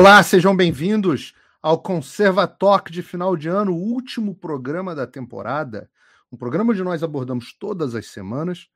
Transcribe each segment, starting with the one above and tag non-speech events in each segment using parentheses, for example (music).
Olá, sejam bem-vindos ao Conservatório de final de ano, o último programa da temporada. Um programa onde nós abordamos todas as semanas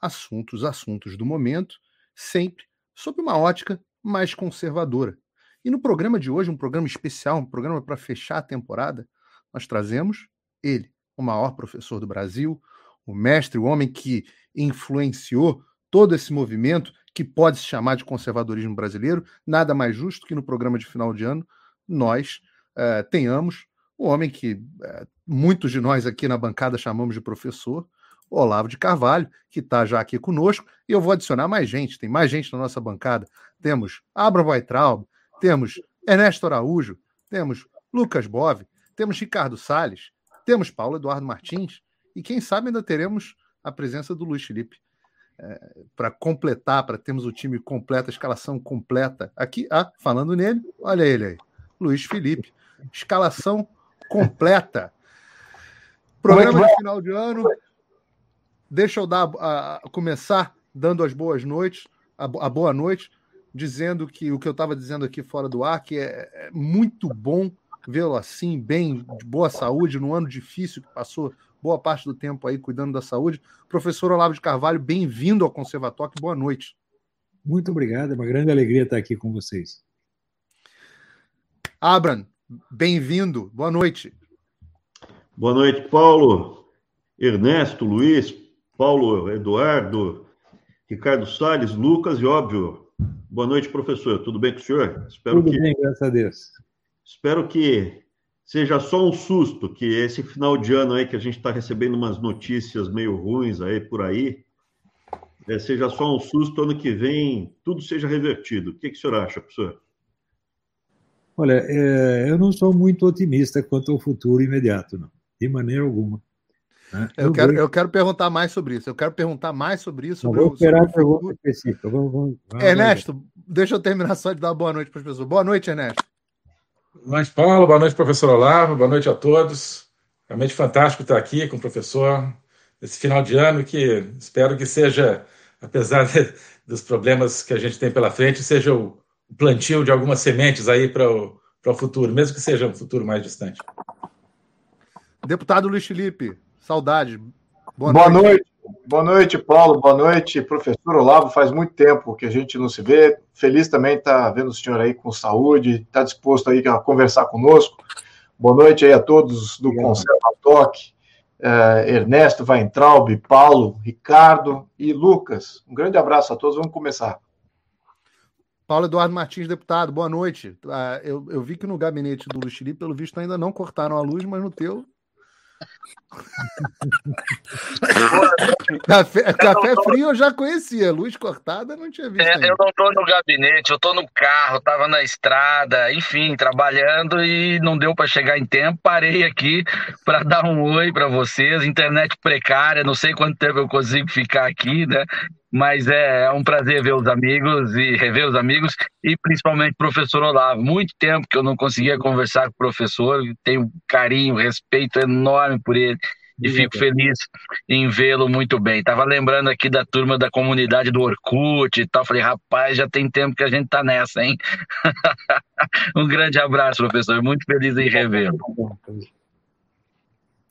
assuntos, assuntos do momento, sempre sob uma ótica mais conservadora. E no programa de hoje, um programa especial, um programa para fechar a temporada, nós trazemos ele, o maior professor do Brasil, o mestre, o homem que influenciou todo esse movimento que pode se chamar de conservadorismo brasileiro, nada mais justo que no programa de final de ano nós uh, tenhamos o homem que uh, muitos de nós aqui na bancada chamamos de professor, Olavo de Carvalho, que está já aqui conosco, e eu vou adicionar mais gente, tem mais gente na nossa bancada. Temos Abraham Weitraub, temos Ernesto Araújo, temos Lucas Bove, temos Ricardo Salles, temos Paulo Eduardo Martins, e quem sabe ainda teremos a presença do Luiz Felipe é, para completar, para termos o time completo, a escalação completa. Aqui, ah, falando nele, olha ele aí, Luiz Felipe. Escalação completa. Programa de final de ano. Deixa eu dar a, a começar dando as boas noites, a, a, boa noite, dizendo que o que eu estava dizendo aqui fora do ar, que é, é muito bom vê-lo assim, bem, de boa saúde, num ano difícil que passou boa parte do tempo aí cuidando da saúde. Professor Olavo de Carvalho, bem-vindo ao Conservatório, boa noite. Muito obrigado, é uma grande alegria estar aqui com vocês. Abram, bem-vindo, boa noite. Boa noite, Paulo, Ernesto, Luiz, Paulo, Eduardo, Ricardo Salles, Lucas e óbvio. Boa noite, professor. Tudo bem com o senhor? Espero Tudo que... bem, graças a Deus. Espero que seja só um susto, que esse final de ano aí que a gente está recebendo umas notícias meio ruins aí por aí, é, seja só um susto, ano que vem tudo seja revertido. O que, que o senhor acha, professor? Olha, é, eu não sou muito otimista quanto ao futuro imediato, não, de maneira alguma. Né? Eu, eu, quero, eu quero perguntar mais sobre isso. Eu quero perguntar mais sobre isso. Sobre vou esperar a pergunta específica. Vamos, vamos, vamos Ernesto, deixa eu terminar só de dar boa noite para as pessoas. Boa noite, Ernesto. Boa noite, Paulo. Boa noite, professor Olavo. Boa noite a todos. Realmente fantástico estar aqui com o professor nesse final de ano que espero que seja, apesar de, dos problemas que a gente tem pela frente, seja o, o plantio de algumas sementes aí para o, para o futuro, mesmo que seja um futuro mais distante. Deputado Luiz Felipe, saudade. Boa, Boa noite. noite. Boa noite, Paulo. Boa noite, professor Olavo. Faz muito tempo que a gente não se vê. Feliz também estar tá vendo o senhor aí com saúde, está disposto aí a conversar conosco. Boa noite aí a todos do Conservatoc, eh, Ernesto Weintraub, Paulo, Ricardo e Lucas. Um grande abraço a todos. Vamos começar. Paulo Eduardo Martins, deputado, boa noite. Ah, eu, eu vi que no gabinete do Luxiri, pelo visto, ainda não cortaram a luz, mas no teu café, café tô... frio eu já conhecia, luz cortada não tinha visto. É, eu não estou no gabinete, eu estou no carro, estava na estrada, enfim, trabalhando e não deu para chegar em tempo. Parei aqui para dar um oi para vocês. Internet precária, não sei quanto tempo eu consigo ficar aqui, né? Mas é, é, um prazer ver os amigos e rever os amigos e principalmente o professor Olavo. Muito tempo que eu não conseguia conversar com o professor, tenho carinho, respeito enorme por ele e fico feliz em vê-lo muito bem. Tava lembrando aqui da turma da comunidade do Orkut e tal, falei, rapaz, já tem tempo que a gente tá nessa, hein? (laughs) um grande abraço, professor, muito feliz em revê-lo.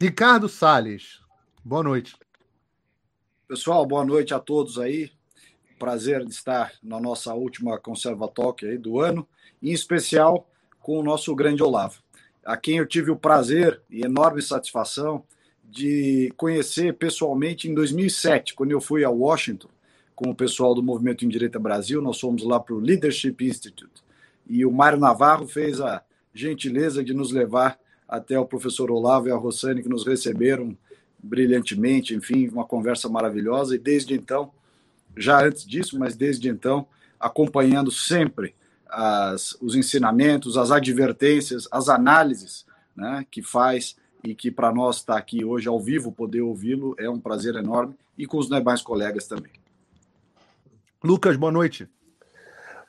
Ricardo Sales, boa noite. Pessoal, boa noite a todos aí. Prazer de estar na nossa última Conservatória aí do ano, em especial com o nosso grande Olavo, a quem eu tive o prazer e enorme satisfação de conhecer pessoalmente em 2007, quando eu fui a Washington com o pessoal do Movimento em Direita Brasil. Nós fomos lá para o Leadership Institute e o Mário Navarro fez a gentileza de nos levar até o professor Olavo e a Rossane, que nos receberam brilhantemente, enfim, uma conversa maravilhosa. E desde então, já antes disso, mas desde então, acompanhando sempre as, os ensinamentos, as advertências, as análises né, que faz e que para nós estar tá aqui hoje ao vivo, poder ouvi-lo, é um prazer enorme e com os demais colegas também. Lucas, boa noite.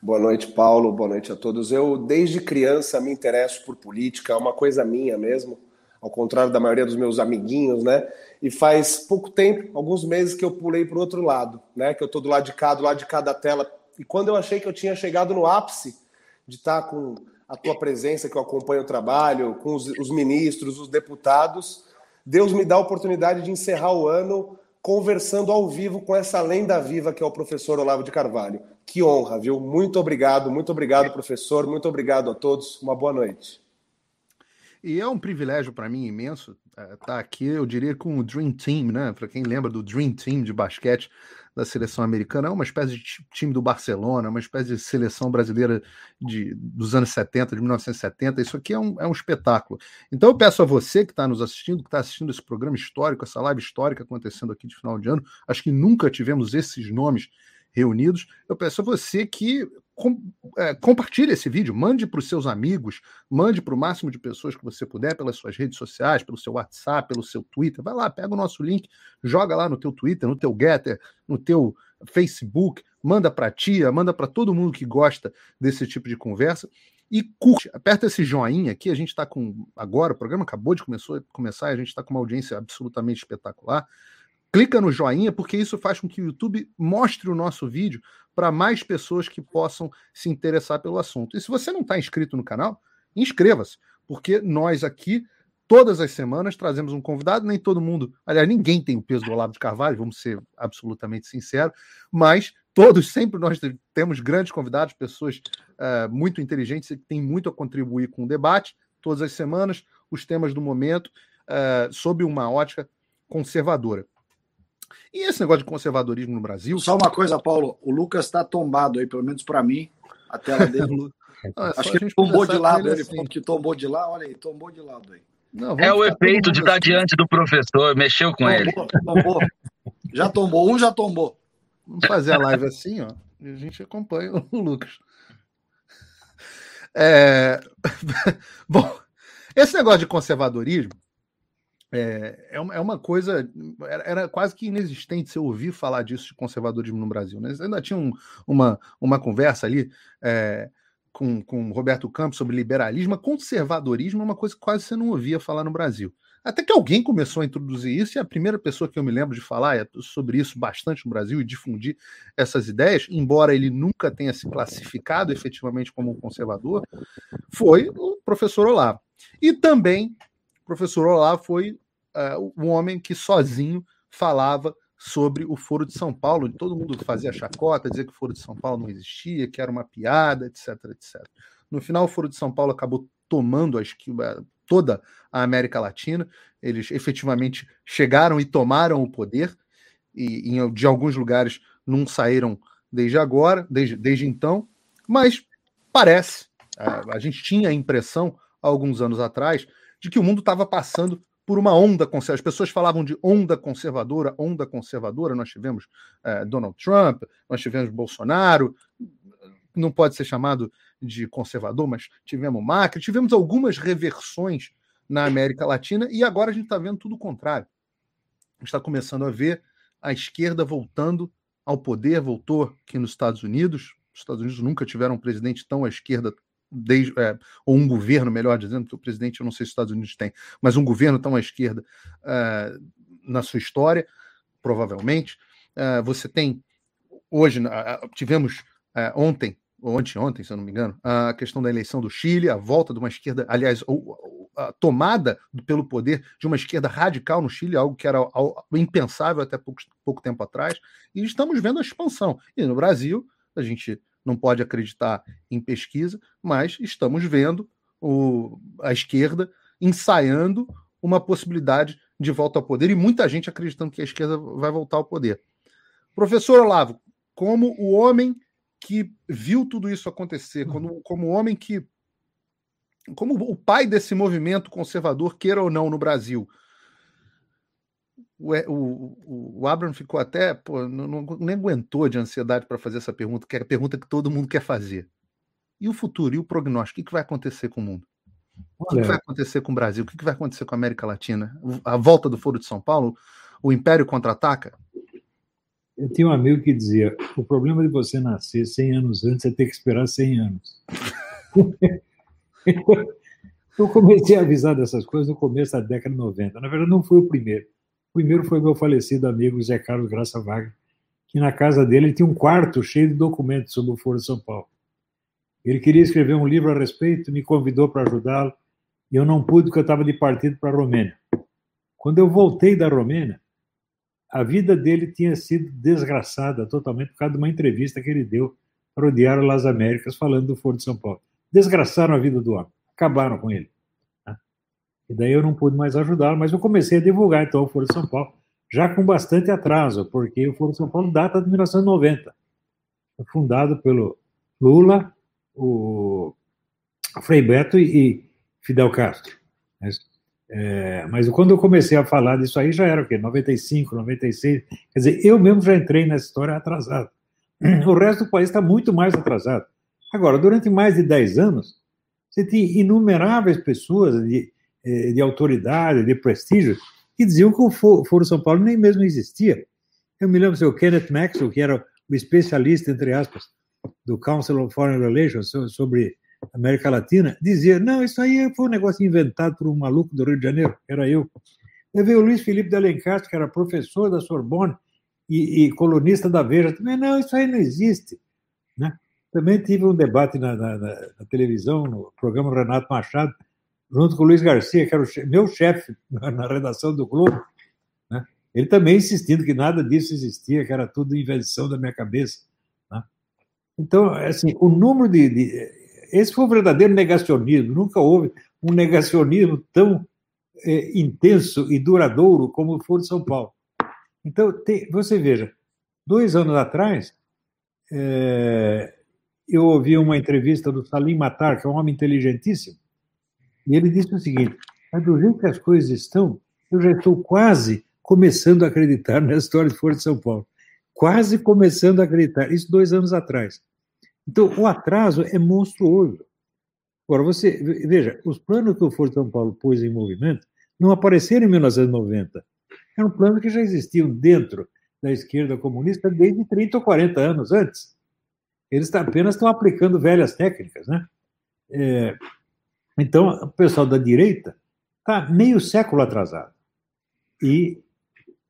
Boa noite, Paulo. Boa noite a todos. Eu, desde criança, me interesso por política, é uma coisa minha mesmo ao contrário da maioria dos meus amiguinhos, né? E faz pouco tempo, alguns meses, que eu pulei para o outro lado, né? Que eu estou do lado de cá, do lado de cada tela. E quando eu achei que eu tinha chegado no ápice de estar com a tua presença, que eu acompanho o trabalho, com os, os ministros, os deputados. Deus me dá a oportunidade de encerrar o ano conversando ao vivo com essa lenda viva que é o professor Olavo de Carvalho. Que honra, viu? Muito obrigado, muito obrigado, professor. Muito obrigado a todos. Uma boa noite. E é um privilégio para mim imenso estar tá aqui, eu diria, com o Dream Team, né? Para quem lembra do Dream Team de basquete da seleção americana, é uma espécie de time do Barcelona, uma espécie de seleção brasileira de, dos anos 70, de 1970. Isso aqui é um, é um espetáculo. Então eu peço a você que está nos assistindo, que está assistindo esse programa histórico, essa live histórica acontecendo aqui de final de ano, acho que nunca tivemos esses nomes reunidos. Eu peço a você que com, é, compartilhe esse vídeo, mande para os seus amigos, mande para o máximo de pessoas que você puder pelas suas redes sociais, pelo seu WhatsApp, pelo seu Twitter. Vai lá, pega o nosso link, joga lá no teu Twitter, no teu Getter, no teu Facebook, manda para tia, manda para todo mundo que gosta desse tipo de conversa. E curte, aperta esse joinha aqui. A gente está com. Agora, o programa acabou de começou, começar, a gente está com uma audiência absolutamente espetacular clica no joinha, porque isso faz com que o YouTube mostre o nosso vídeo para mais pessoas que possam se interessar pelo assunto. E se você não está inscrito no canal, inscreva-se, porque nós aqui, todas as semanas, trazemos um convidado. Nem todo mundo, aliás, ninguém tem o peso do Olavo de Carvalho, vamos ser absolutamente sinceros, mas todos, sempre nós temos grandes convidados, pessoas uh, muito inteligentes que têm muito a contribuir com o debate, todas as semanas, os temas do momento, uh, sob uma ótica conservadora. E esse negócio de conservadorismo no Brasil. Só uma coisa, Paulo. O Lucas está tombado aí, pelo menos para mim. A tela dele. (laughs) é Acho que tombou de lado. Ele assim. que tombou de lá. Olha aí, tombou de lado aí. Não, é o efeito de estar assim. diante do professor. Mexeu com tombou, ele. Tombou. Já tombou. Um já tombou. Vamos fazer a live assim, ó. E a gente acompanha o Lucas. É... (laughs) Bom, esse negócio de conservadorismo é, é, é, uma coisa. Era, era, quase que inexistente eu ouvir falar disso de conservadorismo no Brasil. Né? Ainda tinha um, uma, uma conversa ali é, com, com Roberto Campos sobre liberalismo. Conservadorismo é uma coisa que quase você não ouvia falar no Brasil. Até que alguém começou a introduzir isso, e a primeira pessoa que eu me lembro de falar é sobre isso bastante no Brasil e difundir essas ideias, embora ele nunca tenha se classificado efetivamente como um conservador, foi o professor Olavo. E também professor Olavo foi uh, um homem que sozinho falava sobre o Foro de São Paulo. Todo mundo fazia chacota, dizia que o Foro de São Paulo não existia, que era uma piada, etc, etc. No final, o Foro de São Paulo acabou tomando acho que, toda a América Latina. Eles efetivamente chegaram e tomaram o poder, e de alguns lugares não saíram desde agora, desde, desde então, mas parece, a, a gente tinha a impressão, alguns anos atrás, de que o mundo estava passando por uma onda conservadora. As pessoas falavam de onda conservadora, onda conservadora. Nós tivemos é, Donald Trump, nós tivemos Bolsonaro, não pode ser chamado de conservador, mas tivemos Macri, tivemos algumas reversões na América Latina e agora a gente está vendo tudo o contrário. Está começando a ver a esquerda voltando ao poder, voltou aqui nos Estados Unidos. Os Estados Unidos nunca tiveram um presidente tão à esquerda desde, é, ou um governo, melhor dizendo, porque o presidente eu não sei se os Estados Unidos tem, mas um governo tão à esquerda uh, na sua história, provavelmente. Uh, você tem, hoje, uh, tivemos ontem, ou anteontem, se eu não me engano, a questão da eleição do Chile, a volta de uma esquerda, aliás, a tomada pelo poder de uma esquerda radical no Chile, algo que era impensável até pouco, pouco tempo atrás, e estamos vendo a expansão. E no Brasil, a gente não pode acreditar em pesquisa, mas estamos vendo o, a esquerda ensaiando uma possibilidade de volta ao poder e muita gente acreditando que a esquerda vai voltar ao poder. Professor Olavo, como o homem que viu tudo isso acontecer, como, como o homem que. Como o pai desse movimento conservador, queira ou não, no Brasil, o, o, o Abraham ficou até, pô, não, não, nem aguentou de ansiedade para fazer essa pergunta, que é a pergunta que todo mundo quer fazer. E o futuro, e o prognóstico? O que, vai acontecer com o mundo? O que, vai acontecer com o Brasil? O que, vai acontecer com a América Latina? A volta do Foro de São Paulo? O Império contra-ataca? Eu tinha um amigo que dizia: o problema de você nascer 100 anos antes é ter que esperar 100 anos. (laughs) eu comecei a avisar dessas coisas no começo da década de 90. Na verdade, não fui o primeiro. O primeiro foi meu falecido amigo Zé Carlos Graça Wagner, que na casa dele tinha um quarto cheio de documentos sobre o Foro de São Paulo. Ele queria escrever um livro a respeito, me convidou para ajudá-lo, e eu não pude porque eu estava de partido para a Romênia. Quando eu voltei da Romênia, a vida dele tinha sido desgraçada totalmente por causa de uma entrevista que ele deu para o Diário Las Américas falando do Foro de São Paulo. Desgraçaram a vida do homem, acabaram com ele. Né? E daí eu não pude mais ajudá-lo, mas eu comecei a divulgar então o Foro de São Paulo, já com bastante atraso, porque o Foro de São Paulo data de 1990. Foi fundado pelo Lula, o Frei Beto e Fidel Castro. Mas, é, mas quando eu comecei a falar disso aí, já era o quê? 95, 96. Quer dizer, eu mesmo já entrei nessa história atrasado. O resto do país está muito mais atrasado. Agora, durante mais de 10 anos, você tinha inumeráveis pessoas de, de autoridade, de prestígio, que diziam que o Foro São Paulo nem mesmo existia. Eu me lembro do Kenneth Maxwell, que era o especialista, entre aspas, do Council of Foreign Relations sobre América Latina, dizia: não, isso aí foi um negócio inventado por um maluco do Rio de Janeiro, era eu. Eu vi o Luiz Felipe de Alencastro, que era professor da Sorbonne e, e colunista da Veja, também, não, isso aí não existe. Né? Também tive um debate na, na, na, televisão, no programa Renato Machado, junto com o Luiz Garcia, que era o meu chefe na, redação do Globo. Né? Ele também insistindo que nada disso existia, que era tudo invenção da minha cabeça. Né? Então, assim, o número de, de esse foi o verdadeiro negacionismo. Nunca houve um negacionismo tão é, intenso e duradouro como foi de São Paulo. Então, tem, você veja, dois anos atrás, é, eu ouvi uma entrevista do Salim Matar, que é um homem inteligentíssimo, e ele disse o seguinte: mas do jeito que as coisas estão, eu já estou quase começando a acreditar na história de Força de São Paulo. Quase começando a acreditar. Isso dois anos atrás. Então, o atraso é monstruoso. Agora, você veja, os planos que o Foro de São Paulo pôs em movimento não apareceram em 1990. Eram planos que já existiam dentro da esquerda comunista desde 30 ou 40 anos antes. Eles apenas estão aplicando velhas técnicas, né? É, então, o pessoal da direita está meio século atrasado. E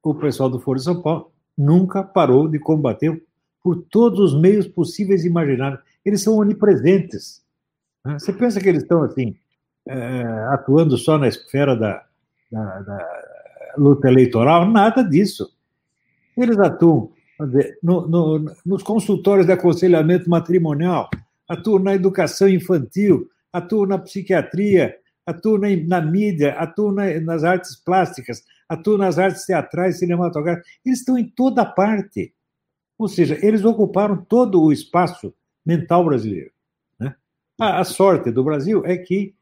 o pessoal do Foro de São Paulo nunca parou de combater por todos os meios possíveis e imagináveis. Eles são onipresentes. Né? Você pensa que eles estão assim, é, atuando só na esfera da, da, da, luta eleitoral? Nada disso. Eles atuam dizer, no, no, nos consultórios de aconselhamento matrimonial, atuam na educação infantil, atuam na psiquiatria, atuam na, mídia, atuam na, nas artes plásticas, atuam nas artes teatrais, cinematográficas. Eles estão em toda parte. Ou seja, eles ocuparam todo o espaço mental brasileiro. Né? A, a, sorte do Brasil é que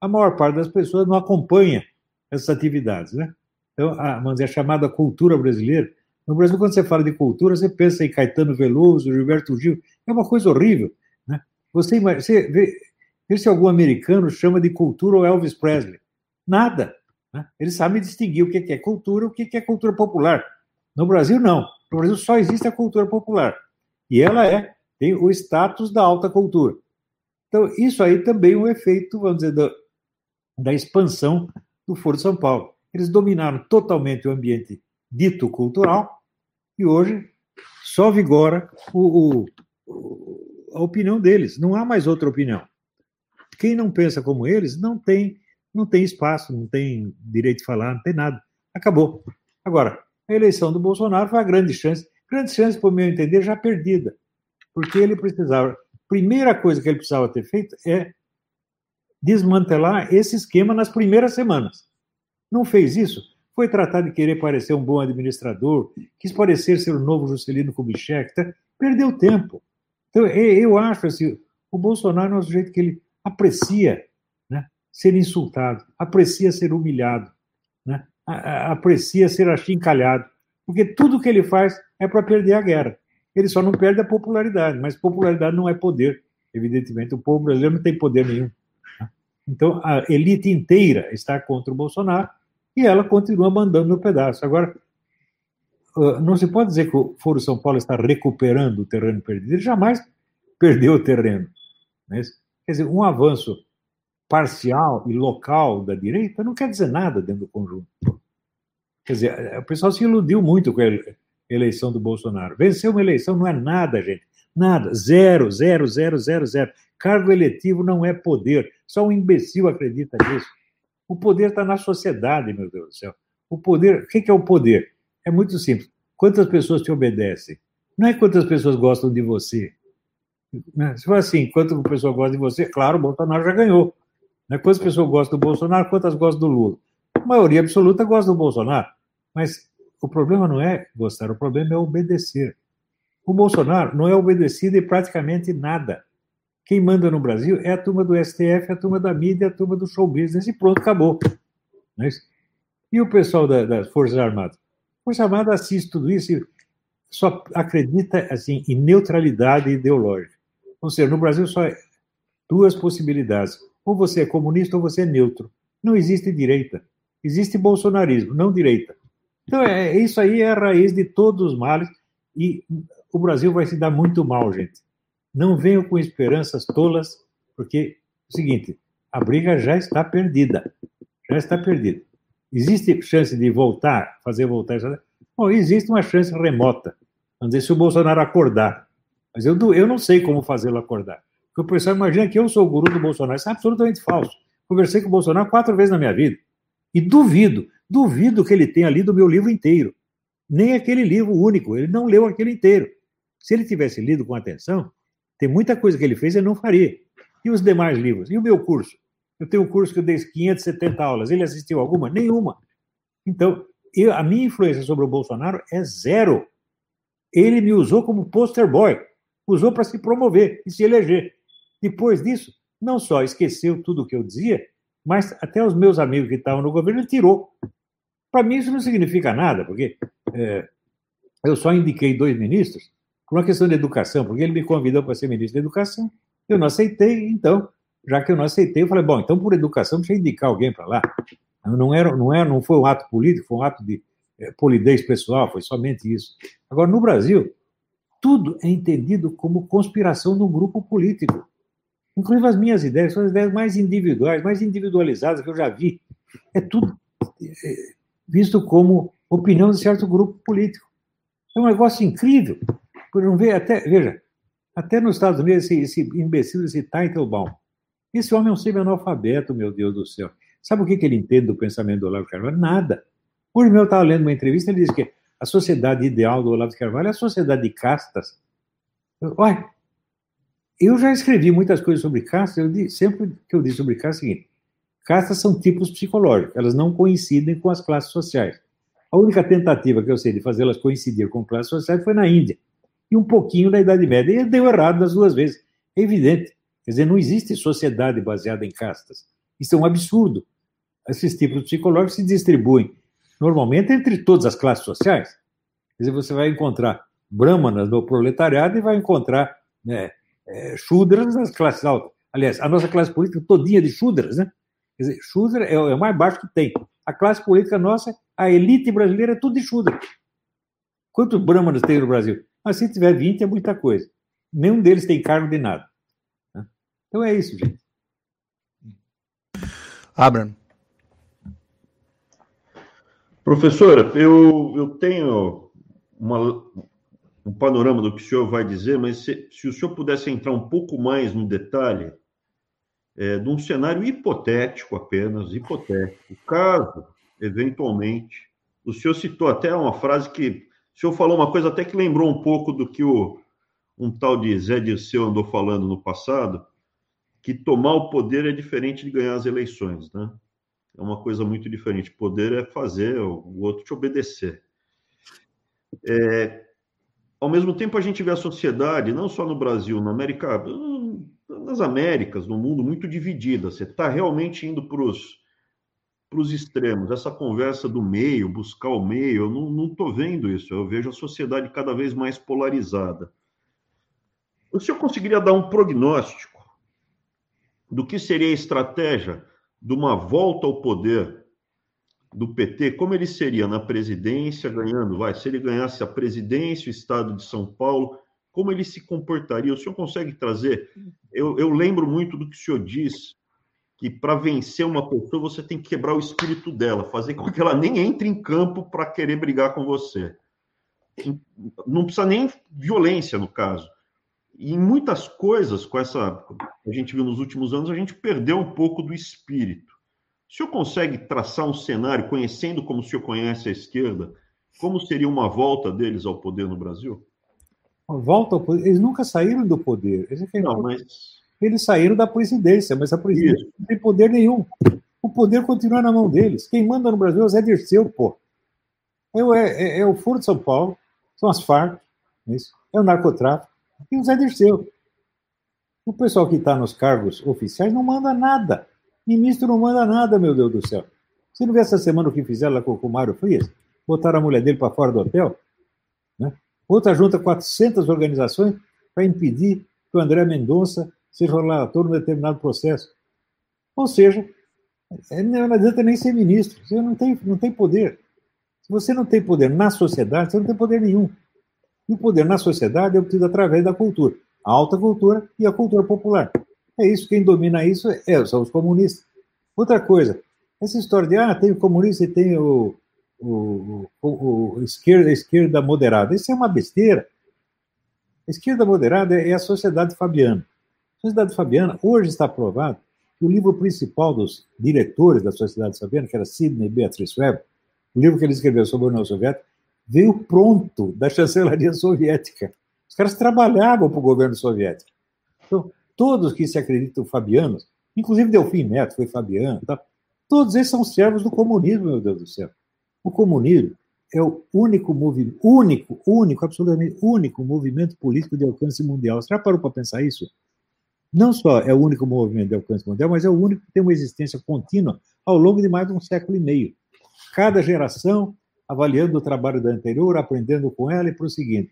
a maior parte das pessoas não acompanha essas atividades. Né? Então, a, vamos dizer, a chamada cultura brasileira. No Brasil, quando você fala de cultura, você pensa em Caetano Veloso, Gilberto Gil. É uma coisa horrível. Né? Você, você vê, vê se algum americano chama de cultura o Elvis Presley. Nada. Né? Eles sabem distinguir o que é cultura e o que é cultura popular. No Brasil, não. No Brasil só existe a cultura popular. E ela é, tem o status da alta cultura. Então, isso aí também é um efeito, vamos dizer, da, da expansão do Foro de São Paulo. Eles dominaram totalmente o ambiente dito cultural e hoje só vigora o, o, a opinião deles. Não há mais outra opinião. Quem não pensa como eles não tem, não tem espaço, não tem direito de falar, não tem nada. Acabou. Agora, a eleição do Bolsonaro foi a grande chance, grande chance, por meu entender, já perdida, porque ele precisava, primeira coisa que ele precisava ter feito é desmantelar esse esquema nas primeiras semanas. Não fez isso, foi tratar de querer parecer um bom administrador, quis parecer ser o novo Juscelino Kubitschek, tá? perdeu tempo. Então, eu acho assim, o Bolsonaro é sujeito que ele aprecia né, ser insultado, aprecia ser humilhado, né? aprecia ser achincalhado. Porque tudo que ele faz é para perder a guerra. Ele só não perde a popularidade, mas popularidade não é poder. Evidentemente, o povo brasileiro não tem poder nenhum. Então, a elite inteira está contra o Bolsonaro e ela continua mandando no pedaço. Agora, não se pode dizer que o Foro São Paulo está recuperando o terreno perdido. Ele jamais perdeu o terreno. Quer dizer, um avanço parcial e local da direita não quer dizer nada dentro do conjunto. Quer dizer, o pessoal se iludiu muito com a eleição do Bolsonaro. Vencer uma eleição não é nada, gente. Nada. Zero, zero, zero, zero, zero. Cargo eletivo não é poder. Só um imbecil acredita nisso. O poder está na sociedade, meu Deus do céu. O poder, o que é o poder? É muito simples. Quantas pessoas te obedecem? Não é quantas pessoas gostam de você. Né? For assim, quantas pessoas gostam de você, claro, o Bolsonaro já ganhou. Né? Quantas pessoas gostam do Bolsonaro, quantas gostam do Lula? A maioria absoluta gosta do Bolsonaro. Mas o problema não é gostar, o problema é obedecer. O Bolsonaro não é obedecido em praticamente nada. Quem manda no Brasil é a turma do STF, a turma da mídia, a turma do show business, e pronto, acabou. É e o pessoal da, das Forças Armadas? A Força Armada assiste tudo isso e só acredita assim, em neutralidade ideológica. Ou seja, no Brasil só é duas possibilidades. Ou você é comunista ou você é neutro. Não existe direita. Existe bolsonarismo, não direita. Então, é, isso aí é a raiz de todos os males e o Brasil vai se dar muito mal, gente. Não venham com esperanças tolas, porque é o seguinte, a briga já está perdida. Já está perdida. Existe chance de voltar, fazer voltar essa. Bom, existe uma chance remota. Vamos dizer, se o Bolsonaro acordar. Mas eu, eu não sei como fazê-lo acordar. Porque o pessoal imagina que eu sou o guru do Bolsonaro. Isso é absolutamente falso. Conversei com o Bolsonaro quatro vezes na minha vida. E duvido, duvido que ele tenha lido o meu livro inteiro. Nem aquele livro único. Ele não leu aquele inteiro. Se ele tivesse lido com atenção, tem muita coisa que ele fez e não faria. E os demais livros? E o meu curso? Eu tenho um curso que eu dei 570 aulas. Ele assistiu alguma? Nenhuma. Então, eu, a minha influência sobre o Bolsonaro é zero. Ele me usou como poster boy. Usou para se promover e se eleger. Depois disso, não só esqueceu tudo o que eu dizia, mas até os meus amigos que estavam no governo ele tirou. Para mim, isso não significa nada, porque é, eu só indiquei dois ministros por uma questão de educação, porque ele me convidou para ser ministro da Educação. Eu não aceitei, então já que eu não aceitei, eu falei, bom, então por educação deixa eu indicar alguém para lá. Não, era, não, era, não foi um ato político, foi um ato de é, polidez pessoal, foi somente isso. Agora, no Brasil, tudo é entendido como conspiração de um grupo político. Inclusive as minhas ideias são as ideias mais individuais, mais individualizadas que eu já vi. É tudo é, visto como opinião de certo grupo político. É um negócio incrível. Por não ver, até, veja, até nos Estados Unidos, esse, esse imbecil, esse Teitelbaum, esse homem é um semi-analfabeto, meu Deus do céu. Sabe o que, que ele entende do pensamento do Olavo Carvalho? Nada. Hoje mesmo eu estava lendo uma entrevista, ele disse que a sociedade ideal do Olavo de Carvalho é a sociedade de castas. Olha, eu já escrevi muitas coisas sobre castas, eu disse, sempre que eu disse sobre castas é o seguinte, castas são tipos psicológicos, elas não coincidem com as classes sociais. A única tentativa que eu sei de fazê-las coincidir com classes sociais foi na Índia, e um pouquinho na Idade Média, e deu errado das duas vezes, é evidente. Quer dizer, não existe sociedade baseada em castas. Isso é um absurdo. Esses tipos psicológicos se distribuem normalmente entre todas as classes sociais. Quer dizer, você vai encontrar brahmanas no proletariado e vai encontrar né, é, shudras nas classes altas. Aliás, a nossa classe política todinha de shudras, né? Quer dizer, shudra é, é o mais baixo que tem. A classe política nossa, a elite brasileira é tudo de shudra. Quantos brahmanas tem no Brasil? Mas se tiver 20 é muita coisa. Nenhum deles tem cargo de nada. Então é isso, gente. Abraham. Professora, eu, eu tenho uma, um panorama do que o senhor vai dizer, mas se, se o senhor pudesse entrar um pouco mais no detalhe é, de um cenário hipotético apenas, hipotético, caso, eventualmente, o senhor citou até uma frase que o senhor falou uma coisa até que lembrou um pouco do que o, um tal de Zé Dirceu andou falando no passado, que tomar o poder é diferente de ganhar as eleições, né? É uma coisa muito diferente. Poder é fazer o outro te obedecer. É, ao mesmo tempo, a gente vê a sociedade, não só no Brasil, na América, nas Américas, no mundo, muito dividida. Você está realmente indo para os extremos. Essa conversa do meio, buscar o meio, eu não estou vendo isso. Eu vejo a sociedade cada vez mais polarizada. O senhor conseguiria dar um prognóstico do que seria a estratégia de uma volta ao poder do PT, como ele seria na presidência, ganhando, vai, se ele ganhasse a presidência, o estado de São Paulo, como ele se comportaria? O senhor consegue trazer? Eu, eu lembro muito do que o senhor diz, que para vencer uma pessoa você tem que quebrar o espírito dela, fazer com que ela nem entre em campo para querer brigar com você. Não precisa nem violência, no caso E em muitas coisas, com essa a gente viu nos últimos anos, a gente perdeu um pouco do espírito. O senhor consegue traçar um cenário, conhecendo como o senhor conhece a esquerda, como seria uma volta deles ao poder no Brasil? Volta ao poder. Eles nunca saíram do poder. Eles, não, mas... eles saíram da presidência, mas a presidência Isso. não tem poder nenhum. O poder continua na mão deles. Quem manda no Brasil é o Zé Dirceu, pô. É, é, é o Foro de São Paulo, são as Farc, é, isso, é o narcotráfico, e o Zé Dirceu. O pessoal que está nos cargos oficiais não manda nada. Ministro não manda nada, meu Deus do céu. Você não viu essa semana o que fizeram lá com o Mário Frias? Botaram a mulher dele para fora do hotel? Né? Outra junta 400 organizações para impedir que o André Mendonça seja relator num determinado processo. Ou seja, é, não adianta nem ser ministro, você não tem, não tem poder. Se você não tem poder na sociedade, você não tem poder nenhum. E o poder na sociedade é obtido através da cultura, a alta cultura e a cultura popular. É isso, quem domina isso é, são os comunistas. Outra coisa, essa história de, ah, tem o comunista e tem o, o, o, o esquerda, esquerda moderada, isso é uma besteira. A esquerda moderada é a sociedade fabiana. A sociedade fabiana, hoje está provado que o livro principal dos diretores da sociedade fabiana, que era Sidney Beatrice Webb, o livro que ele escreveu sobre a União Soviética, veio pronto da chancelaria soviética. Os caras trabalhavam para o governo soviético. Então, todos que se acreditam fabianos, inclusive Delfim Neto foi fabiano, tá? todos eles são servos do comunismo, meu Deus do céu. O comunismo é o único movimento, único, único, absolutamente único movimento político de alcance mundial. Você já parou para pensar isso? Não só é o único movimento de alcance mundial, mas é o único que tem uma existência contínua ao longo de mais de um século e meio. Cada geração avaliando o trabalho da anterior, aprendendo com ela e prosseguindo.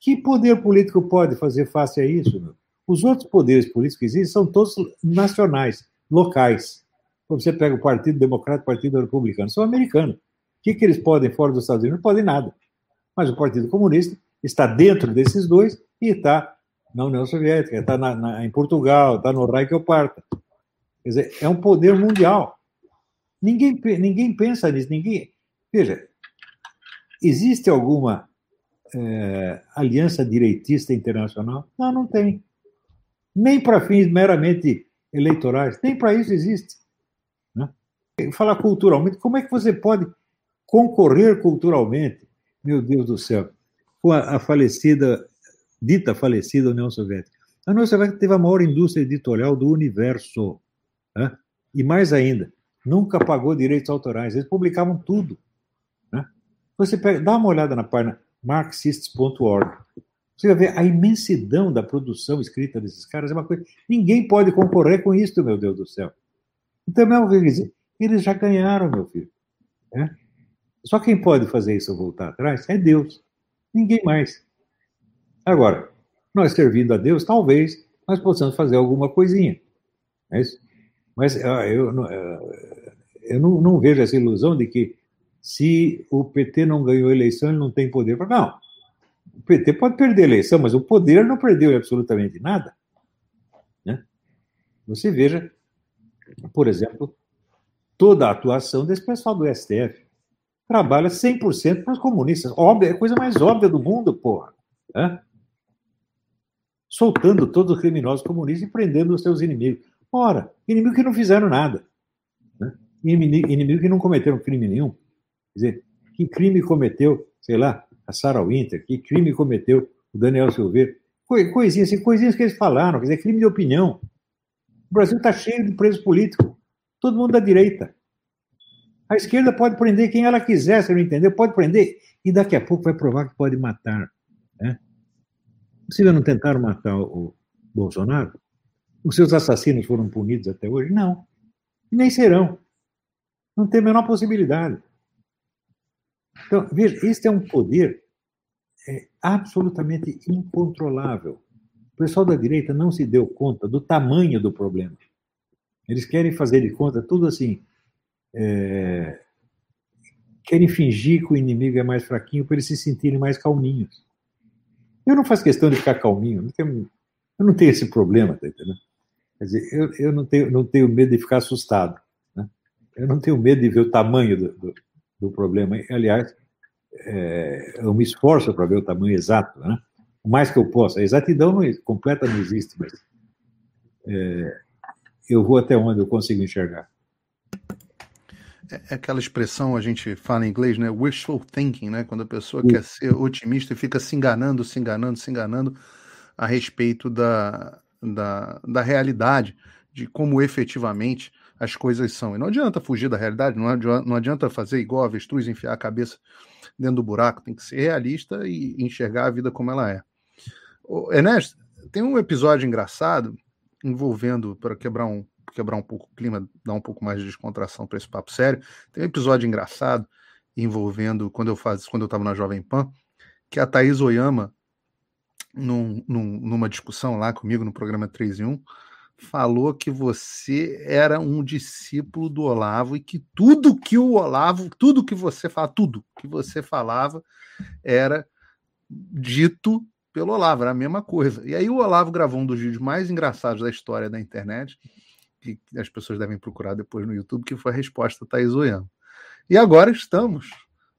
Que poder político pode fazer face a isso? Meu? Os outros poderes políticos que existem são todos nacionais, locais. Quando você pega o Partido Democrata e o Partido Republicano, são americanos. O que, que eles podem fora dos Estados Unidos? Não podem nada. Mas o Partido Comunista está dentro desses dois e está na União Soviética, está na, na, em Portugal, está no Reich Parta. Quer dizer, é um poder mundial. Ninguém, ninguém pensa nisso. Ninguém. Veja, existe alguma é, aliança direitista internacional? Não, não tem nem para fins meramente eleitorais, nem para isso existe. Né? Falar culturalmente, como é que você pode concorrer culturalmente, meu Deus do céu, com a, a falecida, dita falecida União Soviética? A União Soviética teve a maior indústria editorial do universo. Né? E mais ainda, nunca pagou direitos autorais. Eles publicavam tudo. Né? Você pega, dá uma olhada na página marxists.org. Você vai ver a imensidão da produção escrita desses caras, é uma coisa. Ninguém pode concorrer com isso, meu Deus do céu. Então, filho, dizer, eles já ganharam, meu filho. É? Só quem pode fazer isso voltar atrás é Deus. Ninguém mais. Agora, nós servindo a Deus, talvez nós possamos fazer alguma coisinha. É isso? Mas ah, eu, eu, ah, eu não, não, vejo essa ilusão de que se o PT não ganhou a eleição, ele não tem poder. Não, o PT pode perder a eleição, mas o poder não perdeu absolutamente nada. Né? Você veja, por exemplo, toda a atuação desse pessoal do STF. Trabalha 100% para os comunistas. Óbvio, é a coisa mais óbvia do mundo, porra. Né? Soltando todos os criminosos comunistas e prendendo os seus inimigos. Ora, inimigos que não fizeram nada. Né? Inimigo que não cometeram crime nenhum. Dizer, que crime cometeu, sei lá, a Sarah Winter, que crime cometeu o Daniel Silveira. Coisinhas, assim, coisinhas que eles falaram, quer dizer, crime de opinião. O Brasil está cheio de presos políticos, todo mundo da direita. A esquerda pode prender quem ela quiser, se não entendeu, pode prender, e daqui a pouco vai provar que pode matar. Né? Vocês não tentaram matar o Bolsonaro? Os seus assassinos foram punidos até hoje? Não. E nem serão. Não tem a menor possibilidade. Então, veja, este é um poder é, absolutamente incontrolável. O pessoal da direita não se deu conta do tamanho do problema. Eles querem fazer de conta tudo assim. É, querem fingir que o inimigo é mais fraquinho para eles se sentirem mais calminhos. Eu não faço questão de ficar calminho, não tenho, eu não tenho esse problema, tá entendendo? Quer dizer, eu, eu não, tenho, não tenho medo de ficar assustado. Né? Eu não tenho medo de ver o tamanho do, do, do problema. Aliás, é, eu me esforço para ver o tamanho exato, né? o mais que eu possa. A exatidão não, completa não existe, mas é, eu vou até onde eu consigo enxergar. É, é aquela expressão, a gente fala em inglês, né? Wishful thinking, né? Quando a pessoa Sim. quer ser otimista e fica se enganando, se enganando, se enganando a respeito da, da, da realidade, de como efetivamente as coisas são. E não adianta fugir da realidade, não adianta, não adianta fazer igual a avestruz, enfiar a cabeça dentro do buraco, tem que ser realista e enxergar a vida como ela é. Ernesto, tem um episódio engraçado envolvendo, para quebrar um, quebrar um pouco o clima, dar um pouco mais de descontração para esse papo sério, tem um episódio engraçado envolvendo, quando eu faz, quando eu estava na Jovem Pan, que a Thaís Oyama, num, num, numa discussão lá comigo no programa 3 em 1, falou que você era um discípulo do Olavo e que tudo que o Olavo, tudo que você fala, tudo que você falava era dito pelo Olavo, era a mesma coisa. E aí o Olavo gravou um dos vídeos mais engraçados da história da internet, que as pessoas devem procurar depois no YouTube, que foi a resposta da Thaís Oyama. E agora estamos.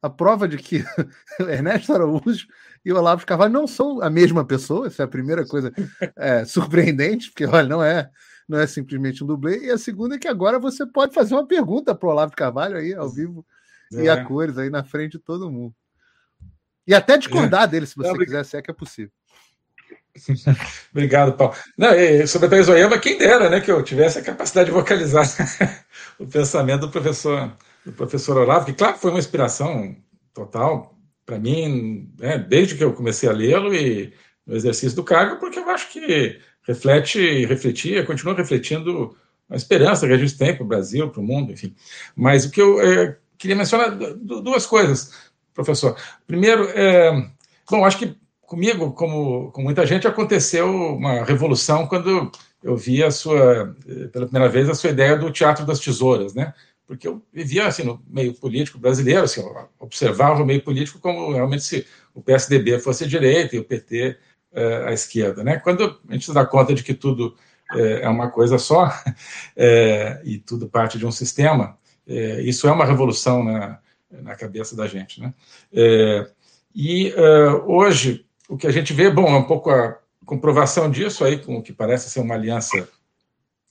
A prova de que (laughs) Ernesto Araújo e o Olavo de Carvalho não são a mesma pessoa, essa é a primeira coisa (laughs) é, surpreendente, porque olha, não é, não é simplesmente um dublê. E a segunda é que agora você pode fazer uma pergunta para o Olavo de Carvalho aí, ao vivo é. e a cores, aí na frente de todo mundo. E até discordar é. dele, se você não, quiser, se é que é possível. (laughs) Obrigado, Paulo. Não, sobre a Oyama, quem dera né, que eu tivesse a capacidade de vocalizar o pensamento do professor, do professor Olavo, que, claro, foi uma inspiração total para mim, né, desde que eu comecei a lê-lo e no exercício do cargo, porque eu acho que reflete, refletia, continua refletindo a esperança que a gente tem para o Brasil, para o mundo, enfim. Mas o que eu é, queria mencionar, duas coisas, professor. Primeiro, é, bom, acho que comigo, como com muita gente, aconteceu uma revolução quando eu vi a sua, pela primeira vez, a sua ideia do Teatro das Tesouras, né? Porque eu vivia assim no meio político brasileiro, assim, observava o meio político como realmente se o PSDB fosse a direita e o PT é, a esquerda, né? Quando a gente se dá conta de que tudo é, é uma coisa só é, (laughs) e tudo parte de um sistema, isso é uma revolução na, na cabeça da gente, né? E hoje o que a gente vê, bom, é um pouco a comprovação disso aí com o que parece ser uma aliança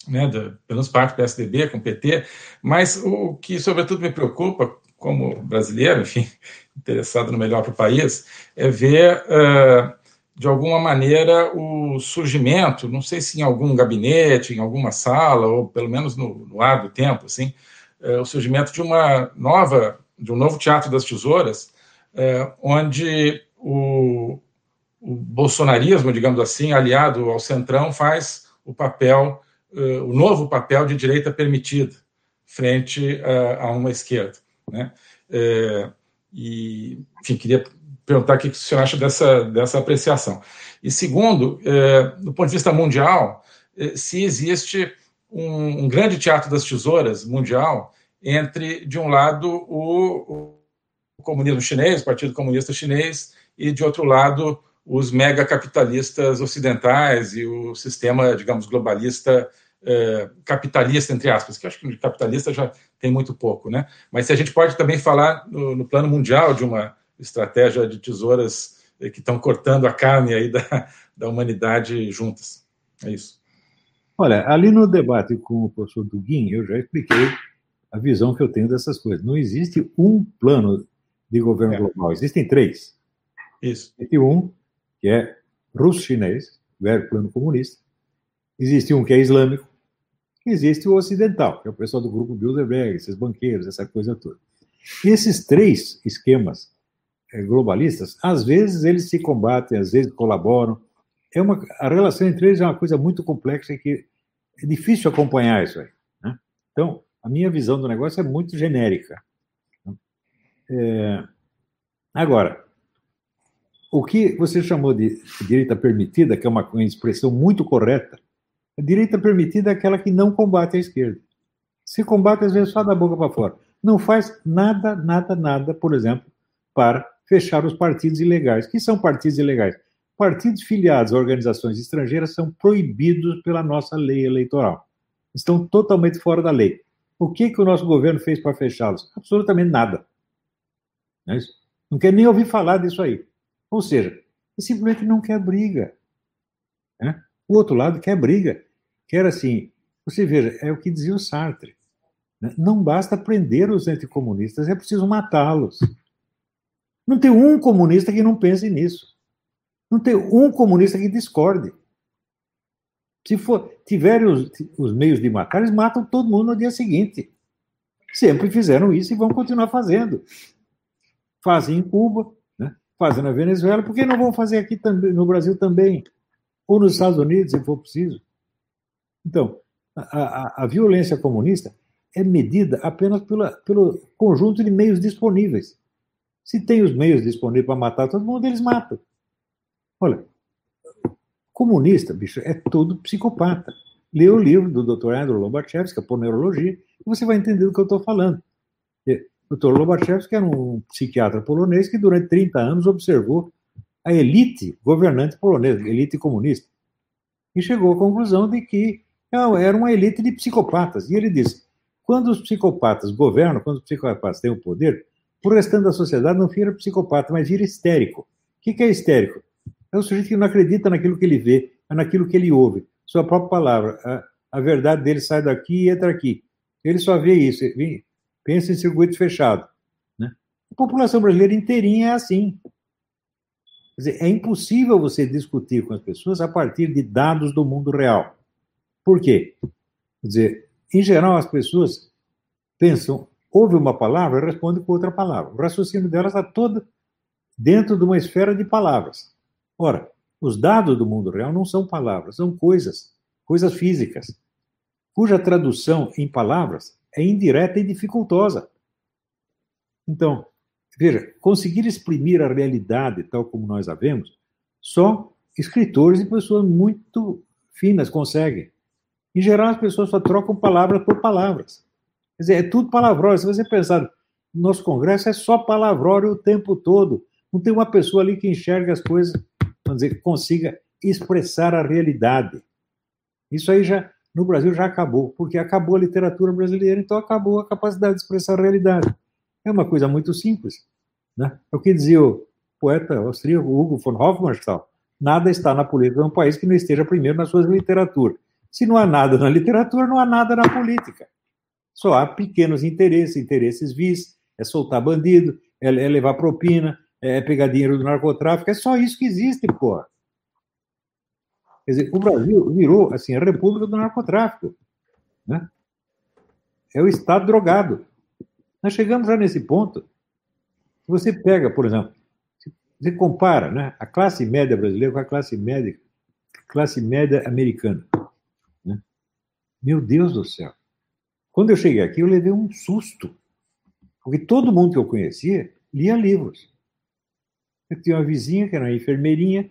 né, menos parte do PSDB com o PT, mas o que sobretudo me preocupa como brasileiro, enfim, (laughs) interessado no melhor para o país, é ver uh, de alguma maneira o surgimento, não sei se em algum gabinete, em alguma sala, ou pelo menos no, no ar do tempo, assim, uh, o surgimento de uma nova, de um novo teatro das tesouras, uh, onde o, o bolsonarismo, digamos assim, aliado ao centrão, faz o papel uh, o novo papel de direita permitida frente uh, a uma esquerda. Né? Uh, e, enfim, queria perguntar o que o senhor acha dessa, dessa apreciação. E segundo, do ponto de vista mundial, se existe um, um, grande teatro das tesouras mundial entre, de um lado, o, o comunismo chinês, o Partido Comunista Chinês, e, de outro lado, os megacapitalistas ocidentais e o sistema, digamos, globalista é, capitalista, entre aspas, que acho que capitalista já tem muito pouco, né? Mas se a gente pode também falar no, no plano mundial de uma estratégia de tesouras é, que estão cortando a carne aí da, (laughs) da humanidade juntas. É isso. Olha, ali no debate com o professor Duguin, eu já expliquei a visão que eu tenho dessas coisas. Não existe um plano de governo é. global, existem três. Isso. Existe um que é russo-chinês, velho plano comunista. Existe um que é islâmico. Existe o ocidental, que é o pessoal do grupo Bilderberg, esses banqueiros, essa coisa toda. E esses três esquemas eh, globalistas, às vezes eles se combatem, às vezes colaboram. É uma, a relação entre eles é uma coisa muito complexa e que é difícil acompanhar isso aí. Né? Então, a minha visão do negócio é muito genérica. É... Agora, o que você chamou de direita permitida, que é uma, expressão muito correta, a direita permitida é aquela que não combate a esquerda. Se combate, às vezes, só da boca para fora. Não faz nada, nada, nada, por exemplo, para fechar os partidos ilegais. que são partidos ilegais? Partidos filiados a organizações estrangeiras são proibidos pela nossa lei eleitoral. Estão totalmente fora da lei. O que, que o nosso governo fez para fechá-los? Absolutamente nada. Não, é não quer nem ouvir falar disso aí. Ou seja, simplesmente não quer briga. Né? O outro lado quer briga. Quer assim, você veja, é o que dizia o Sartre. Né? Não basta prender os anticomunistas, é preciso matá-los. Não tem um comunista que não pense nisso. Não tem um comunista que discorde. Se for, tiverem os, os meios de matar, eles matam todo mundo no dia seguinte. Sempre fizeram isso e vão continuar fazendo. Fazem em Cuba? Fazem na Venezuela, por que não vão fazer aqui também, no Brasil também? Ou nos Estados Unidos, se for preciso. Então, a, a, a violência comunista é medida apenas pela, pelo conjunto de meios disponíveis. Se tem os meios disponíveis para matar todo mundo, eles matam. Olha, comunista, bicho, é todo psicopata. Lê o livro do Dr. Andrew Lobachevsky, por neurologia, e você vai entender do que eu estou falando. Dr. Lobachevsky era um psiquiatra polonês que durante 30 anos observou a elite governante polonesa, elite comunista, e chegou à conclusão de que era uma elite de psicopatas. E ele disse: quando os psicopatas governam, quando os psicopatas têm o poder, o restante da sociedade não vira psicopata, mas vira histérico. O que é histérico? É o sujeito que não acredita naquilo que ele vê, é naquilo que ele ouve. Sua própria palavra. A, a verdade dele sai daqui e entra aqui. Ele só vê isso, pensa em circuito fechado. Né? A população brasileira inteirinha é assim. Quer dizer, é impossível você discutir com as pessoas a partir de dados do mundo real. Por quê? Quer dizer, em geral, as pessoas pensam, ouve uma palavra e responde com outra palavra. O raciocínio delas está todo dentro de uma esfera de palavras. Ora, os dados do mundo real não são palavras, são coisas, coisas físicas, cuja tradução em palavras é indireta e dificultosa. Então, veja, conseguir exprimir a realidade tal como nós a vemos, só escritores e pessoas muito finas conseguem. Em geral, as pessoas só trocam palavras por palavras. Quer dizer, é tudo palavrório. Se você pensar, nosso Congresso é só palavrório o tempo todo. Não tem uma pessoa ali que enxerga as coisas vamos dizer, que consiga expressar a realidade. Isso aí já, no Brasil, já acabou, porque acabou a literatura brasileira, então acabou a capacidade de expressar a realidade. É uma coisa muito simples. Né? É o que dizia o poeta austríaco Hugo von Hofmannsthal, nada está na política de um país que não esteja primeiro na sua literatura. Se não há nada na literatura, não há nada na política. Só há pequenos interesses, interesses vis, é soltar bandido, é, é levar propina, é pegar dinheiro do narcotráfico, é só isso que existe, pô. Quer dizer, o Brasil virou, assim, a república do narcotráfico, né? É o Estado drogado. Nós chegamos já nesse ponto. Se você pega, por exemplo, você compara né, a classe média brasileira com a classe média, classe média americana. Né? Meu Deus do céu. Quando eu cheguei aqui, eu levei um susto. Porque todo mundo que eu conhecia lia livros. Eu tinha uma vizinha que era uma enfermeirinha.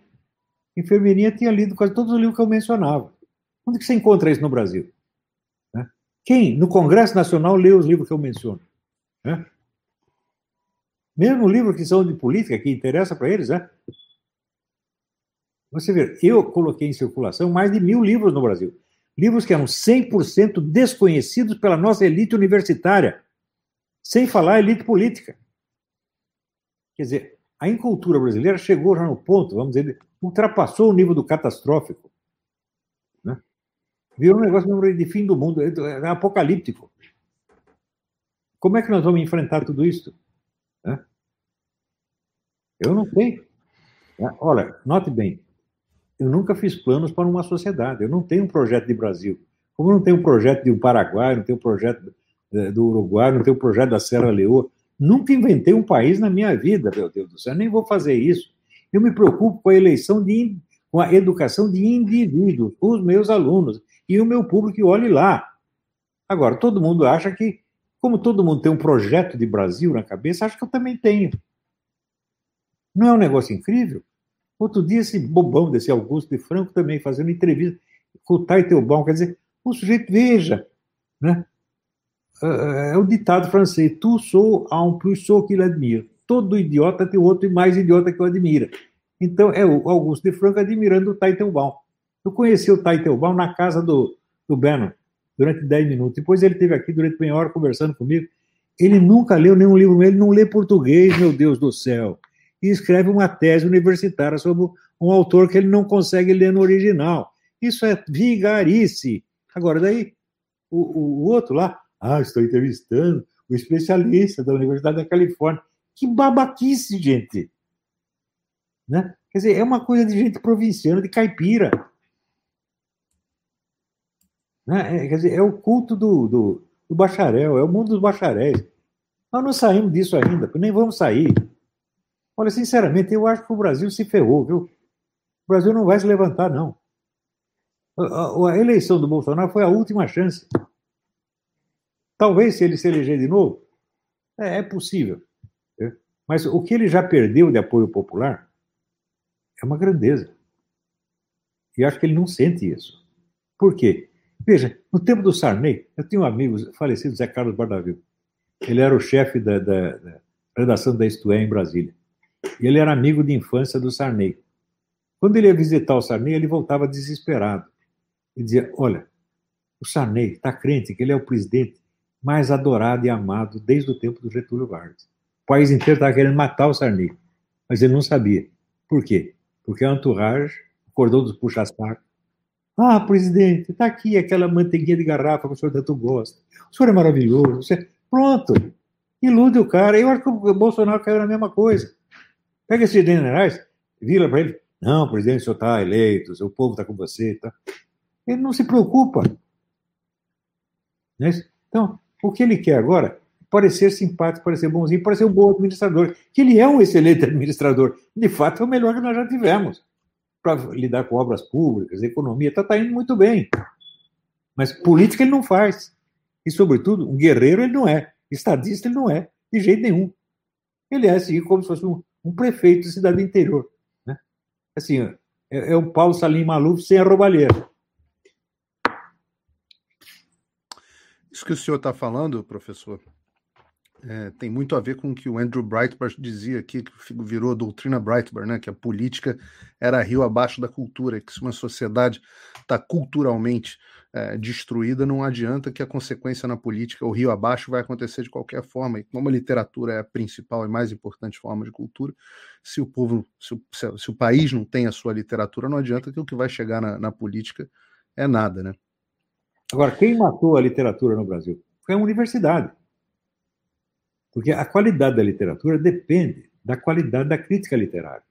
Enfermeirinha tinha lido quase todos os livros que eu mencionava. Onde que você encontra isso no Brasil? Quem, no Congresso Nacional, lê os livros que eu menciono? Mesmo livros que são de política, que interessa para eles, né? Você vê, eu coloquei em circulação mais de mil livros no Brasil. Livros que eram 100% desconhecidos pela nossa elite universitária, sem falar elite política. Quer dizer, a incultura brasileira chegou já no ponto, vamos dizer, ultrapassou o nível do catastrófico. Né? Virou um negócio de fim do mundo, é, é apocalíptico. Como é que nós vamos enfrentar tudo isso? Né? Eu não sei. Né? Olha, note bem, eu nunca fiz planos para uma sociedade, eu não tenho um projeto de Brasil. Como não tenho um projeto um Paraguai, não tenho um projeto do Uruguai, não tenho um projeto da Serra Leoa, Nunca inventei um país na minha vida, meu Deus do céu, nem vou fazer isso. Eu me preocupo com a eleição de com a educação de indivíduos, os meus alunos e o meu público que olhe lá. Agora, todo mundo acha que, como todo mundo tem um projeto de Brasil na cabeça, acho que eu também tenho. Não é um negócio incrível? Outro dia, esse bobão desse Augusto de Franco também fazendo entrevista com o Taitelbaum, quer dizer, o sujeito, veja, né? É, é o ditado francês, tu sou un plus sou que l'admire. Todo idiota tem outro mais idiota que o admira. Então, é o Augusto de Franco admirando o Taitelbaum. Eu conheci o Taitelbaum na casa do, do Bannon, durante 10 minutos. Depois ele esteve aqui durante meia hora conversando comigo. Ele nunca leu nenhum livro meu, ele não lê português, meu Deus do céu. e escreve uma tese universitária sobre um autor que ele não consegue ler no original. Isso é vigarice. Agora, daí, o, o outro lá, ah, estou entrevistando o especialista da Universidade da Califórnia. Que babaquice, gente! Né? Quer dizer, é uma coisa de gente provinciana, de caipira. Né? É, quer dizer, é o culto do, do, do, bacharel, é o mundo dos bacharéis. Nós não saímos disso ainda, nem vamos sair. Olha, sinceramente, eu acho que o Brasil se ferrou, viu? O Brasil não vai se levantar, não. A, a eleição do Bolsonaro foi a última chance. Talvez, se ele se eleger de novo, é, é possível. Né? Mas o que ele já perdeu de apoio popular é uma grandeza. E acho que ele não sente isso. Por quê? Veja, no tempo do Sarney, eu tinha um amigo falecido, Zé Carlos Bardavil. Ele era o chefe da, da, da redação da Isto é em Brasília. E ele era amigo de infância do Sarney. Quando ele ia visitar o Sarney, ele voltava desesperado. E dizia: Olha, o Sarney está crente que ele é o presidente mais adorado e amado desde o tempo do Getúlio Vargas. O país inteiro estava querendo matar o Sarney, mas ele não sabia. Por quê? Porque a entourage, o cordão dos puxa-saco, ah, presidente, está aqui aquela manteiguinha de garrafa que o senhor tanto gosta. O senhor é maravilhoso. Você... Pronto. Ilude o cara. Eu acho que o Bolsonaro caiu na mesma coisa. Pega esses generais, vira para ele. Não, presidente, o senhor está eleito, o povo está com você. Tá. Ele não se preocupa. Né? Então, o que ele quer agora é parecer simpático, parecer bonzinho, parecer um bom administrador. Que ele é um excelente (laughs) administrador. De fato, é o melhor que nós já tivemos para lidar com obras públicas, economia. Está tá indo muito bem. Mas política ele não faz. E, sobretudo, um guerreiro ele não é. Estadista ele não é, de jeito nenhum. Ele é assim, como se fosse um, um prefeito de cidade interior. Né? Assim, é, é um Paulo Salim Maluf sem a roubalheira. Isso que o senhor está falando, professor, é, tem muito a ver com o que o Andrew Breitbart dizia aqui, que virou doutrina Breitbart, né, que a política era rio abaixo da cultura, que se uma sociedade está culturalmente é, destruída, não adianta que a consequência na política, o rio abaixo, vai acontecer de qualquer forma. E como a literatura é a principal e mais importante forma de cultura, se o povo, se o, se o país não tem a sua literatura, não adianta que o que vai chegar na, na política é nada, né? Agora, quem matou a literatura no Brasil? Foi a universidade. Porque a qualidade da literatura depende da qualidade da crítica literária.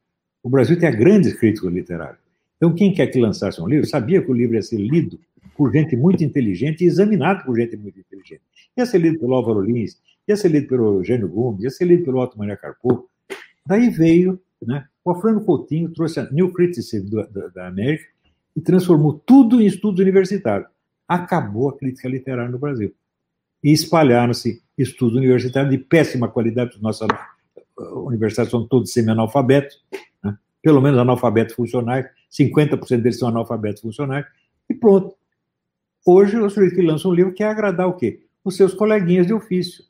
O Brasil tem grandes críticos literários. Então, quem quer que lançasse um livro, sabia que o livro ia ser lido por gente muito inteligente e examinado por gente muito inteligente. Ia ser lido pelo Álvaro Lins, ia ser lido pelo Eugênio Gomes, ia ser lido pelo Otto Maria Carpo. Daí veio, né, o Afrano Coutinho trouxe a New Criticism da, da América e transformou tudo em estudos universitários acabou a crítica literária no Brasil. E espalharam-se estudos universitários de péssima qualidade, nossas universidades são todos semi-analfabetos, né? pelo menos analfabetos funcionais, 50% deles são analfabetos funcionais, e pronto. Hoje, o sujeito que lança um livro quer agradar o quê? Os seus coleguinhas de ofício.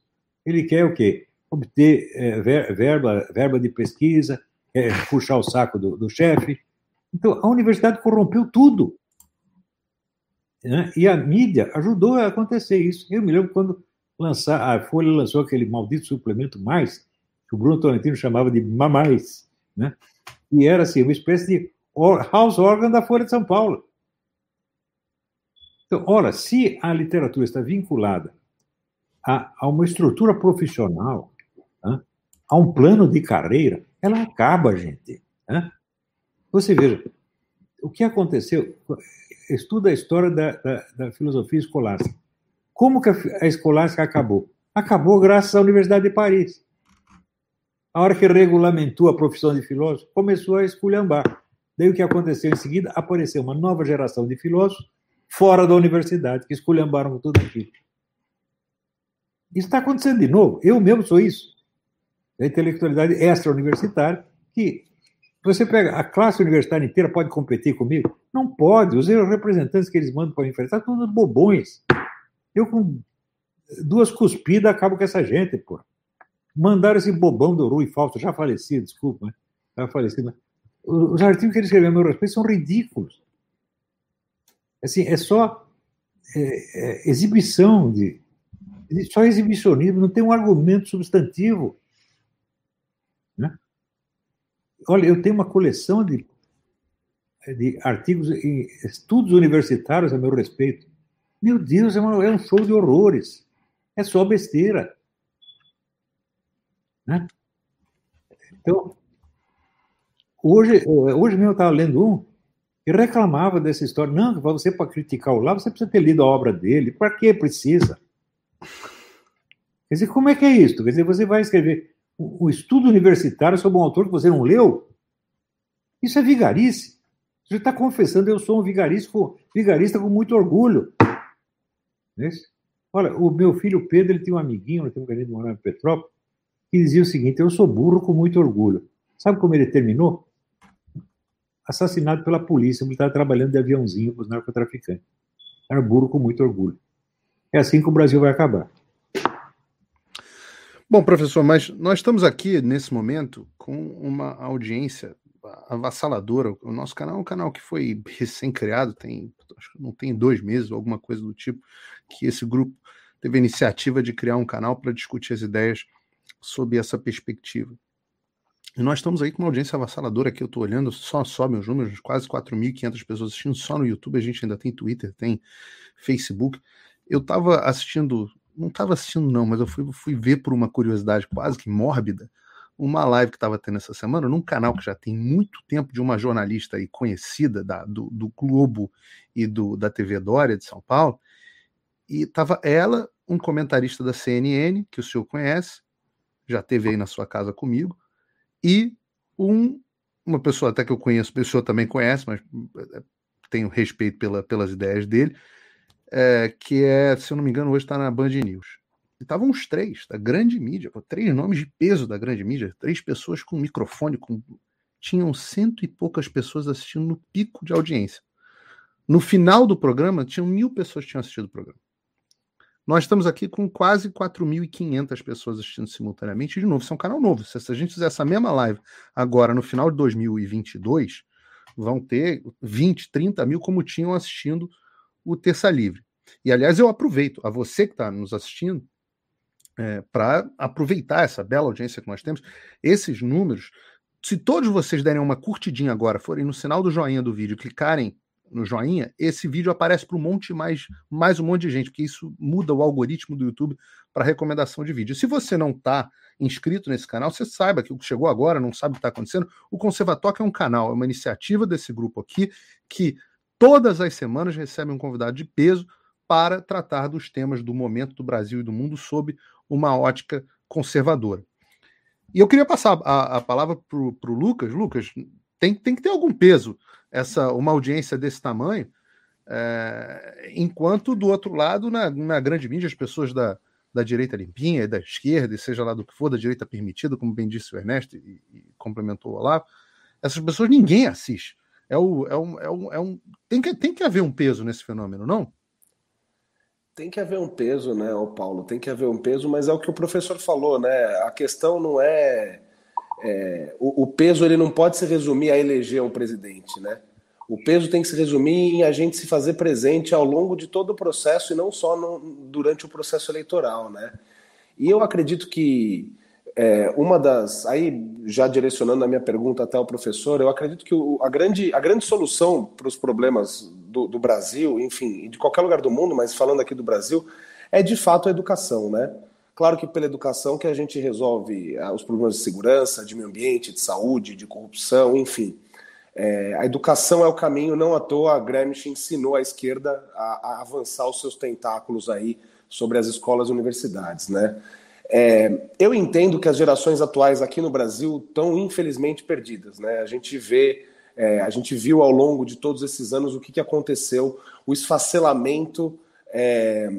Ele quer o quê? Obter é, verba, verba de pesquisa, é, puxar o saco do, do chefe. Então, a universidade corrompeu tudo. Né? E a mídia ajudou a acontecer isso. Eu me lembro quando lançar, a Folha lançou aquele maldito suplemento Mais, que o Bruno Tolentino chamava de Mamais, né? e era assim, uma espécie de house organ da Folha de São Paulo. Então, ora, se a literatura está vinculada a, a uma estrutura profissional, né? a um plano de carreira, ela acaba, gente. Né? Você veja, o que aconteceu? Estuda a história da, da, da filosofia escolástica. Como que a, a escolástica acabou? Acabou graças à Universidade de Paris. A hora que regulamentou a profissão de filósofo, começou a esculhambar. Daí o que aconteceu em seguida? Apareceu uma nova geração de filósofos fora da universidade, que esculhambaram tudo aquilo. Isso está acontecendo de novo. Eu mesmo sou isso. A intelectualidade extra-universitária, que você pega a classe universitária inteira, pode competir comigo? Não pode. Os representantes que eles mandam para enfrentar são todos bobões. Eu, com duas cuspidas, acabo com essa gente, pô. Mandaram esse bobão do Rui Fausto, já falecido, desculpa, né? Já falecido. Os artigos que ele escreveu a meu respeito são ridículos. Assim, é só é, é, exibição de. Só exibicionismo, não tem um argumento substantivo. Olha, eu tenho uma coleção de, de artigos e estudos universitários a meu respeito. Meu Deus, é, uma, é um show de horrores. É só besteira. Né? Então, hoje, hoje mesmo eu estava lendo um e reclamava dessa história. Não, você para criticar o Lavo, você precisa ter lido a obra dele. Para que precisa? Quer dizer, como é que é isso? Quer dizer, você vai escrever um estudo universitário sobre um autor que você não leu? Isso é vigarice. Você está confessando, eu sou um vigarista, com muito orgulho. Olha, o meu filho Pedro, ele tem um amiguinho, ele tem um carinho de morar em Petrópolis, que dizia o seguinte: Eu sou burro com muito orgulho. Sabe como ele terminou? Assassinado pela polícia, ele estava trabalhando de aviãozinho para os narcotraficantes. Era burro com muito orgulho. É assim que o Brasil vai acabar. Bom, professor, mas nós estamos aqui nesse momento com uma audiência avassaladora. O nosso canal é um canal que foi (laughs) recém-criado, tem acho que não tem dois meses ou alguma coisa do tipo, que esse grupo teve a iniciativa de criar um canal para discutir as ideias sob essa perspectiva. E nós estamos aí com uma audiência avassaladora aqui, eu estou olhando, só sobem os números, quase 4.500 pessoas assistindo só no YouTube, a gente ainda tem Twitter, tem Facebook. Eu estava assistindo não estava assistindo, não, mas eu fui, fui ver por uma curiosidade quase que mórbida uma live que estava tendo essa semana num canal que já tem muito tempo de uma jornalista aí conhecida da, do, do Globo e do, da TV Dória de São Paulo. E estava ela, um comentarista da CNN, que o senhor conhece, já teve aí na sua casa comigo, e um, uma pessoa até que eu conheço, pessoa também conhece, mas eh, tenho respeito pela, pelas ideias dele, é, que é, se eu não me engano, hoje está na Band News. E estavam os três, da grande mídia, três nomes de peso da grande mídia, três pessoas com microfone, com... tinham cento e poucas pessoas assistindo no pico de audiência. No final do programa, tinham mil pessoas que tinham assistido o programa. Nós estamos aqui com quase 4.500 pessoas assistindo simultaneamente. De novo, isso é um canal novo. Se a gente fizer essa mesma live agora, no final de 2022, vão ter 20, 30 mil como tinham assistindo o Terça Livre. E, aliás, eu aproveito a você que está nos assistindo é, para aproveitar essa bela audiência que nós temos. Esses números, se todos vocês derem uma curtidinha agora, forem no sinal do joinha do vídeo, clicarem no joinha, esse vídeo aparece para um monte mais, mais um monte de gente, porque isso muda o algoritmo do YouTube para recomendação de vídeo. Se você não está inscrito nesse canal, você saiba que o que chegou agora, não sabe o que está acontecendo. O Conservatório é um canal, é uma iniciativa desse grupo aqui que todas as semanas recebe um convidado de peso para tratar dos temas do momento do Brasil e do mundo sob uma ótica conservadora. E eu queria passar a, a palavra para o Lucas. Lucas, tem, tem que ter algum peso essa uma audiência desse tamanho, é, enquanto do outro lado, na, na grande mídia, as pessoas da, da direita limpinha, da esquerda, e seja lá do que for, da direita permitida, como bem disse o Ernesto e, e complementou o Olavo, essas pessoas ninguém assiste. É, o, é, um, é, um, é um. Tem que, tem que haver um peso nesse fenômeno, não? Tem que haver um peso, né, Paulo? Tem que haver um peso, mas é o que o professor falou, né? A questão não é. é o, o, peso ele não pode se resumir a eleger um presidente, né? O peso tem que se resumir em a gente se fazer presente ao longo de todo o processo e não só no, durante o processo eleitoral, né? E eu acredito que é, uma das. Aí, já direcionando a minha pergunta até o professor, eu acredito que o, a, grande, a grande solução para os problemas do, do, Brasil, enfim, de qualquer lugar do mundo, mas falando aqui do Brasil, é de fato a educação, né? Claro que pela educação que a gente resolve ah, os problemas de segurança, de meio ambiente, de saúde, de corrupção, enfim. É, a educação é o caminho, não à toa a Gramsci ensinou a esquerda a, a avançar os seus tentáculos aí sobre as escolas e universidades, né? É, eu entendo que as gerações atuais aqui no Brasil estão infelizmente perdidas. Né? A gente vê, é, a gente viu ao longo de todos esses anos o que, que aconteceu, o esfacelamento é,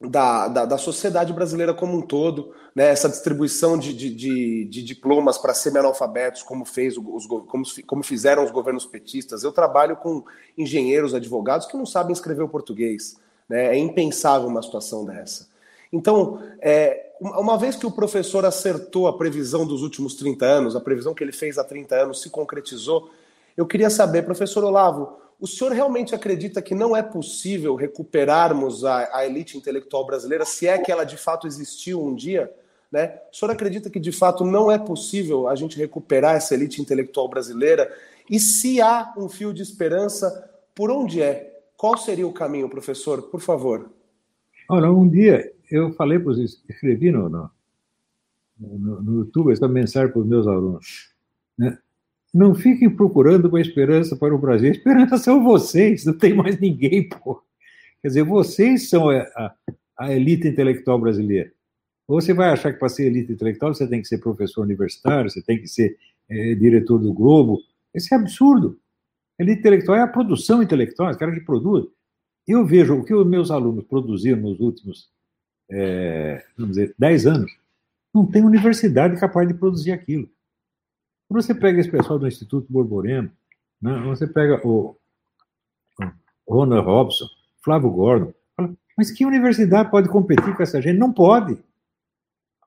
da, da, da, sociedade brasileira como um todo, né? essa distribuição de, de, de, de diplomas para semi-analfabetos, como, fez como, como fizeram os governos petistas. Eu trabalho com engenheiros, advogados que não sabem escrever o português. Né? É impensável uma situação dessa. Então, é, uma vez que o professor acertou a previsão dos últimos 30 anos, a previsão que ele fez há 30 anos se concretizou, eu queria saber, professor Olavo, o senhor realmente acredita que não é possível recuperarmos a, a elite intelectual brasileira, se é que ela de fato existiu um dia? Né? O senhor acredita que de fato não é possível a gente recuperar essa elite intelectual brasileira? E se há um fio de esperança, por onde é? Qual seria o caminho, professor? Por favor. Olha, um dia eu falei para os escrevi no, no, no, no YouTube essa mensagem para os meus alunos. Né? Não fiquem procurando uma esperança para o Brasil. A esperança são vocês, não tem mais ninguém, pô. Quer dizer, vocês são a, a, a elite intelectual brasileira. Ou você vai achar que para ser elite intelectual você tem que ser professor universitário, você tem que ser é, diretor do Globo. Esse é absurdo. Elite intelectual é a produção intelectual, é o cara que produz. Eu vejo o que os meus alunos produziram nos últimos, é, vamos dizer, 10 anos. Não tem universidade capaz de produzir aquilo. Quando você pega esse pessoal do Instituto Borborema, né, você pega o, o Ronald Robson, Flávio Gordon, fala, mas que universidade pode competir com essa gente? Não pode.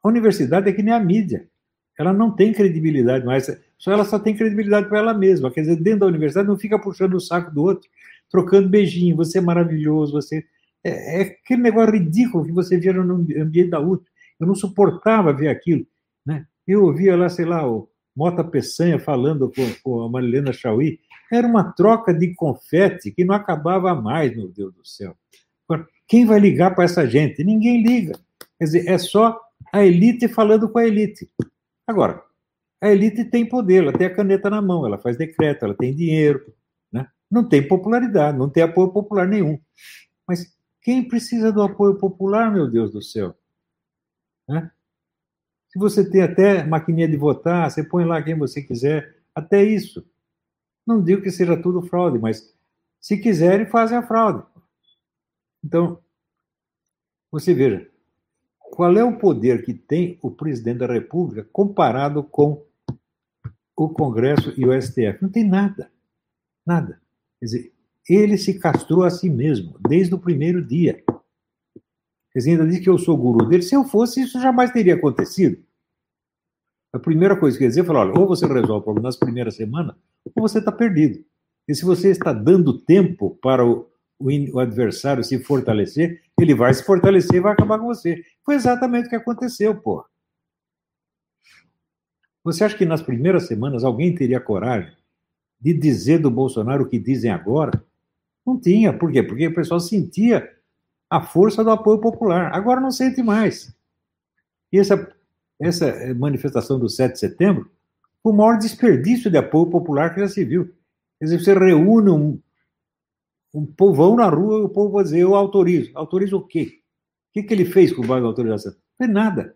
A universidade é que nem a mídia. Ela não tem credibilidade mais. Só ela só tem credibilidade para ela mesma. Quer dizer, dentro da universidade não fica puxando o saco do outro, trocando beijinho. Você é maravilhoso, você. É, é aquele negócio ridículo que você via no ambiente da UT. Eu não suportava ver aquilo. Né? Eu ouvia lá, sei lá, o Mota Peçanha falando com, com a Marilena Chauí. Era uma troca de confete que não acabava mais, meu Deus do céu. Quem vai ligar para essa gente? Ninguém liga. Quer dizer, é só a elite falando com a elite. Agora, a elite tem poder, ela tem a caneta na mão, ela faz decreto, ela tem dinheiro, né? não tem popularidade, não tem apoio popular nenhum. Mas quem precisa do apoio popular, meu Deus do céu? Né? Se você tem até maquininha de votar, você põe lá quem você quiser, até isso. Não digo que seja tudo fraude, mas se quiserem, fazem a fraude. Então, você veja, qual é o poder que tem o presidente da República comparado com o Congresso e o STF? Não tem nada. Nada. Quer dizer, ele se castrou a si mesmo, desde o primeiro dia. Dizer, ainda diz que eu sou guru dele. Se eu fosse, isso jamais teria acontecido. A primeira coisa que dizer é falar: olha, ou você resolve o problema nas primeiras semanas, ou você está perdido. E se você está dando tempo para o, o, o adversário se fortalecer, ele vai se fortalecer e vai acabar com você. Foi exatamente o que aconteceu, pô. Você acha que nas primeiras semanas alguém teria coragem de dizer do Bolsonaro o que dizem agora? Não tinha. Por quê? Porque o pessoal sentia a força do apoio popular. Agora não sente mais. E essa, essa manifestação do 7 de setembro foi o maior desperdício de apoio popular que já se viu. Quer dizer, você reúne um, um povão na rua e o povo vai dizer, eu autorizo. Autorizo o quê? O que, que ele fez com o bairro da autorização? Não fez nada.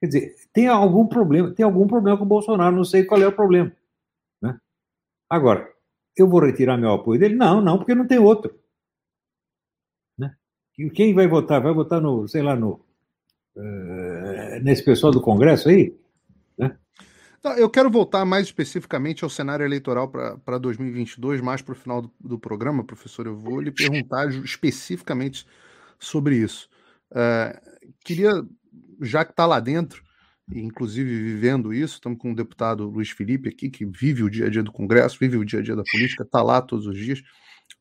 Quer dizer, tem algum problema, tem algum problema com o Bolsonaro, não sei qual é o problema. Né? Agora, eu vou retirar meu apoio dele? Não, não, porque não tem outro. Né? E quem vai votar? Vai votar no, sei lá, no, uh, nesse pessoal do Congresso aí? Né? eu quero voltar mais especificamente ao cenário eleitoral para 2022, mais para o final do, do, programa, professor. Eu vou lhe perguntar especificamente sobre isso. Uh, queria, já que está lá dentro, inclusive vivendo isso, estamos com o deputado Luiz Felipe aqui, que vive o dia a dia do Congresso, vive o dia a dia da política, está lá todos os dias.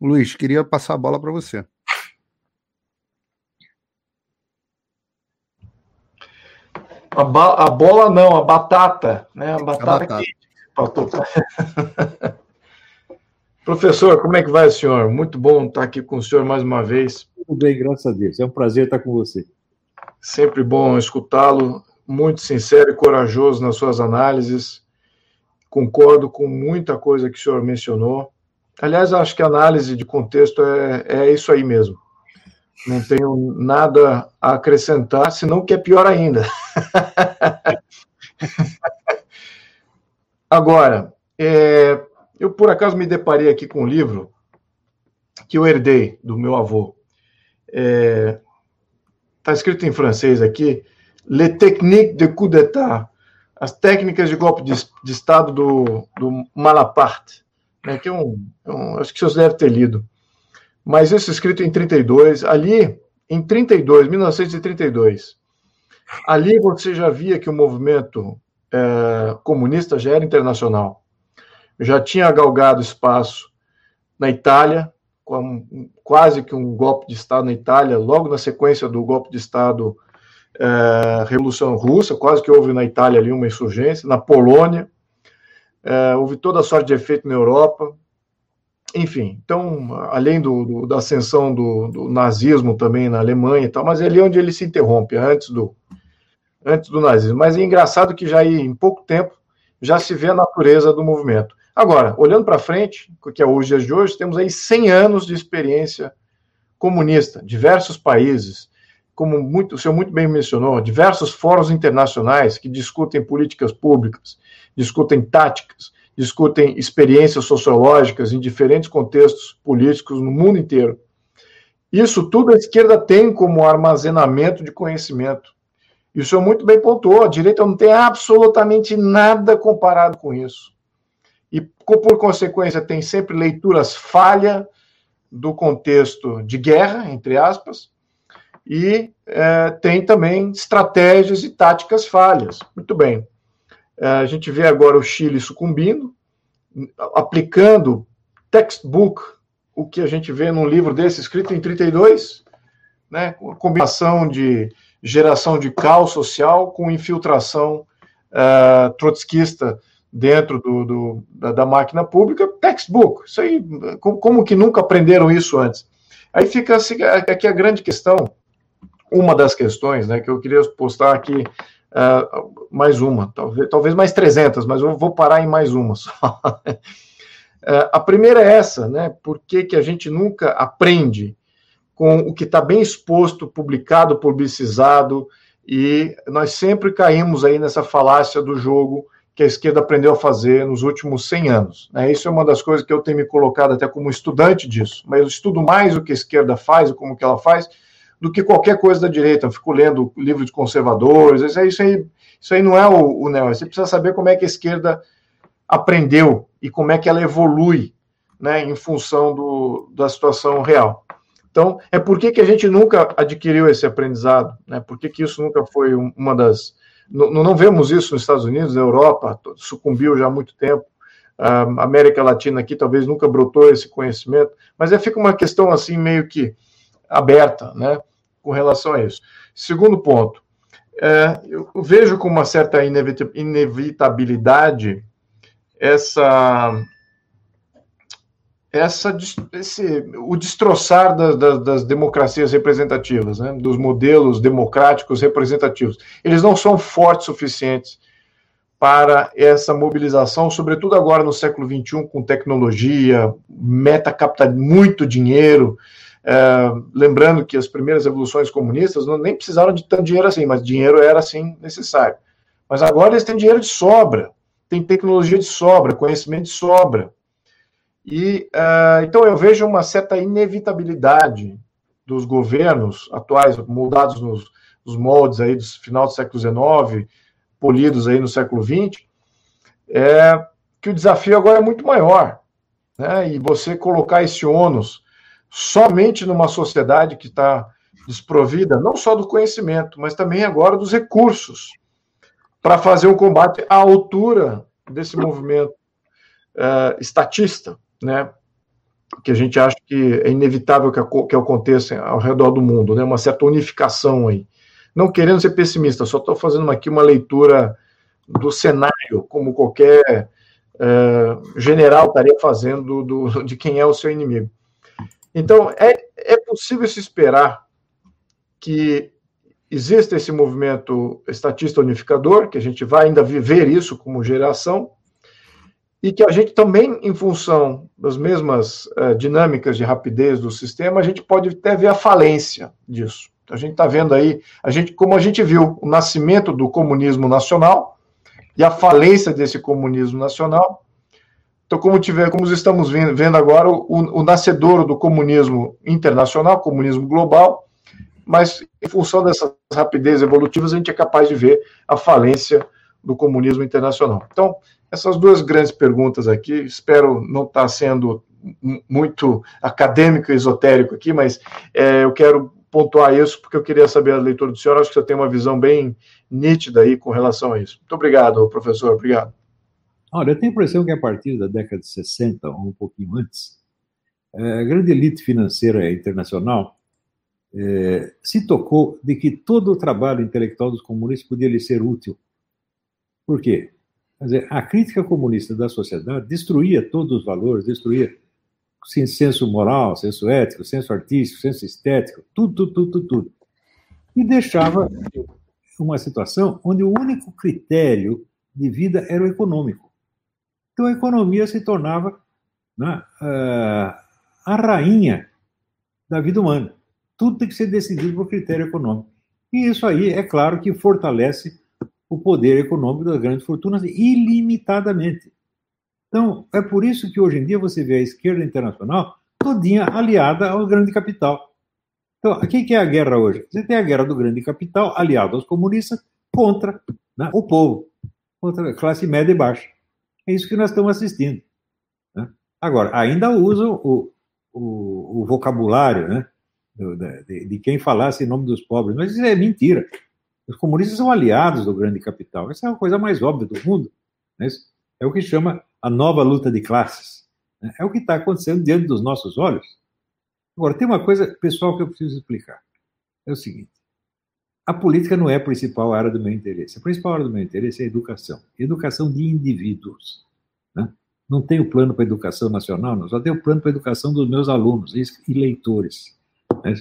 Luiz, queria passar a bola para você. A, a, bola não, a batata, né? A batata, a batata. quente. (laughs) Professor, como é que vai, senhor? Muito bom estar aqui com o senhor mais uma vez. Tudo bem, graças a Deus. É um prazer estar com você. Sempre bom escutá-lo, muito sincero e corajoso nas suas análises. Concordo com muita coisa que o senhor mencionou. Aliás, acho que a análise de contexto é, é isso aí mesmo. Não tenho nada a acrescentar, senão que é pior ainda. (laughs) Agora, é, eu por acaso me deparei aqui com um livro que eu herdei do meu avô. Está é, tá escrito em francês aqui, Les techniques de coup d'État, as técnicas de golpe de, de Estado do, do Malaparte, né, que é um, é um, acho que vocês devem ter lido. Mas isso escrito em 32, ali, em 32, 1932, ali você já via que o movimento é, comunista já era internacional, já tinha galgado espaço na Itália, com quase que um golpe de Estado na Itália, logo na sequência do golpe de Estado é, Revolução Russa, quase que houve na Itália ali uma insurgência, na Polônia, é, houve toda a sorte de efeito na Europa, enfim, então, além do, do da ascensão do, do, nazismo também na Alemanha e tal, mas é ali onde ele se interrompe, antes do, antes do nazismo. Mas é engraçado que já em pouco tempo já se vê a natureza do movimento. Agora, olhando para frente, que é os dias de hoje, temos aí 100 anos de experiência comunista, diversos países, como muito, o senhor muito bem mencionou, diversos fóruns internacionais que discutem políticas públicas, discutem táticas, discutem experiências sociológicas em diferentes contextos políticos no mundo inteiro. Isso tudo a esquerda tem como armazenamento de conhecimento. E o senhor muito bem pontuou, a direita não tem absolutamente nada comparado com isso. E, por consequência, tem sempre leituras falha do contexto de guerra, entre aspas, e é, tem também estratégias e táticas falhas. Muito bem. É, a gente vê agora o Chile sucumbindo, aplicando textbook, o que a gente vê num livro desse escrito em 32, né, com combinação de geração de caos social com infiltração uh, trotskista dentro do, do da, da, máquina pública, textbook. Isso aí, como, como, que nunca aprenderam isso antes? Aí fica aqui a grande questão, uma das questões, né, que eu queria postar aqui, uh, mais uma, talvez, talvez mais 300, mas eu vou parar em mais uma só. uh, (laughs) a primeira é essa, né, por que, que a gente nunca aprende com o que está bem exposto, publicado, publicizado, e nós sempre caímos aí nessa falácia do jogo que a esquerda aprendeu a fazer nos últimos 100 anos. Né? Isso é uma das coisas que eu tenho me colocado até como estudante disso, mas eu estudo mais o que a esquerda faz, como que ela faz, do que qualquer coisa da direita. Eu fico lendo livro de conservadores, isso aí, isso aí, isso aí não é o, o Neo. Você precisa saber como é que a esquerda aprendeu e como é que ela evolui né, em função do, da situação real. Então, é por que, que a gente nunca adquiriu esse aprendizado? Né? Por que, que isso nunca foi uma das. Não, não vemos isso nos Estados Unidos, na Europa, sucumbiu já há muito tempo. A América Latina aqui talvez nunca brotou esse conhecimento, mas é, fica uma questão assim meio que aberta, né, com relação a isso. Segundo ponto, é, eu vejo com uma certa inevitabilidade essa essa, esse, o destroçar da, da, das democracias representativas, né, dos modelos democráticos representativos. Eles não são fortes suficientes para essa mobilização, sobretudo agora no século XXI, com tecnologia, meta capta muito dinheiro. É, lembrando que as primeiras revoluções comunistas não, nem precisaram de tanto dinheiro assim, mas dinheiro era assim necessário. Mas agora eles têm dinheiro de sobra, têm tecnologia de sobra, conhecimento de sobra. E uh, então eu vejo uma certa inevitabilidade dos governos atuais, moldados nos, nos moldes aí do final do século XIX, polidos aí no século XX, é que o desafio agora é muito maior. Né? E você colocar esse ônus somente numa sociedade que está desprovida, não só do conhecimento, mas também agora dos recursos, para fazer um combate à altura desse movimento uh, estatista né, que a gente acha que é inevitável que, que aconteça ao redor do mundo, né, uma certa unificação aí. Não querendo ser pessimista, só estou fazendo aqui uma leitura do cenário, como qualquer é, general estaria fazendo do, de quem é o seu inimigo. Então, é, é possível se esperar que exista esse movimento estatista unificador, que a gente vai ainda viver isso como geração, e que a gente também, em função das mesmas uh, dinâmicas de rapidez do sistema, a gente pode até ver a falência disso. A gente está vendo aí, a gente, como a gente viu, o nascimento do comunismo nacional e a falência desse comunismo nacional. Então, como, tiver, como estamos vendo, agora, o, o nascedor do comunismo internacional, comunismo global, mas em função dessas rapidez evolutivas, a gente é capaz de ver a falência do comunismo internacional. Então, essas duas grandes perguntas aqui, espero não estar tá sendo muito acadêmico e esotérico aqui, mas é, eu quero pontuar isso porque eu queria saber a leitura do senhor. Acho que você tem uma visão bem nítida aí com relação a isso. Muito obrigado, professor. Obrigado. Olha, eu tenho a impressão que a partir da década de 60, ou um pouquinho antes, é, a grande elite financeira internacional é, se tocou de que todo o trabalho intelectual dos comunistas podia lhe ser útil. Por quê? Dizer, a crítica comunista da sociedade destruía todos os valores, destruía senso moral, senso ético, senso artístico, senso estético, tudo, tudo, tudo, tudo, tudo. E deixava uma situação onde o único critério de vida era o econômico. Então a economia se tornava né, a rainha da vida humana. Tudo tem que ser decidido por critério econômico. E isso aí, é claro que fortalece o poder econômico das grandes fortunas ilimitadamente. Então, é por isso que hoje em dia você vê a esquerda internacional todinha aliada ao grande capital. Então, o que é a guerra hoje? Você tem a guerra do grande capital aliado aos comunistas contra né, o povo, contra a classe média e baixa. É isso que nós estamos assistindo. Né? Agora, ainda usam o, o, o vocabulário né, de, de, quem falasse em nome dos pobres, mas isso é mentira. Os comunistas são aliados do grande capital. Essa é a coisa mais óbvia do mundo. Né? É o que chama a nova luta de classes. Né? É o que está acontecendo diante dos nossos olhos. Agora, tem uma coisa pessoal que eu preciso explicar. É o seguinte: a política não é a principal área do meu interesse. A principal área do meu interesse é a educação. Educação de indivíduos. Né? Não tenho plano para a educação nacional, não. Só tenho plano para a educação dos meus alunos e leitores. Né?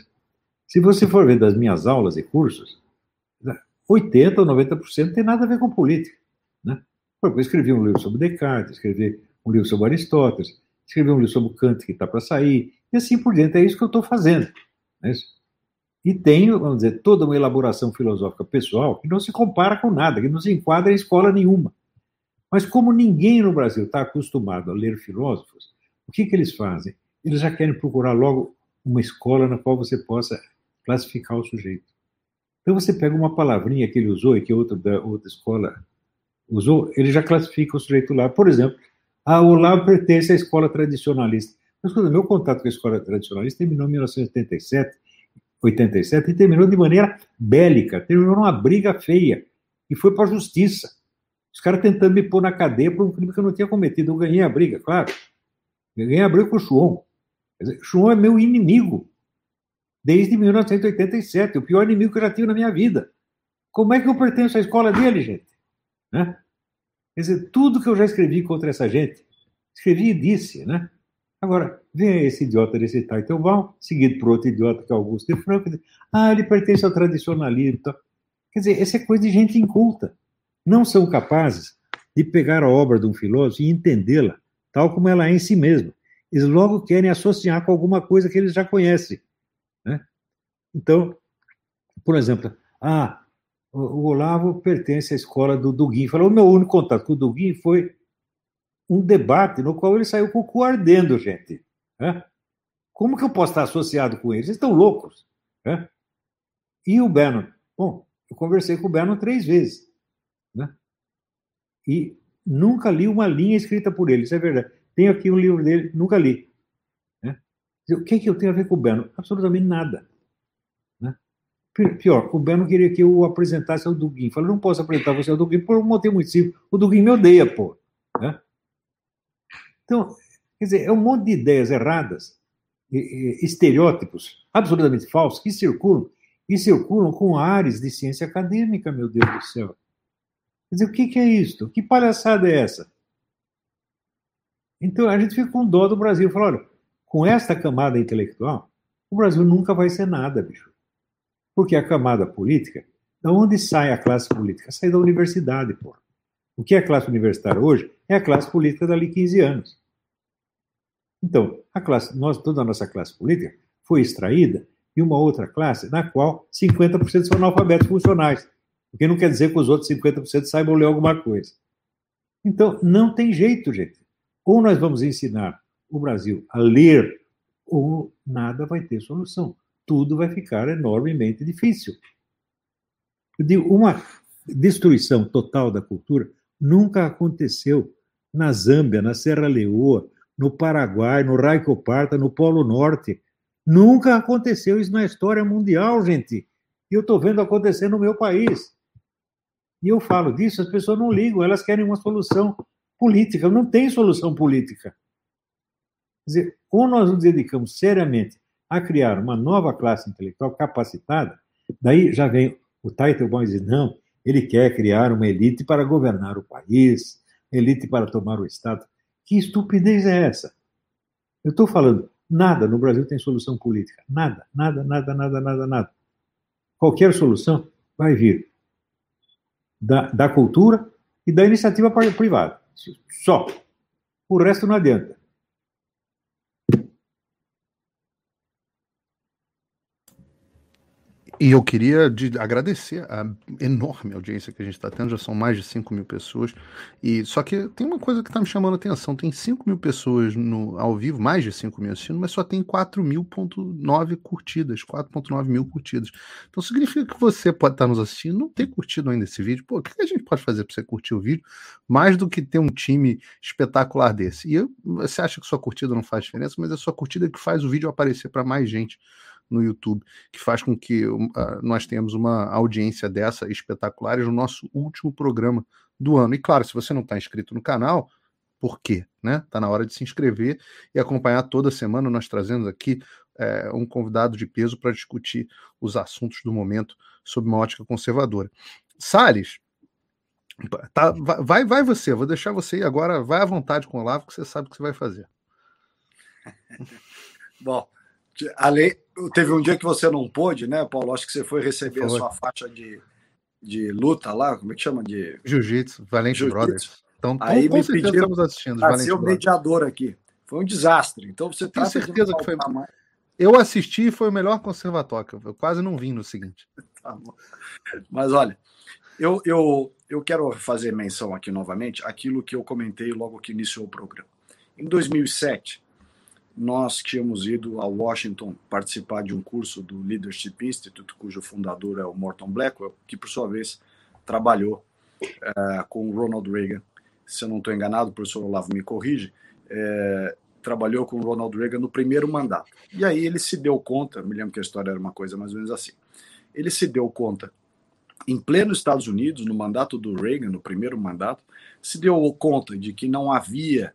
Se você for ver das minhas aulas e cursos, 80 ou 90% tem nada a ver com política. Né? Eu escrevi um livro sobre Descartes, escrevi um livro sobre Aristóteles, escrevi um livro sobre Kant que está para sair, e assim por diante. É isso que eu estou fazendo. Né? E tenho, vamos dizer, toda uma elaboração filosófica pessoal que não se compara com nada, que não se enquadra em escola nenhuma. Mas como ninguém no Brasil está acostumado a ler filósofos, o que, que eles fazem? Eles já querem procurar logo uma escola na qual você possa classificar o sujeito. Então você pega uma palavrinha que ele usou e que outra da outra escola usou, ele já classifica o sujeito lá. Por exemplo, a Olavo pertence à escola tradicionalista. Mas meu contato com a escola tradicionalista terminou em 1987, 87 e terminou de maneira bélica, terminou numa briga feia e foi para a justiça. Os caras tentando me pôr na cadeia por um crime que eu não tinha cometido. Eu ganhei a briga, claro. Eu ganhei a briga com o Chuon. Chuon é meu inimigo desde 1987, o pior inimigo que eu já tive na minha vida. Como é que eu pertenço à escola dele, gente? Né? Quer dizer, tudo que eu já escrevi contra essa gente, escrevi e disse, né? Agora, vem esse idiota desse Teitelbaum, seguido por outro idiota que é Augusto de Franco, ah, ele pertence ao tradicionalismo. Quer dizer, essa é coisa de gente inculta. Não são capazes de pegar a obra de um filósofo e entendê-la tal como ela é em si mesma. Eles logo querem associar com alguma coisa que eles já conhecem. Né? Então, por exemplo, ah, o Olavo pertence à escola do Duguin. Falou, o meu único contato com o Duguin foi um debate no qual ele saiu com o cu ardendo, gente. Né? Como que eu posso estar associado com eles? Eles estão loucos. Né? E o Bannon? Bom, eu conversei com o Bannon três vezes. Né? E nunca li uma linha escrita por ele, isso é verdade. Tenho aqui um livro dele, nunca li. Né? O que, é que eu tenho a ver com o Bannon? Absolutamente nada. Pior, o Beno queria que eu apresentasse ao Duguin. Falei, não posso apresentar você ao Duguin por um motivo muito simples. O Duguin me odeia, pô. Né? Então, quer dizer, é um monte de ideias erradas, estereótipos absolutamente falsos que circulam e circulam com ares de ciência acadêmica, meu Deus do céu. Quer dizer, o que, é isto? Que palhaçada é essa? Então a gente fica com dó do Brasil. Fala, olha, com esta camada intelectual, o Brasil nunca vai ser nada, bicho. Porque a camada política, da onde sai a classe política? Sai da universidade, pô. O que é a classe universitária hoje é a classe política dali 15 anos. Então, a classe, nós, toda a nossa classe política foi extraída de uma outra classe na qual 50% são analfabetos funcionais. O que não quer dizer que os outros 50% saibam ler alguma coisa. Então, não tem jeito, gente. Ou nós vamos ensinar o Brasil a ler, ou nada vai ter solução tudo vai ficar enormemente difícil. Uma destruição total da cultura nunca aconteceu na Zâmbia, na Serra Leoa, no Paraguai, no Raicoparta, no Polo Norte. Nunca aconteceu isso na história mundial, gente. E eu estou vendo acontecer no meu país. E eu falo disso, as pessoas não ligam, elas querem uma solução política. Não tem solução política. Quer dizer, ou nós nos dedicamos seriamente a criar uma nova classe intelectual capacitada. Daí já vem o Teitelbaum diz: não, ele quer criar uma elite para governar o país, elite para tomar o Estado. Que estupidez é essa? Eu estou falando, nada no Brasil tem solução política. Nada, nada, nada, nada, nada, nada. Qualquer solução vai vir da, da cultura e da iniciativa privada. Só. O resto não adianta. E eu queria de, agradecer a enorme audiência que a gente está tendo, já são mais de 5 mil pessoas. E Só que tem uma coisa que está me chamando a atenção: tem 5 mil pessoas no, ao vivo, mais de 5 mil assistindo, mas só tem 4.000.9 curtidas, 4.9 mil curtidas. Então significa que você pode estar tá nos assistindo, não ter curtido ainda esse vídeo. Pô, o que a gente pode fazer para você curtir o vídeo mais do que ter um time espetacular desse? E eu, você acha que sua curtida não faz diferença, mas é sua curtida que faz o vídeo aparecer para mais gente no YouTube, que faz com que uh, nós tenhamos uma audiência dessa espetacular no nosso último programa do ano. E claro, se você não está inscrito no canal, por quê? Né? Tá na hora de se inscrever e acompanhar toda semana. Nós trazemos aqui é, um convidado de peso para discutir os assuntos do momento sob uma ótica conservadora. Salles, tá, vai, vai você, vou deixar você ir agora, vai à vontade com o Olavo, que você sabe o que você vai fazer. (laughs) Bom, Além, teve um dia que você não pôde, né, Paulo? Acho que você foi receber foi. a sua faixa de, de luta lá, como é que chama? De Jiu-Jitsu, Valente Jiu Brothers. Então, Aí com me certeza estamos assistindo. Para ser o mediador aqui. Foi um desastre. Então você tem certeza que foi. Mais. Eu assisti e foi o melhor conservatório. Eu quase não vim no seguinte. (laughs) tá Mas olha, eu, eu, eu quero fazer menção aqui novamente aquilo que eu comentei logo que iniciou o programa. Em 2007, nós tínhamos ido a Washington participar de um curso do Leadership Institute, cujo fundador é o Morton Blackwell, que por sua vez trabalhou é, com o Ronald Reagan. Se eu não estou enganado, o professor Olavo me corrige, é, trabalhou com o Ronald Reagan no primeiro mandato. E aí ele se deu conta, me lembro que a história era uma coisa mais ou menos assim. Ele se deu conta, em pleno Estados Unidos, no mandato do Reagan, no primeiro mandato, se deu conta de que não havia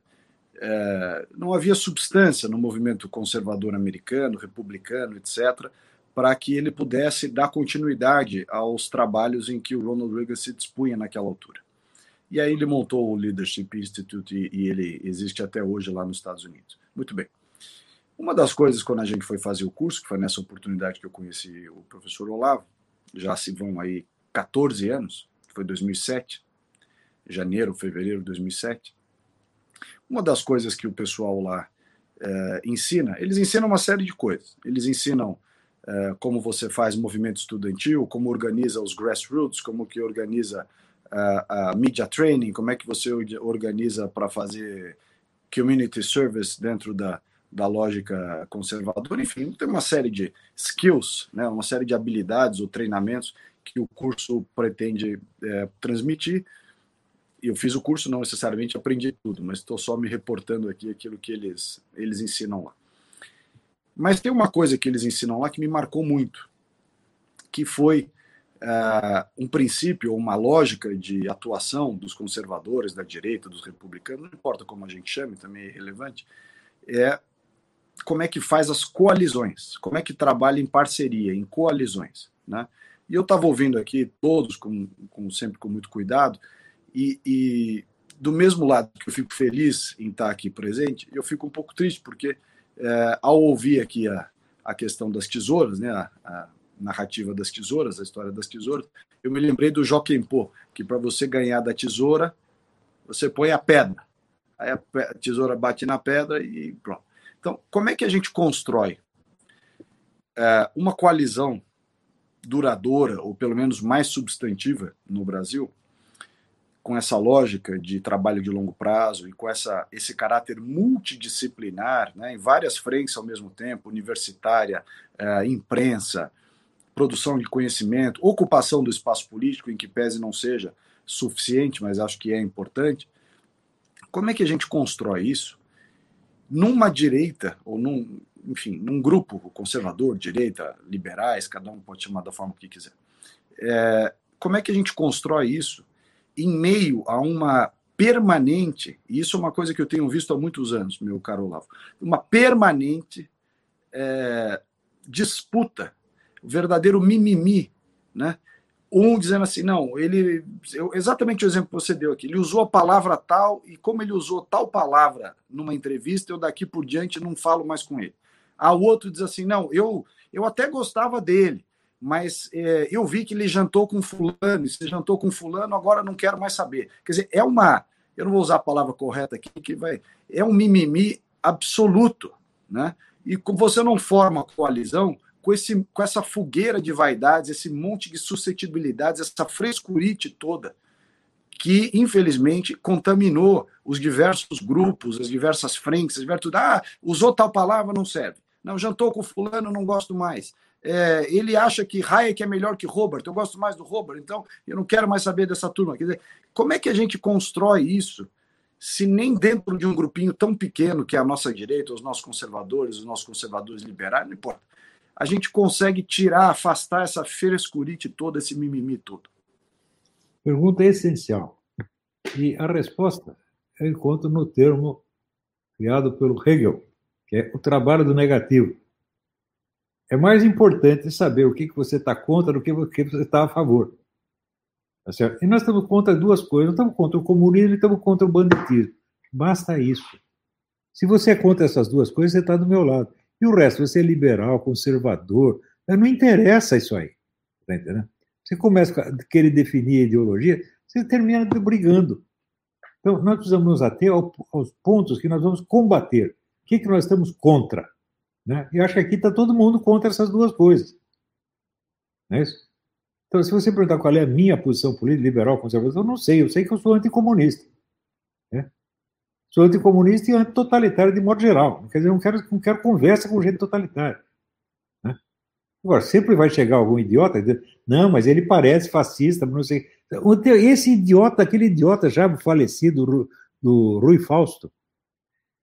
é, não havia substância no movimento conservador americano, republicano, etc., para que ele pudesse dar continuidade aos trabalhos em que o Ronald Reagan se dispunha naquela altura. E aí ele montou o Leadership Institute e, e ele existe até hoje lá nos Estados Unidos. Muito bem. Uma das coisas quando a gente foi fazer o curso, que foi nessa oportunidade que eu conheci o professor Olavo, já se vão aí 14 anos, foi 2007, janeiro, fevereiro de 2007, uma das coisas que o pessoal lá é, ensina, eles ensinam uma série de coisas. Eles ensinam é, como você faz movimento estudantil, como organiza os grassroots, como que organiza a, a media training, como é que você organiza para fazer community service dentro da, da lógica conservadora. Enfim, tem uma série de skills, né, uma série de habilidades ou treinamentos que o curso pretende é, transmitir eu fiz o curso, não necessariamente aprendi tudo, mas estou só me reportando aqui aquilo que eles, eles ensinam lá. Mas tem uma coisa que eles ensinam lá que me marcou muito, que foi uh, um princípio, uma lógica de atuação dos conservadores, da direita, dos republicanos, não importa como a gente chame, também é irrelevante, é como é que faz as coalizões, como é que trabalha em parceria, em coalizões. Né? E eu estava ouvindo aqui todos, com, com, sempre com muito cuidado, e, e, do mesmo lado que eu fico feliz em estar aqui presente, eu fico um pouco triste, porque é, ao ouvir aqui a, a questão das tesouras, né, a, a, narrativa das tesouras, a história das tesouras, eu me lembrei do Joaquim Pô, que para você ganhar da tesoura, você põe a pedra. Aí a tesoura bate na pedra e pronto. Então, como é que a gente constrói é, uma coalizão duradoura, ou pelo menos mais substantiva no Brasil, com essa lógica de trabalho de longo prazo e com essa, esse caráter multidisciplinar, né, em várias frentes ao mesmo tempo universitária, eh, imprensa, produção de conhecimento, ocupação do espaço político, em que pese não seja suficiente, mas acho que é importante. Como é que a gente constrói isso numa direita, ou num, enfim, num grupo conservador, direita, liberais, cada um pode chamar da forma que quiser. É, como é que a gente constrói isso em meio a uma permanente, e isso é uma coisa que eu tenho visto há muitos anos, meu caro Olavo, uma permanente é, disputa, o verdadeiro mimimi, né? Um dizendo assim, não, ele. Eu, exatamente o exemplo que você deu aqui. Ele usou a palavra tal, e como ele usou tal palavra numa entrevista, eu daqui por diante não falo mais com ele. A outro diz assim, não, eu, eu até gostava dele, mas é, eu vi que ele jantou com fulano, se jantou com fulano, agora não quero mais saber. Quer dizer, é uma. Eu não vou usar a palavra correta aqui, que vai. É um mimimi absoluto, né? E você não forma coalizão com, esse, com essa fogueira de vaidades, esse monte de suscetibilidades, essa frescurite toda, que infelizmente contaminou os diversos grupos, as diversas frentes, as diversas, ah, usou tal palavra, não serve. Não, jantou com fulano, não gosto mais. É, ele acha que Hayek é melhor que Robert, eu gosto mais do Robert, então eu não quero mais saber dessa turma. Quer dizer, como é que a gente constrói isso se nem dentro de um grupinho tão pequeno que é a nossa direita, os nossos conservadores, os nossos conservadores liberais, não importa, a gente consegue tirar, afastar essa frescurite toda, esse mimimi todo? Pergunta essencial. E a resposta eu encontro no termo criado pelo Hegel, que é o trabalho do negativo. É mais importante saber o que você está contra do que o que você está a favor. Tá certo? E nós estamos contra duas coisas. Nós estamos contra o comunismo e estamos contra o banditismo. Basta isso. Se você é contra essas duas coisas, você está do meu lado. E o resto, você é liberal, conservador, não interessa isso aí. Tá entendendo? Você começa a querer definir a ideologia, você termina brigando. Então, nós precisamos nos ater aos pontos que nós vamos combater. O que, que nós estamos contra? Né? E acho que aqui está todo mundo contra essas duas coisas. Não é isso? Então, se você perguntar qual é a minha posição política, liberal, conservadora, eu não sei. Eu sei que eu sou anticomunista. Né? Sou anticomunista e antitotalitário de modo geral. Quer dizer, não quero, não quero conversa com gente totalitária. Né? Agora, sempre vai chegar algum idiota e dizer, não, mas ele parece fascista, não sei. Esse idiota, aquele idiota já falecido do Rui Fausto,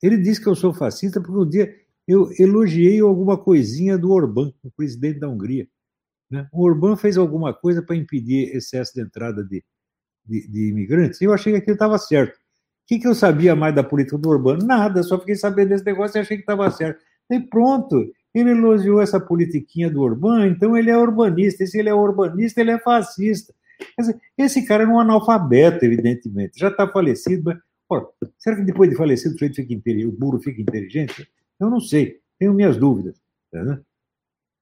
ele disse que eu sou fascista porque um dia eu elogiei alguma coisinha do Orbán, o presidente da Hungria. Né? O Orbán fez alguma coisa para impedir excesso de entrada de, de, de imigrantes, eu achei que aquilo estava certo. O que, que eu sabia mais da política do Orbán? Nada, só fiquei sabendo desse negócio e achei que estava certo. E pronto, ele elogiou essa politiquinha do Orbán, então ele é urbanista, e se ele é urbanista, ele é fascista. Esse cara é um analfabeto, evidentemente, já está falecido, mas ora, será que depois de falecido o, fica o burro fica inteligente? Eu não sei, tenho minhas dúvidas. Né?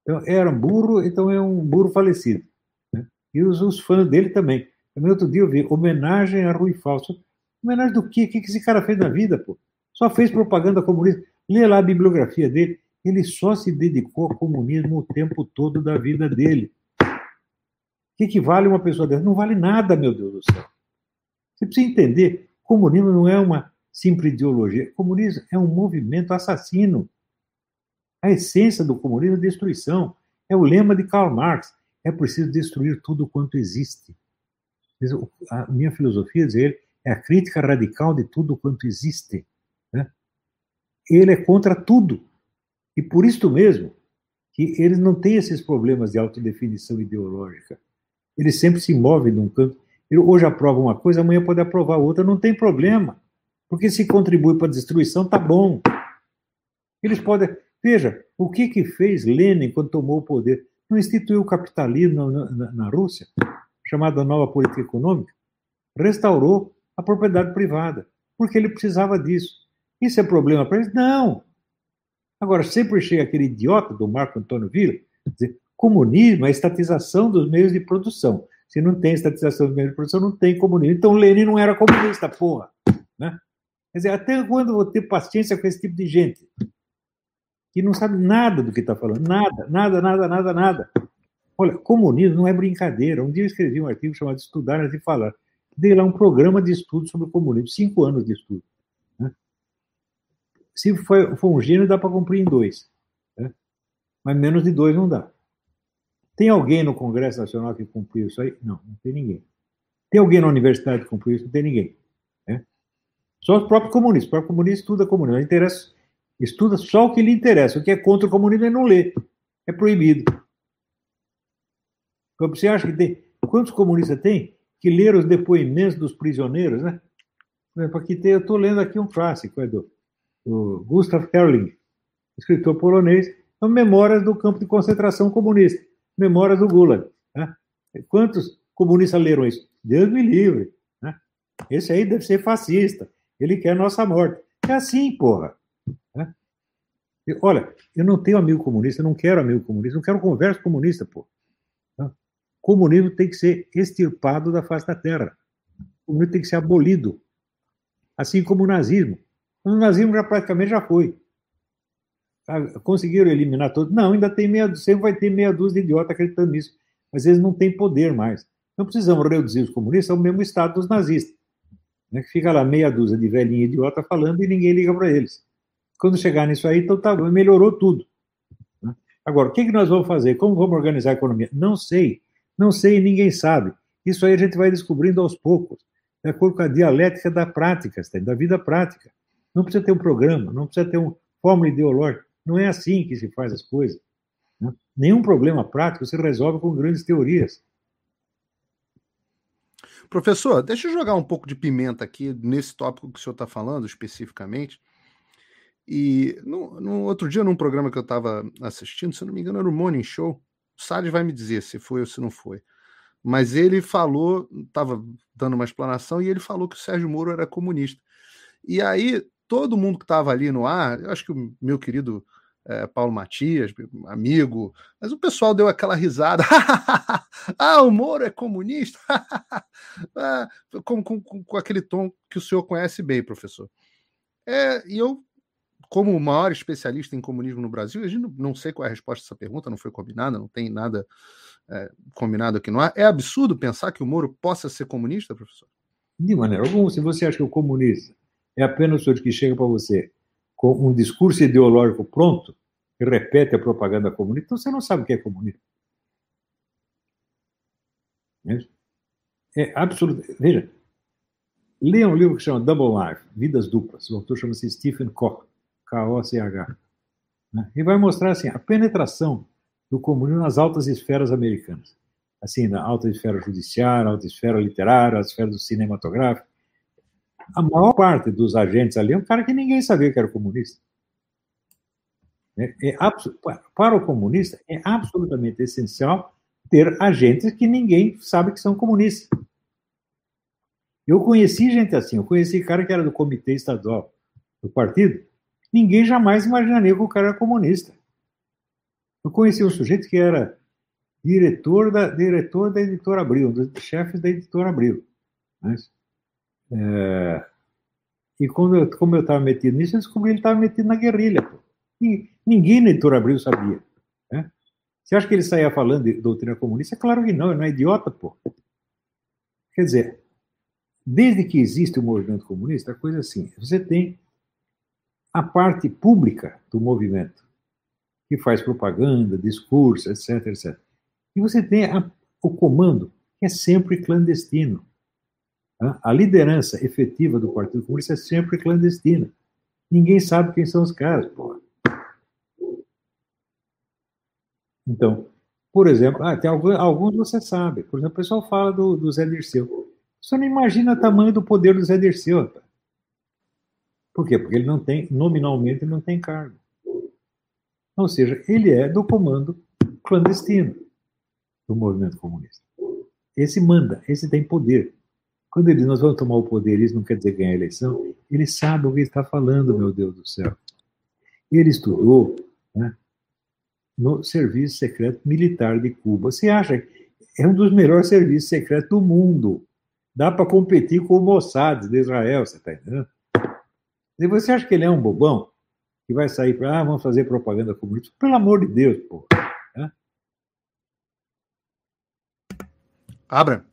Então, era um burro, então é um burro falecido. Né? E os, os, fãs dele também. No outro dia eu vi homenagem a Rui Falso. Homenagem do quê? O que esse cara fez na vida, pô? Só fez propaganda comunista. Lê lá a bibliografia dele. Ele só se dedicou ao comunismo o tempo todo da vida dele. O que, que vale uma pessoa dessa? Não vale nada, meu Deus do céu. Você precisa entender: comunismo não é uma simples ideologia. Comunismo é um movimento assassino. A essência do comunismo é destruição. É o lema de Karl Marx. É preciso destruir tudo quanto existe. A minha filosofia, diz ele, é a crítica radical de tudo quanto existe. Né? Ele é contra tudo. E por isso mesmo que ele não tem esses problemas de autodefinição ideológica. Ele sempre se move num canto. Ele hoje aprova uma coisa, amanhã pode aprovar outra, não tem problema. Porque se contribui para a destruição, tá bom. Eles podem. Veja, o que, que fez Lenin quando tomou o poder? Não instituiu o capitalismo na, na, na Rússia, chamada nova política econômica? Restaurou a propriedade privada, porque ele precisava disso. Isso é problema para eles? Não. Agora, sempre chega aquele idiota do Marco Antônio Villa, dizer, comunismo é estatização dos meios de produção. Se não tem estatização dos meios de produção, não tem comunismo. Então Lenin não era comunista, porra. Né? Quer dizer, até quando vou ter paciência com esse tipo de gente? que não sabe nada do que está falando, nada, nada, nada, nada, nada. Olha, comunismo não é brincadeira. Um dia eu escrevi um artigo chamado Estudar antes de falar. Dei lá um programa de estudo sobre o comunismo, cinco anos de estudo. Né? Se for, for um gênio, dá para cumprir em dois. Né? Mas menos de dois não dá. Tem alguém no Congresso Nacional que cumpriu isso aí? Não, não tem ninguém. Tem alguém na universidade que cumpriu isso? Não tem ninguém. Só os próprios comunistas. O próprio comunista estuda comunismo. Interessa Estuda só o que lhe interessa. O que é contra o comunismo ele não lê. É proibido. Como você acha que tem. Quantos comunistas tem que leram os depoimentos dos prisioneiros, né? Aqui tem, eu estou lendo aqui um clássico, é do, do Gustav Herling, escritor polonês, São memórias do campo de concentração comunista, memórias do Gulag. Né? Quantos comunistas leram isso? Deus me livre. Né? Esse aí deve ser fascista. Ele quer nossa morte. É assim, porra. Né? Olha, eu não tenho amigo comunista, eu não quero amigo comunista, não quero conversa comunista, pô. Né? Comunismo tem que ser extirpado da face da terra. O comunismo tem que ser abolido. Assim como o nazismo. O nazismo já praticamente já foi. Ah, conseguiram eliminar todos? Não, ainda tem meia, sempre vai ter meia dúzia de idiotas acreditando nisso. Mas eles não têm poder mais. Não precisamos reduzir os comunistas ao mesmo estado dos nazistas. Né? Que fica lá meia dúzia de velhinha idiota falando e ninguém liga para eles. Quando chegar nisso aí, então tá, melhorou tudo. Né? Agora, o que, que nós vamos fazer? Como vamos organizar a economia? Não sei. Não sei, ninguém sabe. Isso aí a gente vai descobrindo aos poucos, de acordo com a dialética da prática, da vida prática. Não precisa ter um programa, não precisa ter uma fórmula ideológica. Não é assim que se faz as coisas. Né? Nenhum problema prático se resolve com grandes teorias. Professor, deixa eu jogar um pouco de pimenta aqui nesse tópico que o senhor está falando especificamente. E no, no, outro dia, num programa que eu estava assistindo, se não me engano, era o Morning Show. O Salles vai me dizer se foi ou se não foi. Mas ele falou, estava dando uma explanação, e ele falou que o Sérgio Moro era comunista. E aí, todo mundo que estava ali no ar, eu acho que o meu querido é, Paulo Matias, amigo, mas o pessoal deu aquela risada. (laughs) ah, o Moro é comunista? (laughs) ah, com, com, com, aquele tom que o senhor conhece bem, professor. É, e eu, como o maior especialista em comunismo no Brasil, a gente não, sei qual é a resposta dessa pergunta, não foi combinada, não tem nada é, combinado aqui no ar. É absurdo pensar que o Moro possa ser comunista, professor? De maneira alguma. Se você acha que o comunista é apenas o senhor que chega para você com um discurso ideológico pronto e repete a propaganda comunista, então você não sabe o que é comunismo. É absoluto. Veja, leia um livro que chama Double Life, Vidas Duplas. O autor chama-se Stephen Koch, K-O-C-H. Né? E vai mostrar assim, a penetração do comunismo nas altas esferas americanas. Assim, na alta esfera judiciária, alta esfera literária, alta esfera do cinematográfico, a maior parte dos agentes ali é um cara que ninguém sabia que era comunista. É, é para o comunista, é absolutamente essencial ter agentes que ninguém sabe que são comunistas. Eu conheci gente assim, eu conheci cara que era do comitê estadual do partido, ninguém jamais imaginaria que o cara era comunista. Eu conheci um sujeito que era diretor da, diretor da editora Abril, um dos chefes da editora Abril. Mas, é, e quando eu, como eu estava metido nisso, eu descobri que ele estava metido na guerrilha. Pô. E ninguém na editora Abril sabia. Né? Você acha que ele saía falando de doutrina comunista? Claro que não, ele não é idiota, pô. Quer dizer, desde que existe o movimento comunista, a coisa é assim: você tem a parte pública do movimento, que faz propaganda, discurso, etc, etc. E você tem a, o comando, que é sempre clandestino. A liderança efetiva do Partido Comunista é sempre clandestina. Ninguém sabe quem são os caras, porra. Então, por exemplo, ah, tem alguns, alguns você sabe. Por exemplo, o pessoal fala do, do Zé Dirceu. Você não imagina o tamanho do poder do Zé Dirceu. Tá? Por quê? Porque ele não tem, nominalmente, ele não tem cargo. Ou seja, ele é do comando clandestino do movimento comunista. Esse manda, esse tem poder. Quando ele diz nós vamos tomar o poder, isso não quer dizer ganhar a eleição, ele sabe o que está falando, meu Deus do céu. Ele estudou né, no Serviço Secreto Militar de Cuba. Você acha que é um dos melhores serviços secretos do mundo? Dá para competir com o Mossad de Israel, você está entendendo? E você acha que ele é um bobão? Que vai sair para, ah, vamos fazer propaganda comunista? Pelo amor de Deus, pô. Né? Abra.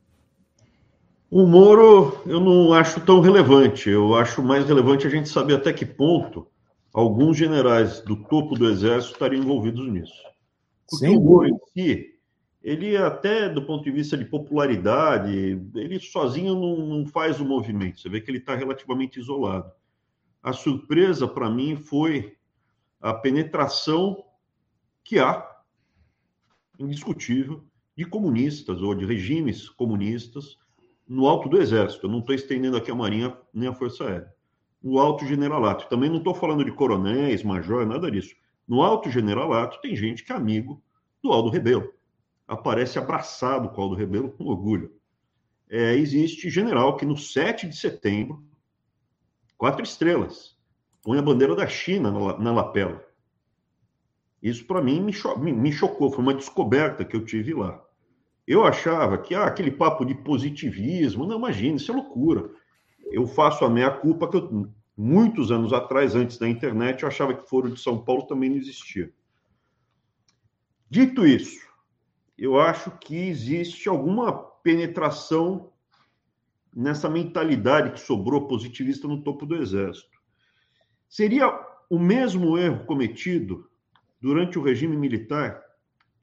O Moro eu não acho tão relevante. Eu acho mais relevante a gente saber até que ponto alguns generais do topo do exército estariam envolvidos nisso. Porque Sim. o Moro em si, ele até do ponto de vista de popularidade, ele sozinho não, não faz o movimento. Você vê que ele está relativamente isolado. A surpresa para mim foi a penetração que há, indiscutível, de comunistas ou de regimes comunistas no alto do Exército. Eu não estou estendendo aqui a Marinha nem a Força Aérea. No alto generalato. Também não estou falando de coronéis, major, nada disso. No Alto Generalato tem gente que é amigo do Aldo Rebelo. Aparece abraçado com o Aldo Rebelo com orgulho. É, existe general que no 7 de setembro, quatro estrelas, põe a bandeira da China na, na lapela. Isso para mim me, cho me, me chocou, foi uma descoberta que eu tive lá. Eu achava que ah, aquele papo de positivismo, não imagina, isso é loucura. Eu faço a minha culpa que eu, muitos anos atrás, antes da internet, eu achava que Foro de São Paulo também não existia. Dito isso, eu acho que existe alguma penetração nessa mentalidade que sobrou positivista no topo do exército. Seria o mesmo erro cometido durante o regime militar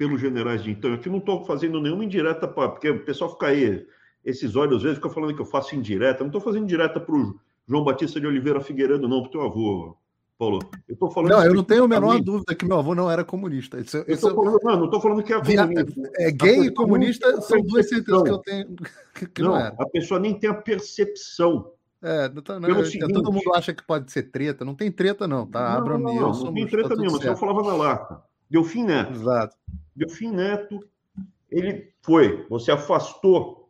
pelos generais de então. Aqui não estou fazendo nenhuma indireta, pra, porque o pessoal fica aí, esses olhos às vezes fica falando que eu faço indireta. Não estou fazendo indireta para o João Batista de Oliveira Figueiredo, não, para o teu avô, Paulo. Eu tô falando não, eu não tenho a menor dúvida que meu avô não era comunista. Isso, eu isso, falando, não, não estou falando que é comunista. É, gay e comunista são duas certezas que eu tenho (laughs) que não, não. A pessoa nem tem a percepção. É, não, tá, não, seguinte, todo mundo acha que pode ser treta. Não tem treta, não, tá? Abra não, não, não, tem treta tá nenhuma. Você falava na lata. Delfim Neto. Exato. Delfim Neto, ele foi, você afastou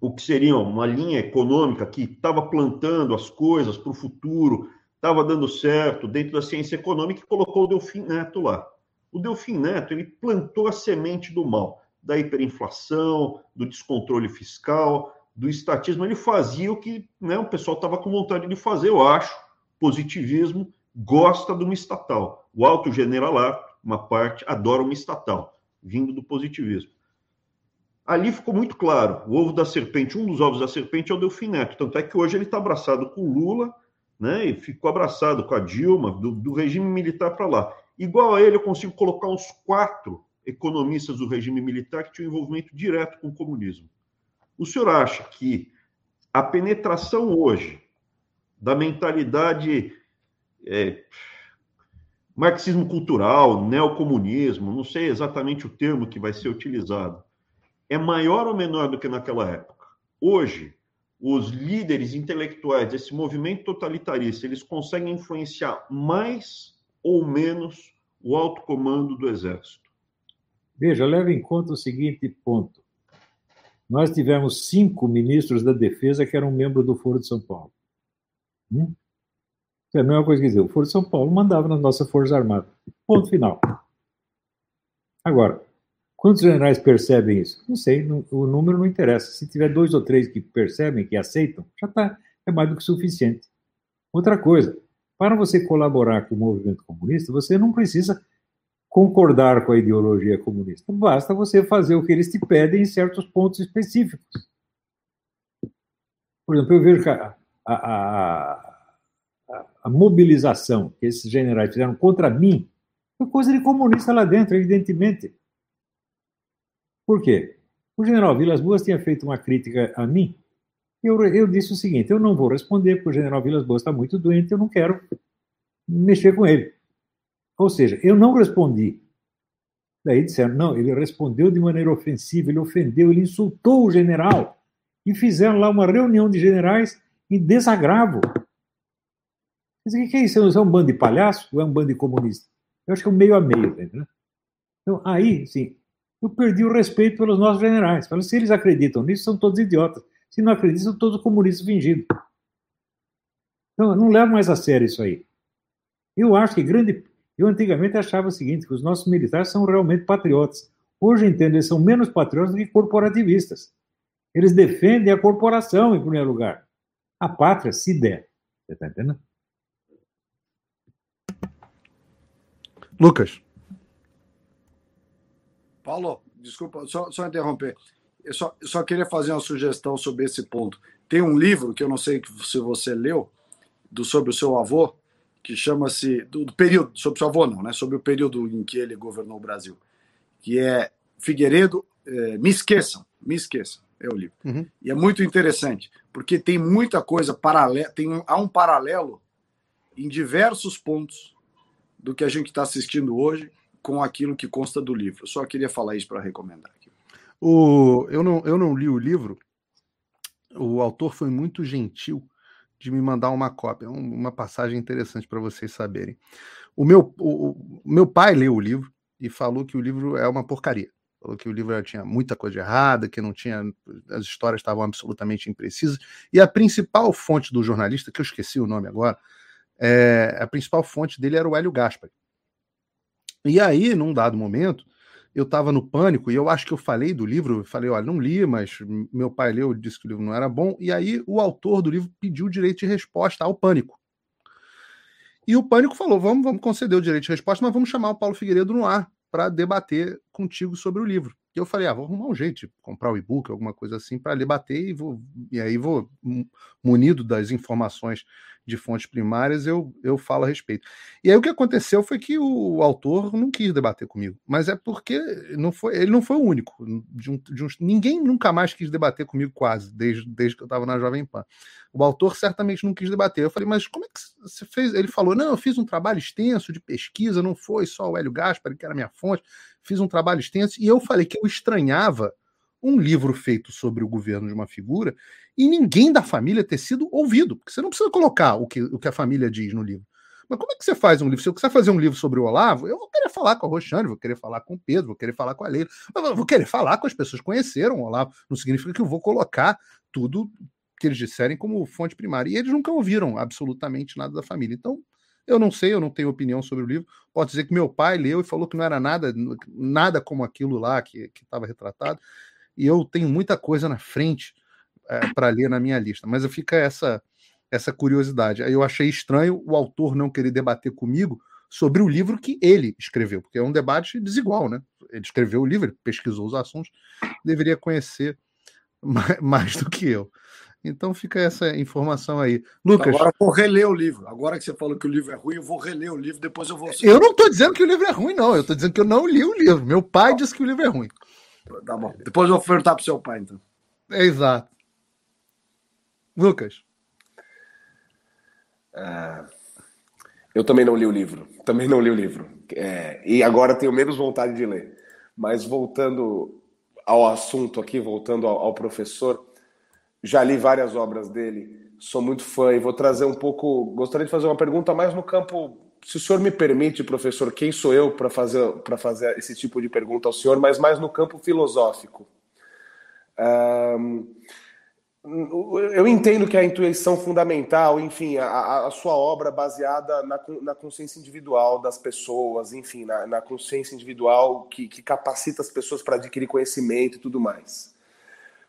o que seria uma linha econômica que estava plantando as coisas para o futuro, estava dando certo dentro da ciência econômica e colocou o Delfim Neto lá. O Delfim Neto, ele plantou a semente do mal, da hiperinflação, do descontrole fiscal, do estatismo. Ele fazia o que né, o pessoal estava com vontade de fazer, eu acho. Positivismo gosta de uma estatal. O alto generalato, uma parte, adora uma estatal, vindo do positivismo ali ficou muito claro: o ovo da serpente, um dos ovos da serpente é o Delfim Neto. Tanto é que hoje ele está abraçado com Lula, né? E ficou abraçado com a Dilma, do, do regime militar para lá. Igual a ele, eu consigo colocar uns quatro economistas do regime militar que tinham envolvimento direto com o comunismo. O senhor acha que a penetração hoje da mentalidade é, marxismo cultural, neocomunismo, não sei exatamente o termo que vai ser utilizado, é maior ou menor do que naquela época? Hoje, os líderes intelectuais desse movimento totalitarista, eles conseguem influenciar mais ou menos o alto comando do exército? Veja, leve em conta o seguinte ponto. Nós tivemos cinco ministros da defesa que eram membros do Foro de São Paulo. Hum? É a mesma coisa que dizer, o Foro de São Paulo mandava na nossa Força Armada. Ponto final. Agora, Quantos generais percebem isso? Não sei, não, o número não interessa. Se tiver dois ou três que percebem, que aceitam, já está, é mais do que suficiente. Outra coisa, para você colaborar com o movimento comunista, você não precisa concordar com a ideologia comunista. Basta você fazer o que eles te pedem em certos pontos específicos. Por exemplo, eu vejo que a, a, a, a mobilização que esses generais fizeram contra mim foi coisa de comunista lá dentro, evidentemente. Por quê? O general Vilas Boas tinha feito uma crítica a mim. Eu, eu disse o seguinte: eu não vou responder, porque o general Vilas Boas está muito doente, eu não quero mexer com ele. Ou seja, eu não respondi. Daí disseram: não, ele respondeu de maneira ofensiva, ele ofendeu, ele insultou o general. E fizeram lá uma reunião de generais em desagravo. O que é isso? É um bando de palhaço ou é um bando de comunista? Eu acho que é um meio a meio, tá Então, aí, sim, eu perdi o respeito pelos nossos generais. Falei, se eles acreditam nisso, são todos idiotas. Se não acreditam, são todos comunistas fingidos. Então, não levo mais a sério isso aí. Eu acho que grande. Eu antigamente achava o seguinte: que os nossos militares são realmente patriotas. Hoje entendo, eles são menos patriotas do que corporativistas. Eles defendem a corporação, em primeiro lugar. A pátria, se der. Você está entendendo? Lucas. Paulo, desculpa, só, só interromper. Eu só, eu só queria fazer uma sugestão sobre esse ponto. Tem um livro que eu não sei se você leu, do, sobre o seu avô, que chama-se. Do, do, período, sobre o seu avô, não, né? Sobre o período em que ele governou o Brasil. Que é Figueiredo. É, me esqueçam, me esqueçam. É o livro. Uhum. E é muito interessante, porque tem muita coisa paralela. Tem há um paralelo em diversos pontos do que a gente está assistindo hoje com aquilo que consta do livro. Só queria falar isso para recomendar. Aqui. O, eu, não, eu não li o livro. O autor foi muito gentil de me mandar uma cópia, uma passagem interessante para vocês saberem. O meu, o, o, meu pai leu o livro e falou que o livro é uma porcaria. Falou que o livro tinha muita coisa errada, que não tinha. As histórias estavam absolutamente imprecisas. E a principal fonte do jornalista, que eu esqueci o nome agora, é, a principal fonte dele era o Hélio Gaspari. E aí, num dado momento, eu estava no pânico e eu acho que eu falei do livro, falei, olha, não li, mas meu pai leu, disse que o livro não era bom, e aí o autor do livro pediu o direito de resposta ao pânico. E o pânico falou: vamos, vamos conceder o direito de resposta, mas vamos chamar o Paulo Figueiredo no ar para debater contigo sobre o livro. Eu falei, ah, vou arrumar um jeito comprar o e-book, alguma coisa assim, para debater e, vou, e aí vou, munido das informações de fontes primárias, eu, eu falo a respeito. E aí o que aconteceu foi que o autor não quis debater comigo, mas é porque não foi, ele não foi o único. De um, de um, ninguém nunca mais quis debater comigo, quase, desde, desde que eu estava na Jovem Pan. O autor certamente não quis debater. Eu falei, mas como é que você fez? Ele falou, não, eu fiz um trabalho extenso de pesquisa, não foi só o Hélio Gaspar, que era minha fonte, fiz um trabalho extenso, e eu falei que eu estranhava um livro feito sobre o governo de uma figura e ninguém da família ter sido ouvido, porque você não precisa colocar o que, o que a família diz no livro. Mas como é que você faz um livro? Se eu quiser fazer um livro sobre o Olavo, eu vou querer falar com a Roxane, vou querer falar com o Pedro, vou querer falar com a Leila, vou querer falar com as pessoas que conheceram o Olavo. Não significa que eu vou colocar tudo que eles disserem como fonte primária. E eles nunca ouviram absolutamente nada da família. Então, eu não sei, eu não tenho opinião sobre o livro. Posso dizer que meu pai leu e falou que não era nada, nada como aquilo lá que estava retratado e eu tenho muita coisa na frente é, para ler na minha lista, mas fica essa essa curiosidade. Eu achei estranho o autor não querer debater comigo sobre o livro que ele escreveu, porque é um debate desigual, né? Ele escreveu o livro, pesquisou os assuntos, deveria conhecer (laughs) mais, mais do que eu. Então fica essa informação aí. Lucas. Agora eu vou reler o livro. Agora que você falou que o livro é ruim, eu vou reler o livro, depois eu vou. Eu não estou dizendo que o livro é ruim, não. Eu estou dizendo que eu não li o livro. Meu pai disse que o livro é ruim. Tá bom. Depois eu vou perguntar pro seu pai, então. É exato. Lucas. Ah, eu também não li o livro. Também não li o livro. É, e agora tenho menos vontade de ler. Mas voltando ao assunto aqui, voltando ao, ao professor, já li várias obras dele, sou muito fã e vou trazer um pouco. Gostaria de fazer uma pergunta mais no campo se o senhor me permite, professor, quem sou eu para fazer, fazer esse tipo de pergunta ao senhor, mas mais no campo filosófico. Um, eu entendo que a intuição fundamental, enfim, a, a sua obra baseada na, na, consciência individual das pessoas, enfim, na, na consciência individual que, que, capacita as pessoas para adquirir conhecimento e tudo mais.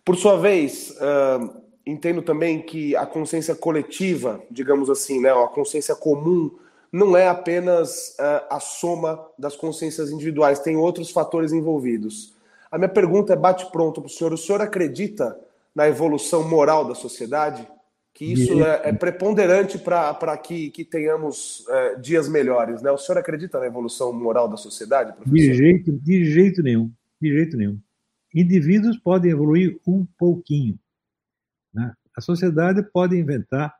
Por sua vez, uh, entendo também que a consciência coletiva, digamos assim, né, a consciência comum, não é apenas uh, a soma das consciências individuais, tem outros fatores envolvidos. A minha pergunta é bate pronto para o senhor. O senhor acredita na evolução moral da sociedade? Que isso é, é preponderante para que, que tenhamos uh, dias melhores, né? O senhor acredita na evolução moral da sociedade, professor? De jeito, de jeito nenhum, de jeito nenhum. Indivíduos podem evoluir um pouquinho. Né? A sociedade pode inventar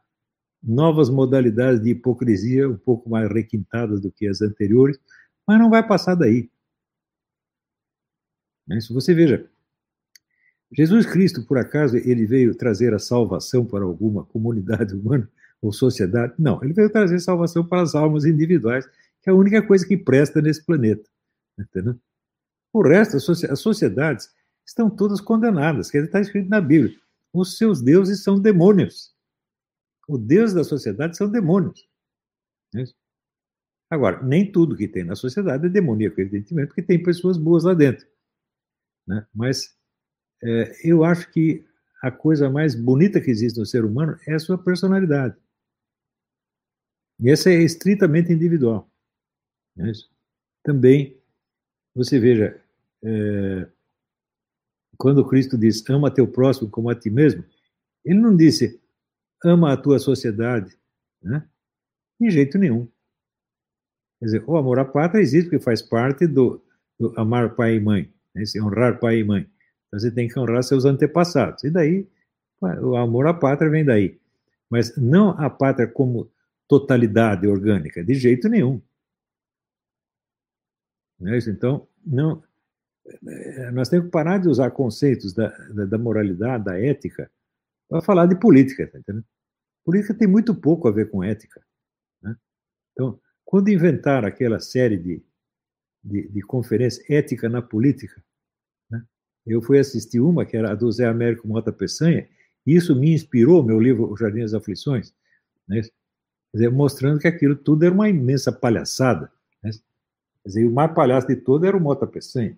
novas modalidades de hipocrisia um pouco mais requintadas do que as anteriores, mas não vai passar daí. Né? Se você veja, Jesus Cristo, por acaso, ele veio trazer a salvação para alguma comunidade humana ou sociedade? Não, ele veio trazer salvação para as almas individuais, que é a única coisa que presta nesse planeta. Entendeu? O resto, as sociedades estão todas condenadas, que está escrito na Bíblia. Os seus deuses são demônios. O Deus da sociedade são demônios. É Agora, nem tudo que tem na sociedade é demoníaco, evidentemente, porque tem pessoas boas lá dentro. Né? Mas é, eu acho que a coisa mais bonita que existe no ser humano é a sua personalidade. E essa é estritamente individual. É Também, você veja, é, quando Cristo diz ama teu próximo como a ti mesmo, ele não disse ama a tua sociedade, né? De jeito nenhum. Quer dizer, o amor à pátria existe porque faz parte do, do amar pai e mãe, né? honrar pai e mãe. Então você tem que honrar seus antepassados. E daí, o amor à pátria vem daí. Mas não a pátria como totalidade orgânica, de jeito nenhum. É? Então, não, nós temos que parar de usar conceitos da, da, da moralidade, da ética, para falar de política, tá política tem muito pouco a ver com ética. Né? Então, quando inventaram aquela série de, de, de conferências ética na política, né? eu fui assistir uma, que era a do Zé Américo Mota Peçanha, e isso me inspirou, meu livro O Jardim das Aflições, né? dizer, mostrando que aquilo tudo era uma imensa palhaçada. Né? Dizer, o mais palhaço de todo era o Mota Peçanha,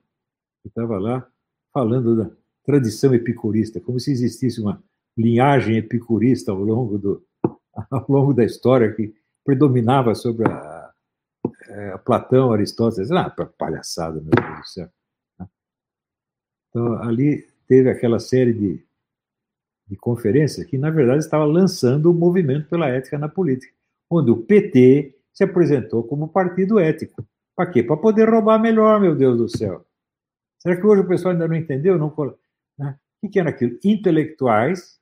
que estava lá falando da tradição epicurista, como se existisse uma linhagem epicurista ao longo, do, (laughs) ao longo da história que predominava sobre a, a Platão, Aristóteles. Ah, palhaçada, meu Deus do céu. Então, ali teve aquela série de, de conferências que, na verdade, estava lançando o movimento pela ética na política, onde o PT se apresentou como partido ético. Para quê? Para poder roubar melhor, meu Deus do céu. Será que hoje o pessoal ainda não entendeu? Não, né? O que era aquilo? Intelectuais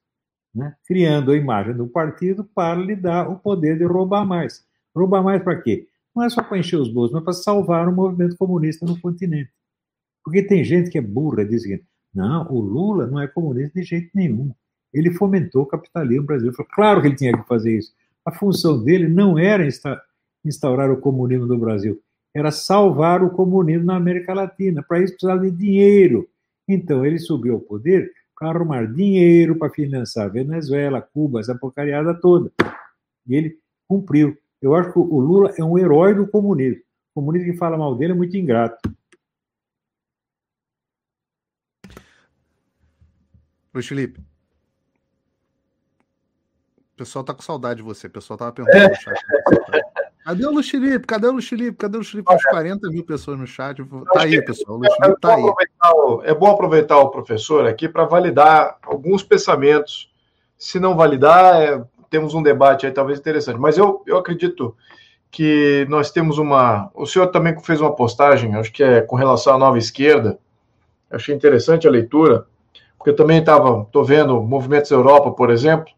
né? criando a imagem do partido para lhe dar o poder de roubar mais. Roubar mais para quê? Não é só para encher os bolsos, mas para salvar o movimento comunista no continente. Porque tem gente que é burra, diz que não, o Lula não é comunista de jeito nenhum. Ele fomentou o capitalismo brasileiro. Claro que ele tinha que fazer isso. A função dele não era instaurar o comunismo no Brasil, era salvar o comunismo na América Latina. Para isso precisava de dinheiro. Então ele subiu ao poder para arrumar dinheiro para financiar Venezuela, Cuba, essa porcariada toda. E ele cumpriu. Eu acho que o Lula é um herói do comunismo. O comunismo que fala mal dele é muito ingrato. Luiz Felipe. O pessoal tá com saudade de você. O pessoal tava perguntando é. no chat. (laughs) Cadê o Luiz Felipe? Cadê o Luiz Felipe? Cadê o Luiz Felipe? Uns 40 mil pessoas no chat. Tá aí, pessoal. O Luiz Felipe é tá aí. é bom aproveitar o professor aqui para validar alguns pensamentos. Se não validar, é, temos um debate aí talvez interessante. Mas eu, eu acredito que nós temos uma. O senhor também fez uma postagem, acho que é com relação à nova esquerda. Eu achei interessante a leitura, porque eu também estava, estou vendo movimentos Europa, por exemplo,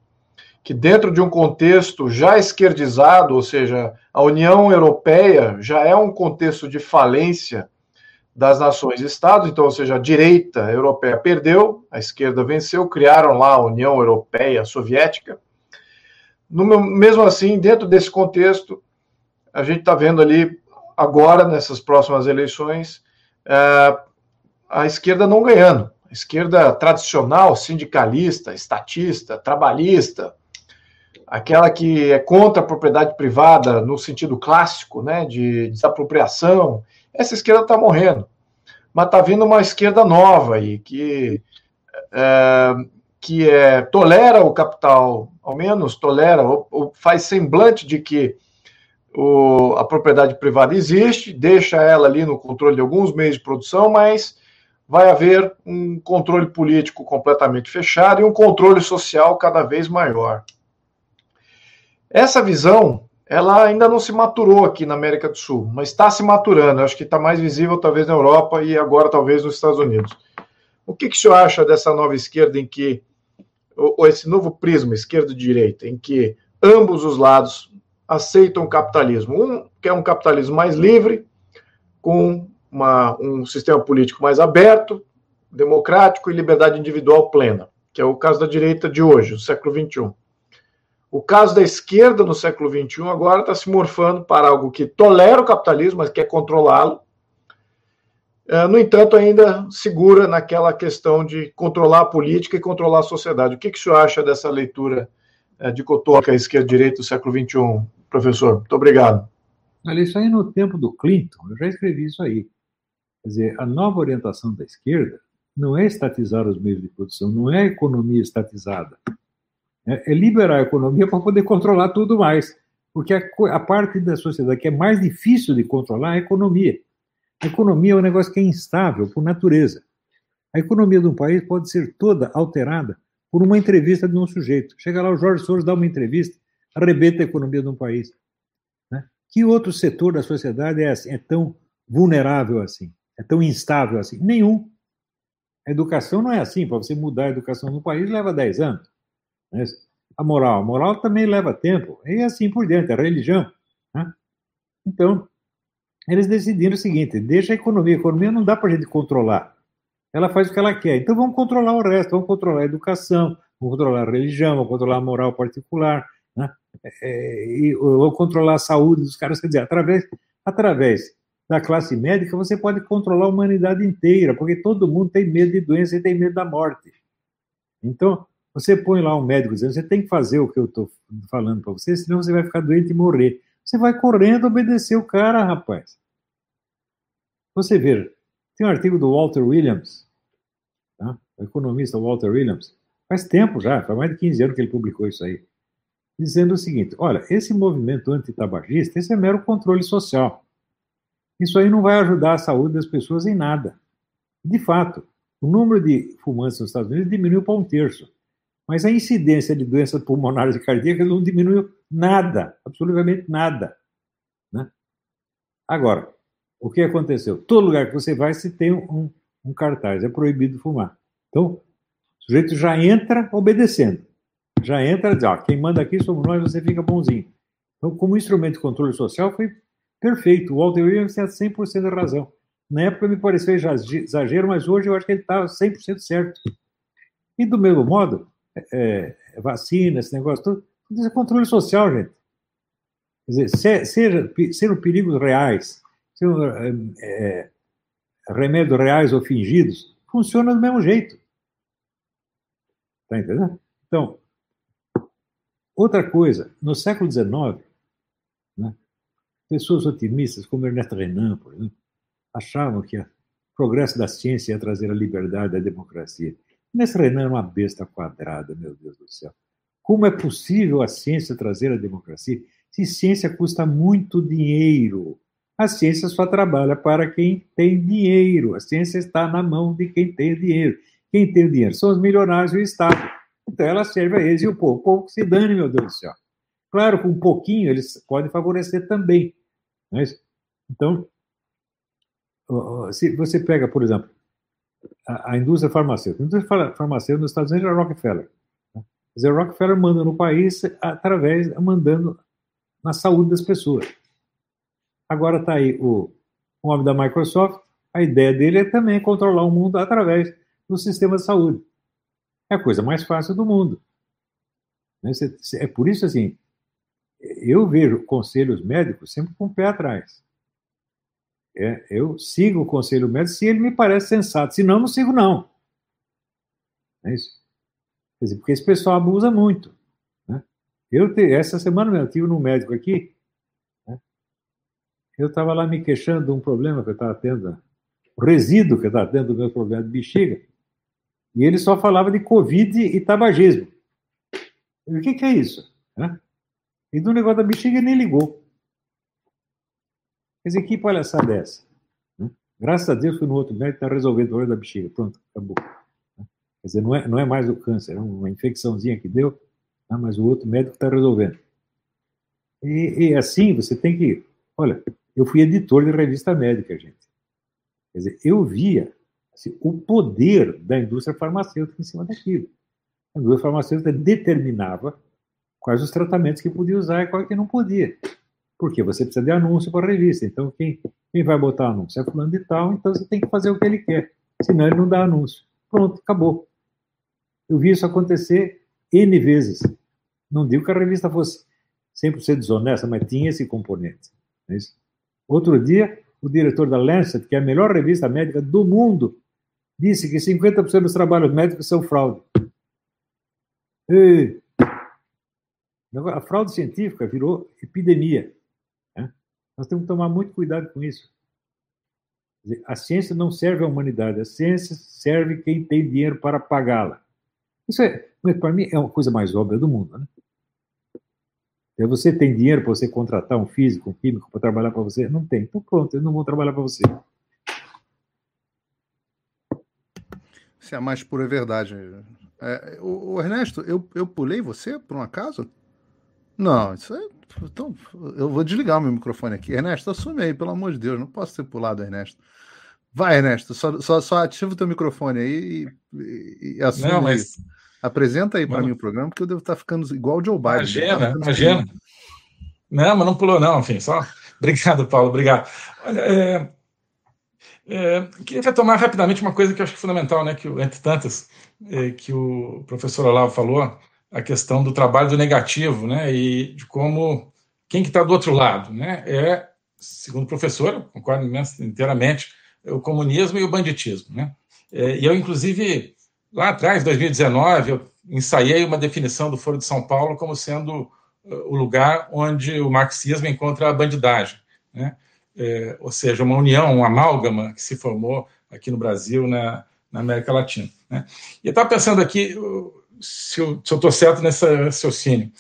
que dentro de um contexto já esquerdizado, ou seja, a União Europeia já é um contexto de falência das nações-estados, então, ou seja, a direita europeia perdeu, a esquerda venceu, criaram lá a União Europeia Soviética. No, mesmo assim, dentro desse contexto, a gente está vendo ali, agora, nessas próximas eleições, é, a esquerda não ganhando. A esquerda tradicional, sindicalista, estatista, trabalhista, aquela que é contra a propriedade privada no sentido clássico, né, de desapropriação, essa esquerda está morrendo. Mas está vindo uma esquerda nova aí, que, é, que é, tolera o capital, ao menos tolera, ou, ou faz semblante de que o, a propriedade privada existe, deixa ela ali no controle de alguns meios de produção, mas vai haver um controle político completamente fechado e um controle social cada vez maior. Essa visão, ela ainda não se maturou aqui na América do Sul, mas está se maturando. acho que está mais visível talvez na Europa e agora talvez nos Estados Unidos. O que, que o senhor acha dessa nova esquerda em que, ou esse novo prisma esquerda-direita, em que ambos os lados aceitam o capitalismo? Um que é um capitalismo mais livre, com uma, um sistema político mais aberto, democrático e liberdade individual plena, que é o caso da direita de hoje, do século XXI. O caso da esquerda no século XXI agora está se morfando para algo que tolera o capitalismo, mas quer controlá-lo. É, no entanto, ainda segura naquela questão de controlar a política e controlar a sociedade. O que, que o senhor acha dessa leitura é, dicotômica esquerda-direita do século XXI, professor? Muito obrigado. Olha, isso aí no tempo do Clinton, eu já escrevi isso aí. Quer dizer, a nova orientação da esquerda não é estatizar os meios de produção, não é a economia estatizada é, é liberar a economia para poder controlar tudo mais. Porque a, a, parte da sociedade que é mais difícil de controlar é a economia. A economia é um negócio que é instável por natureza. A economia de um país pode ser toda alterada por uma entrevista de um sujeito. Chega lá, o Jorge Soros dá uma entrevista, arrebenta a economia de um país. Né? Que outro setor da sociedade é, assim, é tão vulnerável assim? É tão instável assim? Nenhum. A educação não é assim. Para você mudar a educação no país, leva 10 anos. Né? A moral, a moral também leva tempo, e assim por diante, a religião. Né? Então, eles decidiram o seguinte: deixa a economia, a economia não dá para a gente controlar. Ela faz o que ela quer. Então vamos controlar o resto, vamos controlar a educação, vamos controlar a religião, vamos controlar a moral particular. é, e, ou controlar a saúde dos caras. Quer dizer, através, através da classe médica, você pode controlar a humanidade inteira, porque todo mundo tem medo de doença e tem medo da morte. Então, você põe lá um médico dizendo, você tem que fazer o que eu estou falando para você, senão você vai ficar doente e morrer. Você vai correndo obedecer o cara, rapaz. Você veja, tem um artigo do Walter Williams, tá? o economista Walter Williams, faz tempo já, faz mais de 15 anos que ele publicou isso aí, dizendo o seguinte: olha, esse movimento antitabagista, esse é mero controle social. Isso aí não vai ajudar a saúde das pessoas em nada. De fato, o número de fumantes nos Estados Unidos diminuiu para um terço. Mas a incidência de doenças pulmonares e cardíacas não diminuiu nada, absolutamente nada. Né? Agora, o que aconteceu? Todo lugar que você vai, se tem um, um cartaz, é proibido fumar. Então, o sujeito já entra obedecendo. Já entra, diz, ó, quem manda aqui somos nós, você fica bonzinho. Então, como instrumento de controle social, foi perfeito. O Walter Williams tinha 100% de razão. Na época me pareceu exagero, mas hoje eu acho que ele está 100% certo. E do mesmo modo, é, é, vacina, esse negócio todo, isso é controle social, gente. Quer dizer, seja, sejam perigos reais, sejam é, é, remédios reais ou fingidos, funciona do mesmo jeito. Está entendendo? Então, outra coisa, no século XIX, né, pessoas otimistas, como Ernesto Renan, por exemplo, achavam que o progresso da ciência ia trazer a liberdade a democracia. Ernesto Renan era uma besta quadrada, meu Deus do céu. Como é possível a ciência trazer a democracia se ciência custa muito dinheiro? A ciência só trabalha para quem tem dinheiro. A ciência está na mão de quem tem dinheiro. Quem tem dinheiro são os milionários e o Estado. Então ela serve a eles e o povo. O povo que se dane, meu Deus do céu. Claro, com um pouquinho eles podem favorecer também. Mas, então, se você pega, por exemplo, a, a indústria farmacêutica. A indústria farmacêutica nos Estados Unidos é Rockefeller. Né? Quer dizer, Rockefeller manda no país através, mandando na saúde das pessoas. Agora está aí o, o homem da Microsoft, a ideia dele é também controlar o mundo através do sistema de saúde. É a coisa mais fácil do mundo. Né? É por isso, assim, eu vejo conselhos médicos sempre com o pé atrás. É, eu sigo o conselho médico se ele me parece sensato, senão não sigo, não. É isso. Quer dizer, porque esse pessoal abusa muito. Né? Eu te, essa semana eu tive um médico aqui, né? eu estava lá me queixando de um problema que eu estava tendo, o resíduo que eu estava tendo do meu problema de bexiga, e ele só falava de Covid e tabagismo. O que, que é isso? Né? E do negócio da bexiga ele nem ligou. Quer dizer, que palhaçada é essa? Né? Graças a Deus, fui no outro médico, está resolvendo o problema da bexiga. Pronto, acabou. Né? Quer dizer, não é, não é mais o câncer, é uma infecçãozinha que deu, né? mas o outro médico está resolvendo. E, e, assim, você tem que. Olha, eu fui editor de revista médica, gente. Quer dizer, eu via assim, o poder da indústria farmacêutica em cima daquilo. A indústria farmacêutica determinava quais os tratamentos que podia usar e quais que não podia. Porque você precisa de anúncio para a revista. Então, quem, quem vai botar anúncio é fulano de tal, então você tem que fazer o que ele quer. Senão ele não dá anúncio. Pronto, acabou. Eu vi isso acontecer N vezes. Não digo que a revista fosse 100% desonesta, mas tinha esse componente. É Outro dia, o diretor da Lancet, que é a melhor revista médica do mundo, disse que 50% dos trabalhos médicos são fraude. E... A fraude científica virou epidemia. Nós temos que tomar muito cuidado com isso. A ciência não serve à humanidade, a ciência serve quem tem dinheiro para pagá-la. Isso é, para mim, é uma coisa mais óbvia do mundo. Né? Se você tem dinheiro para você contratar um físico, um químico para trabalhar para você? Não tem. Então pronto, eles não vão trabalhar para você. Isso é a mais pura verdade. É, o, o Ernesto, eu, eu pulei você por um acaso? Não, isso é então, eu vou desligar o meu microfone aqui. Ernesto, assume aí, pelo amor de Deus, não posso ter pulado, Ernesto. Vai, Ernesto, só, só, só ativa o teu microfone aí e, e, e assume. Não, mas... Apresenta aí para mim o programa, porque eu devo estar ficando igual o Joe Biden. Imagina, imagina. Não, mas não pulou, não, enfim, só. (laughs) Obrigado, Paulo, obrigado. Olha, é, é, queria retomar rapidamente uma coisa que eu acho que é fundamental, né, que, entre tantas, é, que o professor Olavo falou, a questão do trabalho do negativo, né? E de como quem que está do outro lado, né? É, segundo o professor, concordo inteiramente, o comunismo e o banditismo, né? É, e eu, inclusive, lá atrás, 2019, eu ensaiei uma definição do Foro de São Paulo como sendo uh, o lugar onde o marxismo encontra a bandidagem, né? É, ou seja, uma união, um amálgama que se formou aqui no Brasil, na, na América Latina. Né? E eu estava pensando aqui, se eu estou certo nesse raciocínio,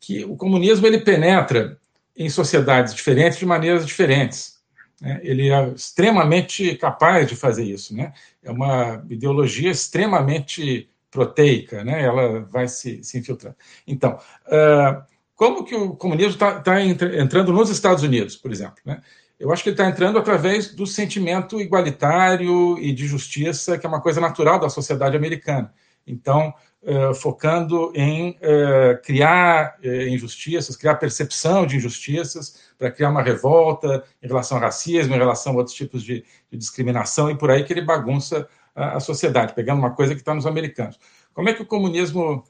que o comunismo ele penetra em sociedades diferentes de maneiras diferentes. Né? Ele é extremamente capaz de fazer isso. Né? É uma ideologia extremamente proteica, né? ela vai se, se infiltrando. Então, uh, como que o comunismo está tá entrando nos Estados Unidos, por exemplo? Né? Eu acho que ele está entrando através do sentimento igualitário e de justiça, que é uma coisa natural da sociedade americana. Então, uh, focando em uh, criar uh, injustiças, criar percepção de injustiças, para criar uma revolta em relação ao racismo, em relação a outros tipos de, de discriminação, e por aí que ele bagunça a, a sociedade, pegando uma coisa que está nos americanos. Como é que o comunismo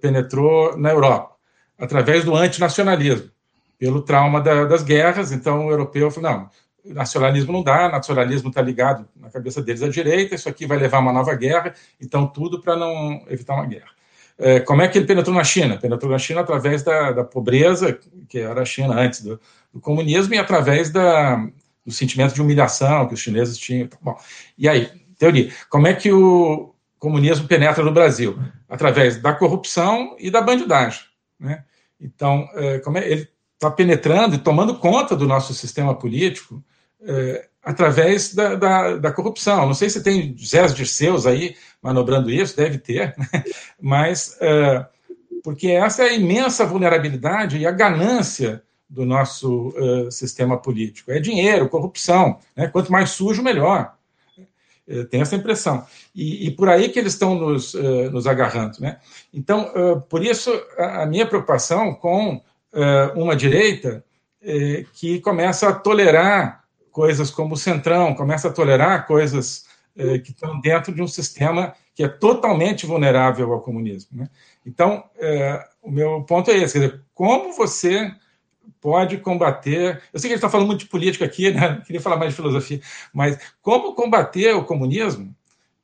penetrou na Europa? Através do antinacionalismo pelo trauma da, das guerras. Então, o europeu falou: não, nacionalismo não dá, nacionalismo está ligado na cabeça deles à direita, isso aqui vai levar a uma nova guerra, então tudo para não evitar uma guerra. É, como é que ele penetrou na China? Penetrou na China através da, da pobreza, que era a China antes do, do comunismo, e através da, do sentimento de humilhação que os chineses tinham. Bom, e aí, teoria, como é que o comunismo penetra no Brasil? Através da corrupção e da bandidagem. Né? Então, é, como é, ele está penetrando e tomando conta do nosso sistema político é, através da, da, da, corrupção. Não sei se tem Zé Dirceus aí manobrando isso, deve ter, né? mas é, porque essa é a imensa vulnerabilidade e a ganância do nosso uh, sistema político. É dinheiro, corrupção. Né? Quanto mais sujo, melhor. É, tem essa impressão. E, e, por aí que eles estão nos, uh, nos agarrando. Né? Então, uh, por isso, a, a minha preocupação com uma direita que começa a tolerar coisas como o Centrão, começa a tolerar coisas eh, que estão dentro de um sistema que é totalmente vulnerável ao comunismo. Né? Então, o meu ponto é esse: quer dizer, como você pode combater. Eu sei que ele está falando muito de política aqui, né? queria falar mais de filosofia, mas como combater o comunismo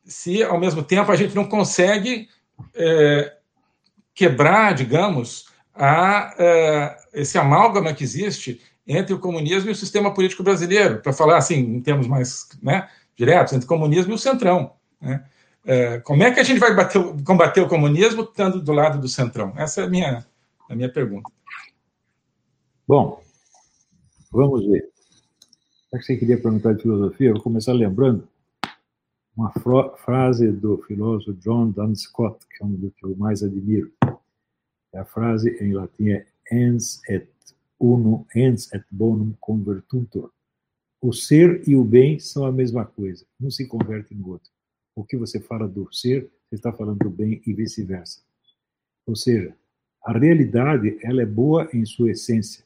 se, ao mesmo tempo, a gente não consegue é, quebrar, digamos, a esse amálgama que existe entre o comunismo e o sistema político brasileiro, para falar assim, em termos mais né, diretos, entre o comunismo e o centrão. Né? Uh, como é que a gente vai bater, combater o comunismo estando do lado do centrão? Essa é a minha, a minha pergunta. Bom, vamos ver. Já que você queria perguntar de filosofia, eu vou começar lembrando uma frase do filósofo John Duns Scott, que é um dos que eu mais admiro. A frase em latim é ens et uno, ens et bonum convertuntur. O ser e o bem são a mesma coisa, um se converte no outro. O que você fala do ser, você está falando do bem e vice-versa. Ou seja, a realidade ela é boa em sua essência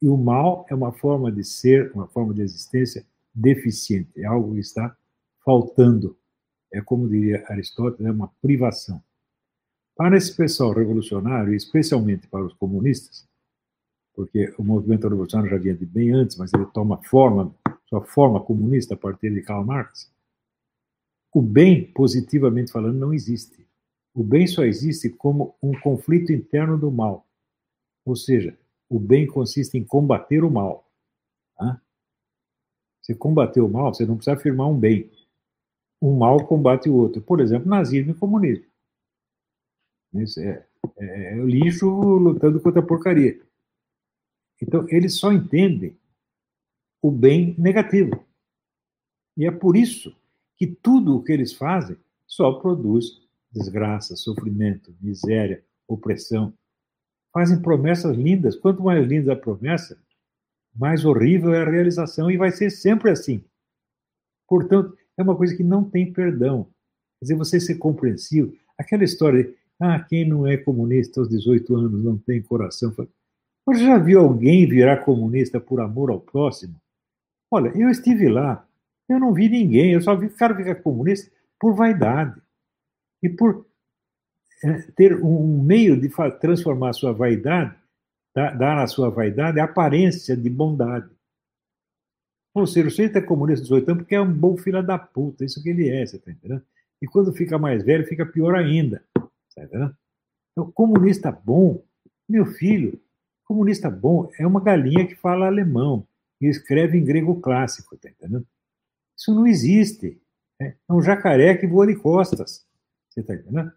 e o mal é uma forma de ser, uma forma de existência deficiente, é algo que está faltando. É como diria Aristóteles, é uma privação. Para esse pessoal revolucionário, especialmente para os comunistas, porque o movimento revolucionário já vinha de bem antes, mas ele toma forma, sua forma comunista a partir de Karl Marx, o bem, positivamente falando, não existe. O bem só existe como um conflito interno do mal. Ou seja, o bem consiste em combater o mal. Tá? Você combater o mal, você não precisa afirmar um bem. Um mal combate o outro. Por exemplo, nazismo e comunismo. Isso é, é, é lixo lutando contra a porcaria. Então, eles só entendem o bem negativo. E é por isso que tudo o que eles fazem só produz desgraça, sofrimento, miséria, opressão. Fazem promessas lindas. Quanto mais linda a promessa, mais horrível é a realização e vai ser sempre assim. Portanto, é uma coisa que não tem perdão. Quer dizer, você ser compreensivo. Aquela história ah, quem não é comunista aos 18 anos não tem coração. Você já viu alguém virar comunista por amor ao próximo? Olha, eu estive lá, eu não vi ninguém, eu só vi cara ficar comunista por vaidade e por é, ter um meio de transformar a sua vaidade, dar à sua vaidade a aparência de bondade. Ou seja, o sujeito é comunista dos 18 anos porque é um bom filho da puta, isso que ele é, você tá entendendo? E quando fica mais velho, fica pior ainda, tá entendendo? Então, comunista bom, meu filho, comunista bom é uma galinha que fala alemão e escreve em grego clássico, tá entendendo? Isso não existe. Né? É um jacaré que voa de costas, você tá entendendo?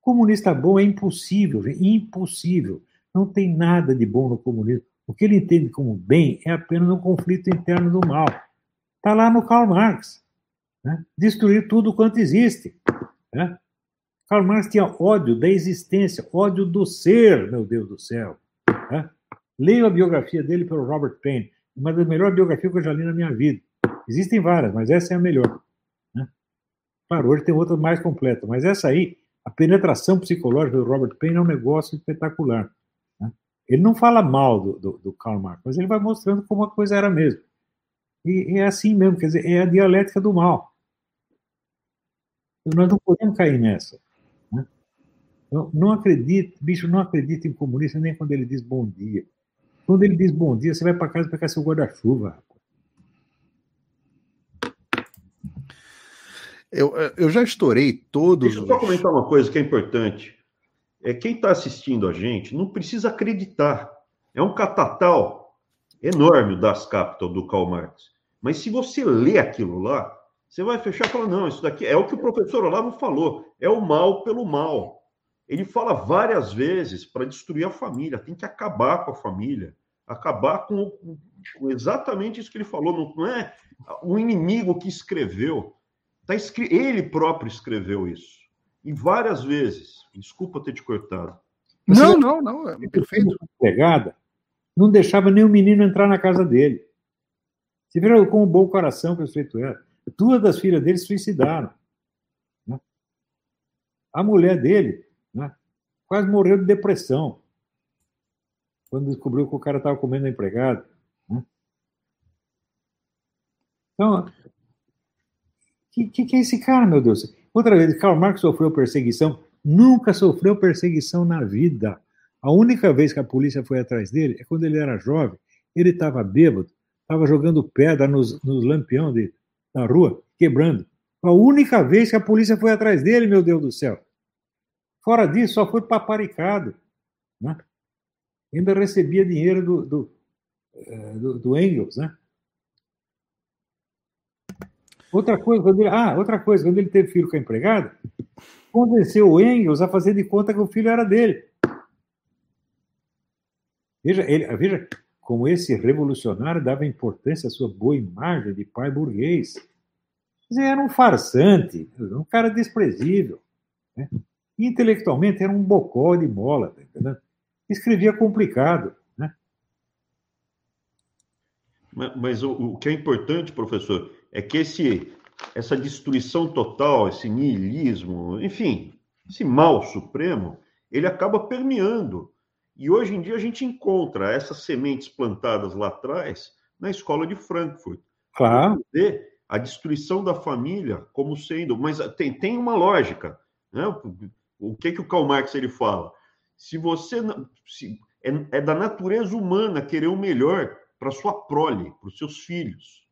Comunista bom é impossível, impossível. Não tem nada de bom no comunismo. O que ele entende como bem é apenas um conflito interno do mal. Está lá no Karl Marx. Né? Destruir tudo quanto existe. Né? Karl Marx tinha ódio da existência, ódio do ser, meu Deus do céu. Né? Leio a biografia dele pelo Robert Payne, uma das melhores biografias que eu já li na minha vida. Existem várias, mas essa é a melhor. Né? Claro, hoje tem outra mais completa, mas essa aí, a penetração psicológica do Robert Payne é um negócio espetacular. Ele não fala mal do, do, do Karl Marx, mas ele vai mostrando como a coisa era mesmo. E, é assim mesmo, quer dizer, é a dialética do mal. Nós não podemos cair nessa. Né? Não, não acredite, bicho, não acredita em comunista nem quando ele diz bom dia. Quando ele diz bom dia, você vai para casa pegar seu guarda-chuva. Eu, eu já estourei todos. Deixa eu só comentar uma coisa que é importante é, quem está assistindo a gente não precisa acreditar. É um catatal enorme das Capital do Karl Marx. Mas se você lê aquilo lá, você vai fechar e falar: não, isso daqui é o que o professor Olavo falou, é o mal pelo mal. Ele fala várias vezes para destruir a família, tem que acabar com a família, acabar com, com exatamente isso que ele falou. Não, não é o inimigo que escreveu, tá escri... ele próprio escreveu isso. E várias vezes. Desculpa ter te cortado. Não, não, não. É perfeito. Pegada, não deixava nem o menino entrar na casa dele. Você viu com um bom coração que o sujeito era. Duas das filhas dele se suicidaram. Né? A mulher dele né, quase morreu de depressão quando descobriu que o cara estava comendo a empregada. Né? Então, o que, que, que, é esse cara, meu Deus? Outra vez, Karl Marx sofreu perseguição nunca sofreu perseguição na vida. A única vez que a polícia foi atrás dele é quando ele era jovem. Ele estava bêbado, estava jogando pedra nos, nos na rua, quebrando. A única vez que a polícia foi atrás dele, meu Deus do céu. Fora disso, só foi paparicado. Né? Ainda recebia dinheiro do, do, eh, do, do Engels, né? Outra coisa, quando ele, ah, outra coisa, quando ele teve filho com a empregada, convenceu o Engels a fazer de conta que o filho era dele. Veja, ele, veja como esse revolucionário dava importância à sua boa imagem de pai burguês. Era um farsante, um cara desprezível. Né? Intelectualmente era um bocó de mola. Tá entendeu? Escrevia complicado. Né? Mas, mas o, o que é importante, professor, é que esse essa destruição total, esse niilismo, enfim, esse mal supremo, ele acaba permeando. E hoje em dia a gente encontra essas sementes plantadas lá atrás na escola de Frankfurt. Claro. A destruição da família como sendo. Mas tem, tem uma lógica. Né? O que, que o Karl Marx ele fala? Se você. Se, é, é da natureza humana querer o melhor para sua prole, para os seus filhos.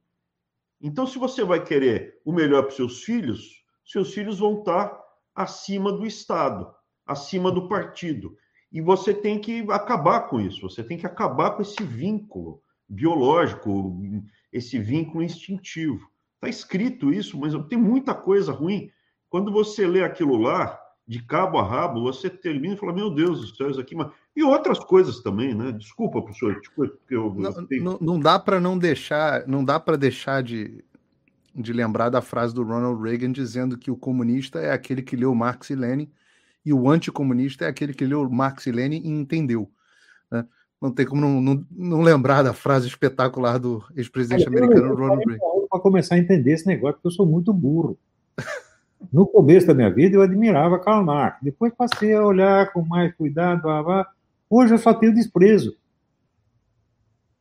Então, se você vai querer o melhor para seus filhos, seus filhos vão estar acima do Estado, acima do partido. E você tem que acabar com isso, você tem que acabar com esse vínculo biológico, esse vínculo instintivo. Está escrito isso, mas tem muita coisa ruim. Quando você lê aquilo lá, de cabo a rabo, você termina e fala: Meu Deus do céu, isso aqui. Mas... E outras coisas também, né? Desculpa, professor. Eu, não, não, não dá para não deixar, não dá para deixar de, de lembrar da frase do Ronald Reagan dizendo que o comunista é aquele que leu Marx e Lenin e o anticomunista é aquele que leu Marx e Lenin e entendeu. Né? Não tem como não, não, não, lembrar da frase espetacular do ex-presidente americano Ronald Reagan. Para começar a entender esse negócio, porque eu sou muito burro. (laughs) No começo da minha vida, eu admirava Karl Marx. Depois passei a olhar com mais cuidado. Blá, blá. Hoje eu só tenho desprezo.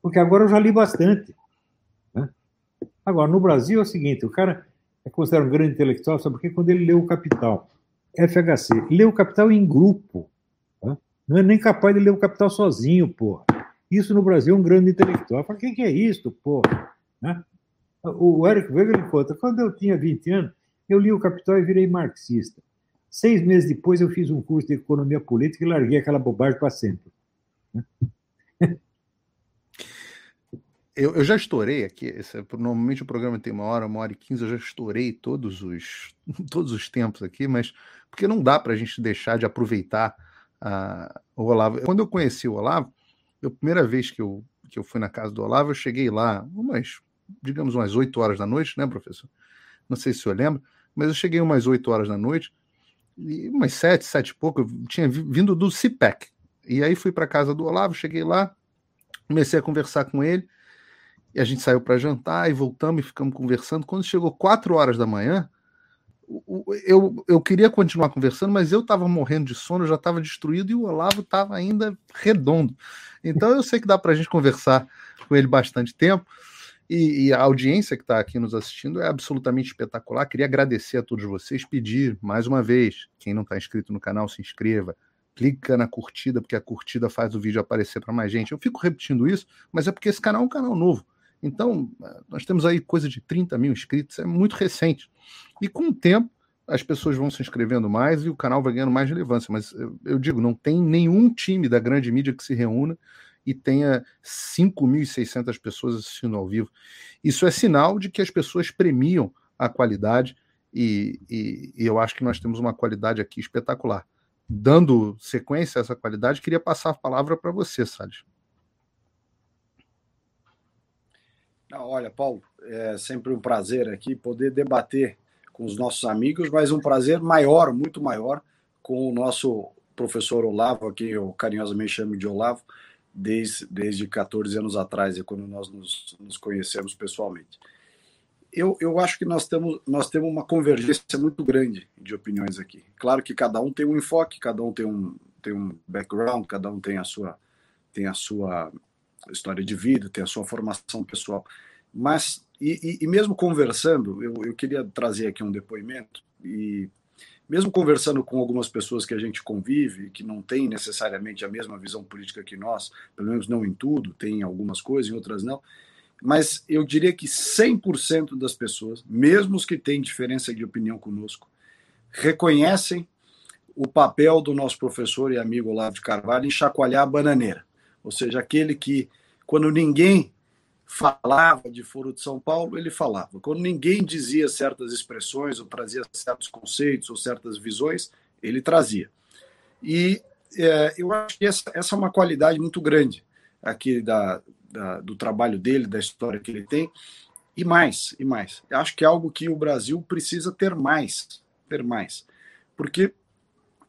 Porque agora eu já li bastante. Né? Agora, no Brasil é o seguinte: o cara é considerado um grande intelectual, sabe por quê? Quando ele leu o Capital. FHC, lê o Capital em grupo. Tá? Não é nem capaz de ler o Capital sozinho, porra. Isso no Brasil é um grande intelectual. O que, que é isso, porra? Né? O Eric Weger conta, quando eu tinha 20 anos, eu li o Capital e virei marxista. Seis meses depois, eu fiz um curso de economia política e larguei aquela bobagem para sempre. (laughs) Eu, eu, já estourei aqui. Esse, normalmente o programa tem uma hora, uma hora e quinze. Eu já estourei todos os, (laughs) todos os tempos aqui, mas porque não dá para a gente deixar de aproveitar uh, o Olavo. Quando eu conheci o Olavo, a primeira vez que eu, que eu fui na casa do Olavo, eu cheguei lá umas, digamos, umas 8 horas da noite, né, professor? Não sei se o senhor lembra, mas eu cheguei umas 8 horas da noite, e umas 7, 7 e pouco, eu tinha vindo do CIPEC. E aí fui para casa do Olavo, cheguei lá, comecei a conversar com ele, e a gente saiu para jantar e voltamos e ficamos conversando. Quando chegou 4 horas da manhã, eu, eu queria continuar conversando, mas eu estava morrendo de sono, já estava destruído e o Olavo estava ainda redondo. Então eu sei que dá para a gente conversar com ele bastante tempo. E, e a audiência que está aqui nos assistindo é absolutamente espetacular. Queria agradecer a todos vocês, pedir mais uma vez: quem não está inscrito no canal, se inscreva, clica na curtida, porque a curtida faz o vídeo aparecer para mais gente. Eu fico repetindo isso, mas é porque esse canal é um canal novo. Então, nós temos aí coisa de 30 mil inscritos, é muito recente. E com o tempo, as pessoas vão se inscrevendo mais e o canal vai ganhando mais relevância. Mas eu, eu digo, não tem nenhum time da grande mídia que se reúna e tenha 5.600 pessoas assistindo ao vivo. Isso é sinal de que as pessoas premiam a qualidade e, e, e eu acho que nós temos uma qualidade aqui espetacular. Dando sequência a essa qualidade, queria passar a palavra para você, Salles. Olha, Paulo, é sempre um prazer aqui poder debater com os nossos amigos, mas um prazer maior, muito maior, com o nosso professor Olavo, a quem eu carinhosamente chamo de Olavo, desde, desde 14 anos atrás, é quando nós nos, nos conhecemos pessoalmente. Eu, eu acho que nós temos, nós temos uma convergência muito grande de opiniões aqui. Claro que cada um tem um enfoque, cada um tem um, tem um background, cada um tem a sua, tem a sua história de vida, tem a sua formação pessoal. Mas, e, e, e mesmo conversando, eu, eu queria trazer aqui um depoimento, e mesmo conversando com algumas pessoas que a gente convive, que não têm necessariamente a mesma visão política que nós, pelo menos não em tudo, tem algumas coisas, em outras não, mas eu diria que 100% das pessoas, mesmo os que têm diferença de opinião conosco, reconhecem o papel do nosso professor e amigo Olavo de Carvalho em chacoalhar a bananeira. Ou seja, aquele que, quando ninguém falava de Foro de São Paulo, ele falava. Quando ninguém dizia certas expressões, ou trazia certos conceitos, ou certas visões, ele trazia. E é, eu acho que essa, essa, é uma qualidade muito grande aqui da, da, do trabalho dele, da história que ele tem. E mais, e mais. Eu acho que é algo que o Brasil precisa ter mais, ter mais. Porque,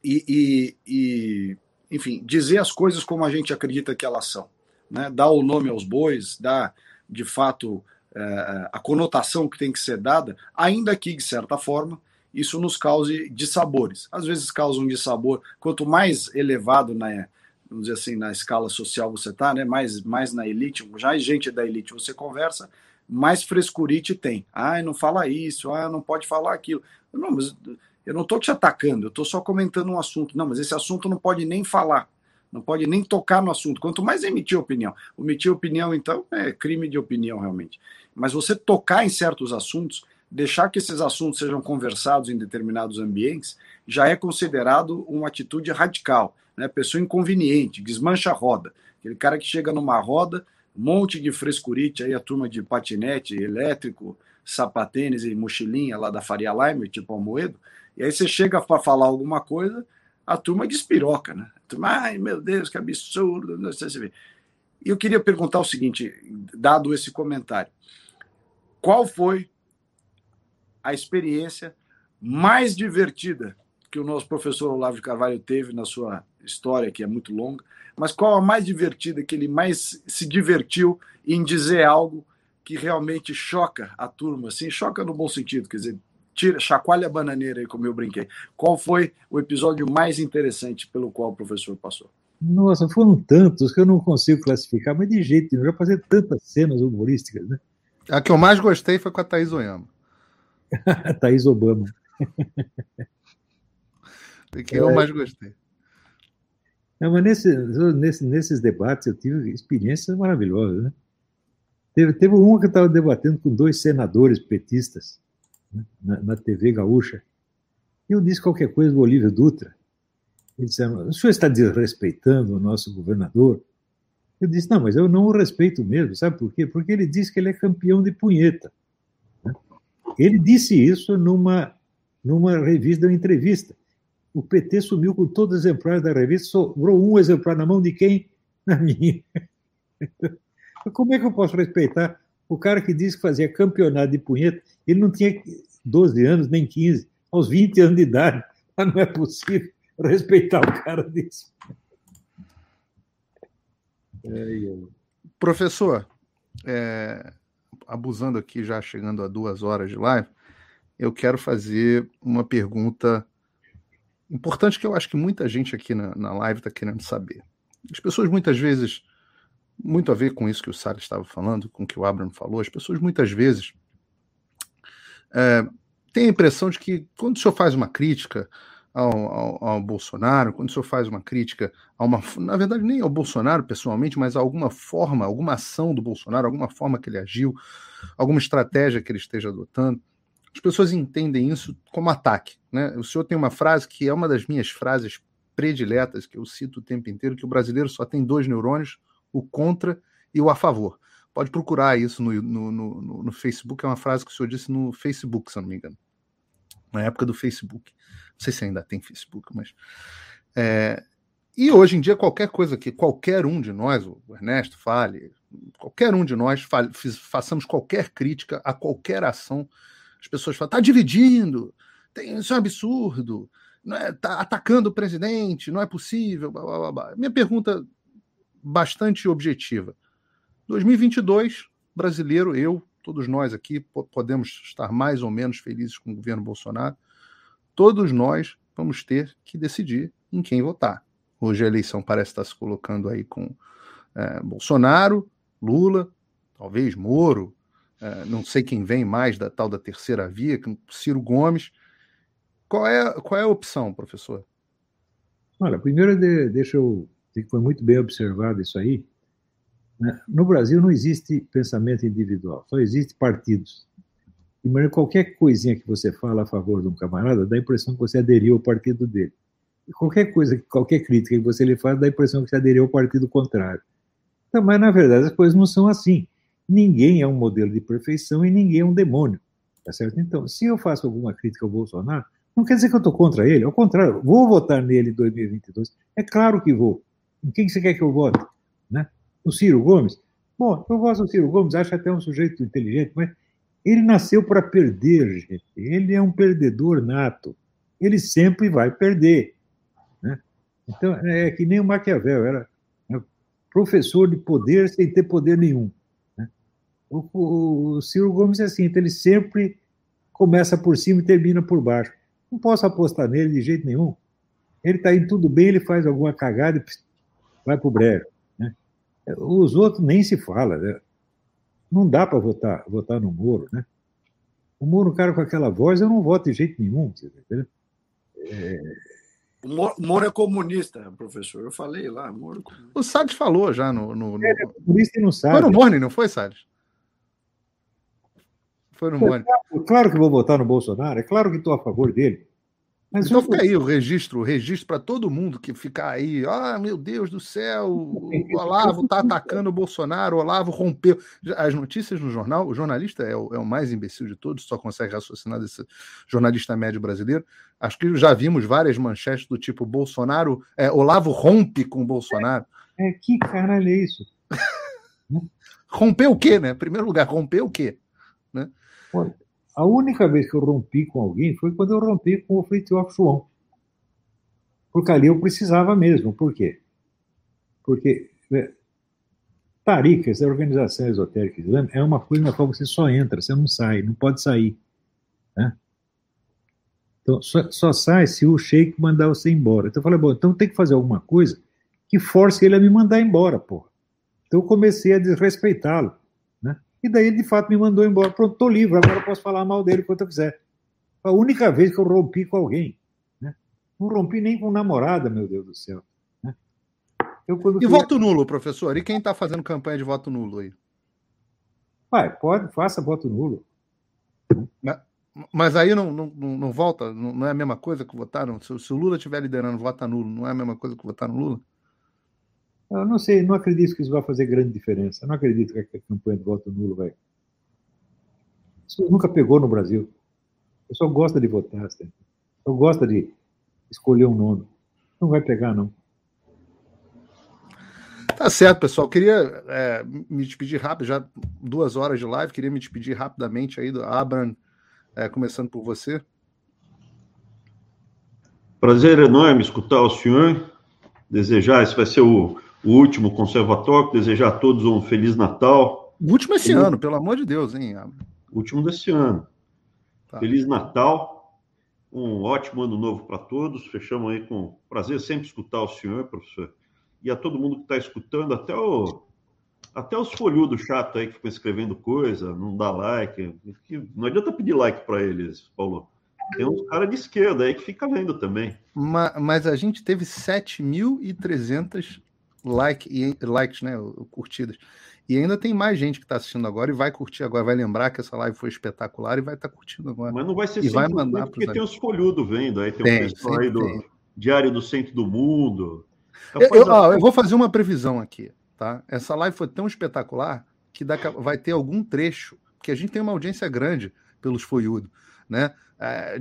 e, e, e enfim, dizer as coisas como a gente acredita que elas são. Né? Dar o nome aos bois, dar, de fato, é, a conotação que tem que ser dada, ainda que, de certa forma, isso nos cause dissabores. Às vezes causam dissabor. Quanto mais elevado na, vamos dizer assim, na escala social você está, né? mais, mais na elite, já gente da elite você conversa, mais frescurite tem. Ah, não fala isso, ah, não pode falar aquilo. Não, mas eu não estou te atacando, eu estou só comentando um assunto. Não, mas esse assunto não pode nem falar, não pode nem tocar no assunto, quanto mais emitir opinião. Emitir opinião, então, é crime de opinião, realmente. Mas você tocar em certos assuntos, deixar que esses assuntos sejam conversados em determinados ambientes, já é considerado uma atitude radical, né? pessoa inconveniente, desmancha a roda. Aquele cara que chega numa roda, monte de frescurite, aí a turma de patinete elétrico, sapatênis e mochilinha lá da Faria Lime, tipo Almoedo, e aí você chega para falar alguma coisa, a turma despiroca, né? Turma, ai meu Deus, que absurdo, não sei se vê. E eu queria perguntar o seguinte, dado esse comentário, qual foi a experiência mais divertida que o nosso professor Olavo de Carvalho teve na sua história, que é muito longa, mas qual a mais divertida que ele mais se divertiu em dizer algo que realmente choca a turma, assim, choca no bom sentido, quer dizer, tira, chacoalha a bananeira aí, como eu brinquei. Qual foi o episódio mais interessante pelo qual o professor passou? Nossa, foram tantos que eu não consigo classificar, mas de jeito nenhum. Já fazer tantas cenas humorísticas, né? A que eu mais gostei foi com a Thaís Oyama. (laughs) Thaís Obama. Foi quem é. eu mais gostei. Não, mas nesse, nesse, nesses debates eu tive experiências maravilhosas. Né? Teve, teve uma que eu estava debatendo com dois senadores petistas na, na, TV gaúcha. E eu disse qualquer coisa do Olívio Dutra. Eles disseram: o senhor está desrespeitando o nosso governador? Eu disse: não, mas eu não o respeito mesmo. Sabe por quê? Porque ele disse que ele é campeão de punheta. Né? Ele disse isso numa, numa revista, uma entrevista o PT sumiu com todos os exemplares da revista, sobrou um exemplar na mão de quem? (laughs) Na minha. Como é que eu posso respeitar o cara que disse que fazia campeonato de punheta? Ele não tinha 12 anos, nem 15, aos 20 anos de idade. (laughs) Mas não é possível respeitar o cara desse. Professor, é, abusando aqui, já chegando a duas horas de live, eu quero fazer uma pergunta importante que eu acho que muita gente aqui na, na live está querendo saber. As pessoas muitas vezes, muito a ver com isso que o Salles estava falando, com o que o Abraham falou, as pessoas muitas vezes é, têm a impressão de que quando o senhor faz uma crítica ao, ao, ao, Bolsonaro, quando o senhor faz uma crítica a uma. Na verdade, nem ao Bolsonaro pessoalmente, mas a alguma forma, alguma ação do Bolsonaro, alguma forma que ele agiu, alguma estratégia que ele esteja adotando, as pessoas entendem isso como ataque. Né? O senhor tem uma frase que é uma das minhas frases prediletas, que eu cito o tempo inteiro, que o brasileiro só tem dois neurônios, o contra e o a favor. Pode procurar isso no, no, no, no Facebook, é uma frase que o senhor disse no Facebook, se não me engano. Na época do Facebook. Não sei se ainda tem Facebook, mas. É, e hoje em dia, qualquer coisa que qualquer um de nós, o Ernesto fale, qualquer um de nós fale, façamos qualquer crítica a qualquer ação as pessoas falam, está dividindo, tem, isso é um absurdo, não é, tá atacando o presidente, não é possível. Blá, blá, blá. Minha pergunta bastante objetiva. 2022, brasileiro, eu, todos nós aqui podemos estar mais ou menos felizes com o governo Bolsonaro. Todos nós vamos ter que decidir em quem votar. Hoje a eleição parece estar se colocando aí com é, Bolsonaro, Lula, talvez Moro, é, não sei quem vem mais da tal da terceira via, Ciro Gomes. Qual é, qual é a opção, professor? Olha, primeiro de, deixa eu foi muito bem observado isso aí. Né? No Brasil não existe pensamento individual, só existe partidos. Maneira qualquer coisinha que você fala a favor de um camarada, dá a impressão que você aderiu ao partido dele. E qualquer coisa, qualquer crítica que você lhe faz, dá a impressão que você aderiu ao partido contrário. Então, mas, na verdade, as coisas não são assim ninguém é um modelo de perfeição e ninguém é um demônio. Tá certo? Então, se eu faço alguma crítica ao Bolsonaro, não quer dizer que eu estou contra ele, ao contrário, vou votar nele em 2022. É claro que vou. Em quem você quer que eu vote? Né? O Ciro Gomes? Bom, eu gosto do Ciro Gomes, acho até um sujeito inteligente, mas ele nasceu para perder, gente. Ele é um perdedor nato. Ele sempre vai perder. Né? Então, é que nem o Maquiavel, era professor de poder sem ter poder nenhum. O, o Ciro Gomes é assim, então ele sempre começa por cima e termina por baixo. Não posso apostar nele de jeito nenhum. Ele está indo tudo bem, ele faz alguma cagada vai para o brejo. Né? Os outros nem se fala. Né? Não dá para votar, votar no Moro. Né? O Moro, um cara com aquela voz, eu não voto de jeito nenhum. É... O Moro é comunista, professor. Eu falei lá. Moro... É o Salles falou já no. no, no... É, é comunista e não sabe. Foi no Morning, não foi, Salles? Foi no Mônica. Claro, claro que vou votar no Bolsonaro, é claro que estou a favor dele. Mas então fica aí o registro, o registro para todo mundo que ficar aí. Ah, meu Deus do céu, o Olavo está atacando o Bolsonaro, o Olavo rompeu. As notícias no jornal, o jornalista é o, é o mais imbecil de todos, só consegue raciocinar desse jornalista médio brasileiro. Acho que já vimos várias manchetes do tipo Bolsonaro, é, Olavo rompe com o Bolsonaro. É, que caralho é isso? (laughs) romper o quê, né? Em primeiro lugar, romper o quê? Né? A única vez que eu rompi com alguém foi quando eu rompi com o Fritjof Schwann. Porque ali eu precisava mesmo. Por quê? Porque é, essa organização esotérica islâmica, é uma coisa na qual você só entra, você não sai, não pode sair. Né? Então, só, só, sai se o sheik mandar você embora. Então eu falei, bom, então tem que fazer alguma coisa que force ele a me mandar embora, porra. Então eu comecei a desrespeitá-lo. E daí ele, de fato, me mandou embora. Pronto, estou livre, agora eu posso falar mal dele quanto eu quiser. Foi a única vez que eu rompi com alguém. Né? Não rompi nem com namorada, meu Deus do céu. Né? Eu, e fui... voto nulo, professor? E quem está fazendo campanha de voto nulo aí? Vai, pode, faça voto nulo. Mas, mas aí não, não, não volta? Não, é a mesma coisa que votar? Não? Se, se o Lula estiver liderando, vota nulo, não é a mesma coisa que votar no Lula? Eu não sei, não acredito que isso vai fazer grande diferença. Eu não acredito que a campanha de voto nulo vai. Isso nunca pegou no Brasil. O pessoal gosta de votar, eu gosta de escolher um nome. Não vai pegar, não. Tá certo, pessoal. Queria é, me despedir rápido, já duas horas de live, queria me despedir rapidamente aí do Abram, é, começando por você. Prazer enorme escutar o senhor. Desejar, esse vai ser o, o último conservatório, desejar a todos um Feliz Natal. O último esse ano, pelo amor de Deus, hein? Último desse ano. Tá. Feliz Natal. Um ótimo ano novo para todos. Fechamos aí com prazer sempre escutar o senhor, professor. E a todo mundo que está escutando, até o até os folhudos chato aí que ficam escrevendo coisa, não dá like. Não adianta pedir like para eles, Paulo. Tem uns caras de esquerda aí que fica vendo também. Mas, mas a gente teve 7.300 like, likes, né? Curtidas. E ainda tem mais gente que está assistindo agora e vai curtir agora, vai lembrar que essa live foi espetacular e vai estar tá curtindo agora. Mas não vai ser e vai mandar porque tem os folhudos vendo aí, tem, tem o pessoal aí do tem. Diário do Centro do Mundo. Eu, eu, ó, eu, vou fazer uma previsão aqui, tá? Essa live foi tão espetacular que dá, vai ter algum trecho, porque a gente tem uma audiência grande pelos folhudos, né? É,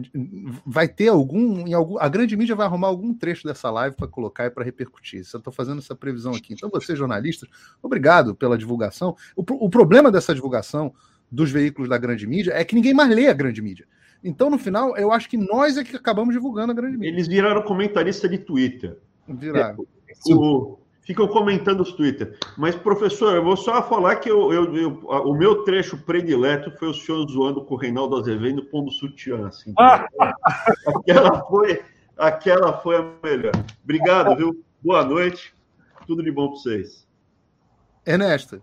vai ter algum, em algum. A grande mídia vai arrumar algum trecho dessa live para colocar e para repercutir. Eu estou fazendo essa previsão aqui. Então, vocês, jornalistas, obrigado pela divulgação. O, o problema dessa divulgação dos veículos da grande mídia é que ninguém mais lê a grande mídia. Então, no final, eu acho que nós é que acabamos divulgando a grande mídia. Eles viraram comentarista de Twitter. Viraram. O, ficam comentando os Twitter. Mas, professor, eu vou só falar que eu, eu, eu, o meu trecho predileto foi o senhor zoando com o Reinaldo Azevedo pondo sutiã. Assim, aquela, foi, aquela foi a melhor. Obrigado, viu? Boa noite. Tudo de bom para vocês. Ernesto,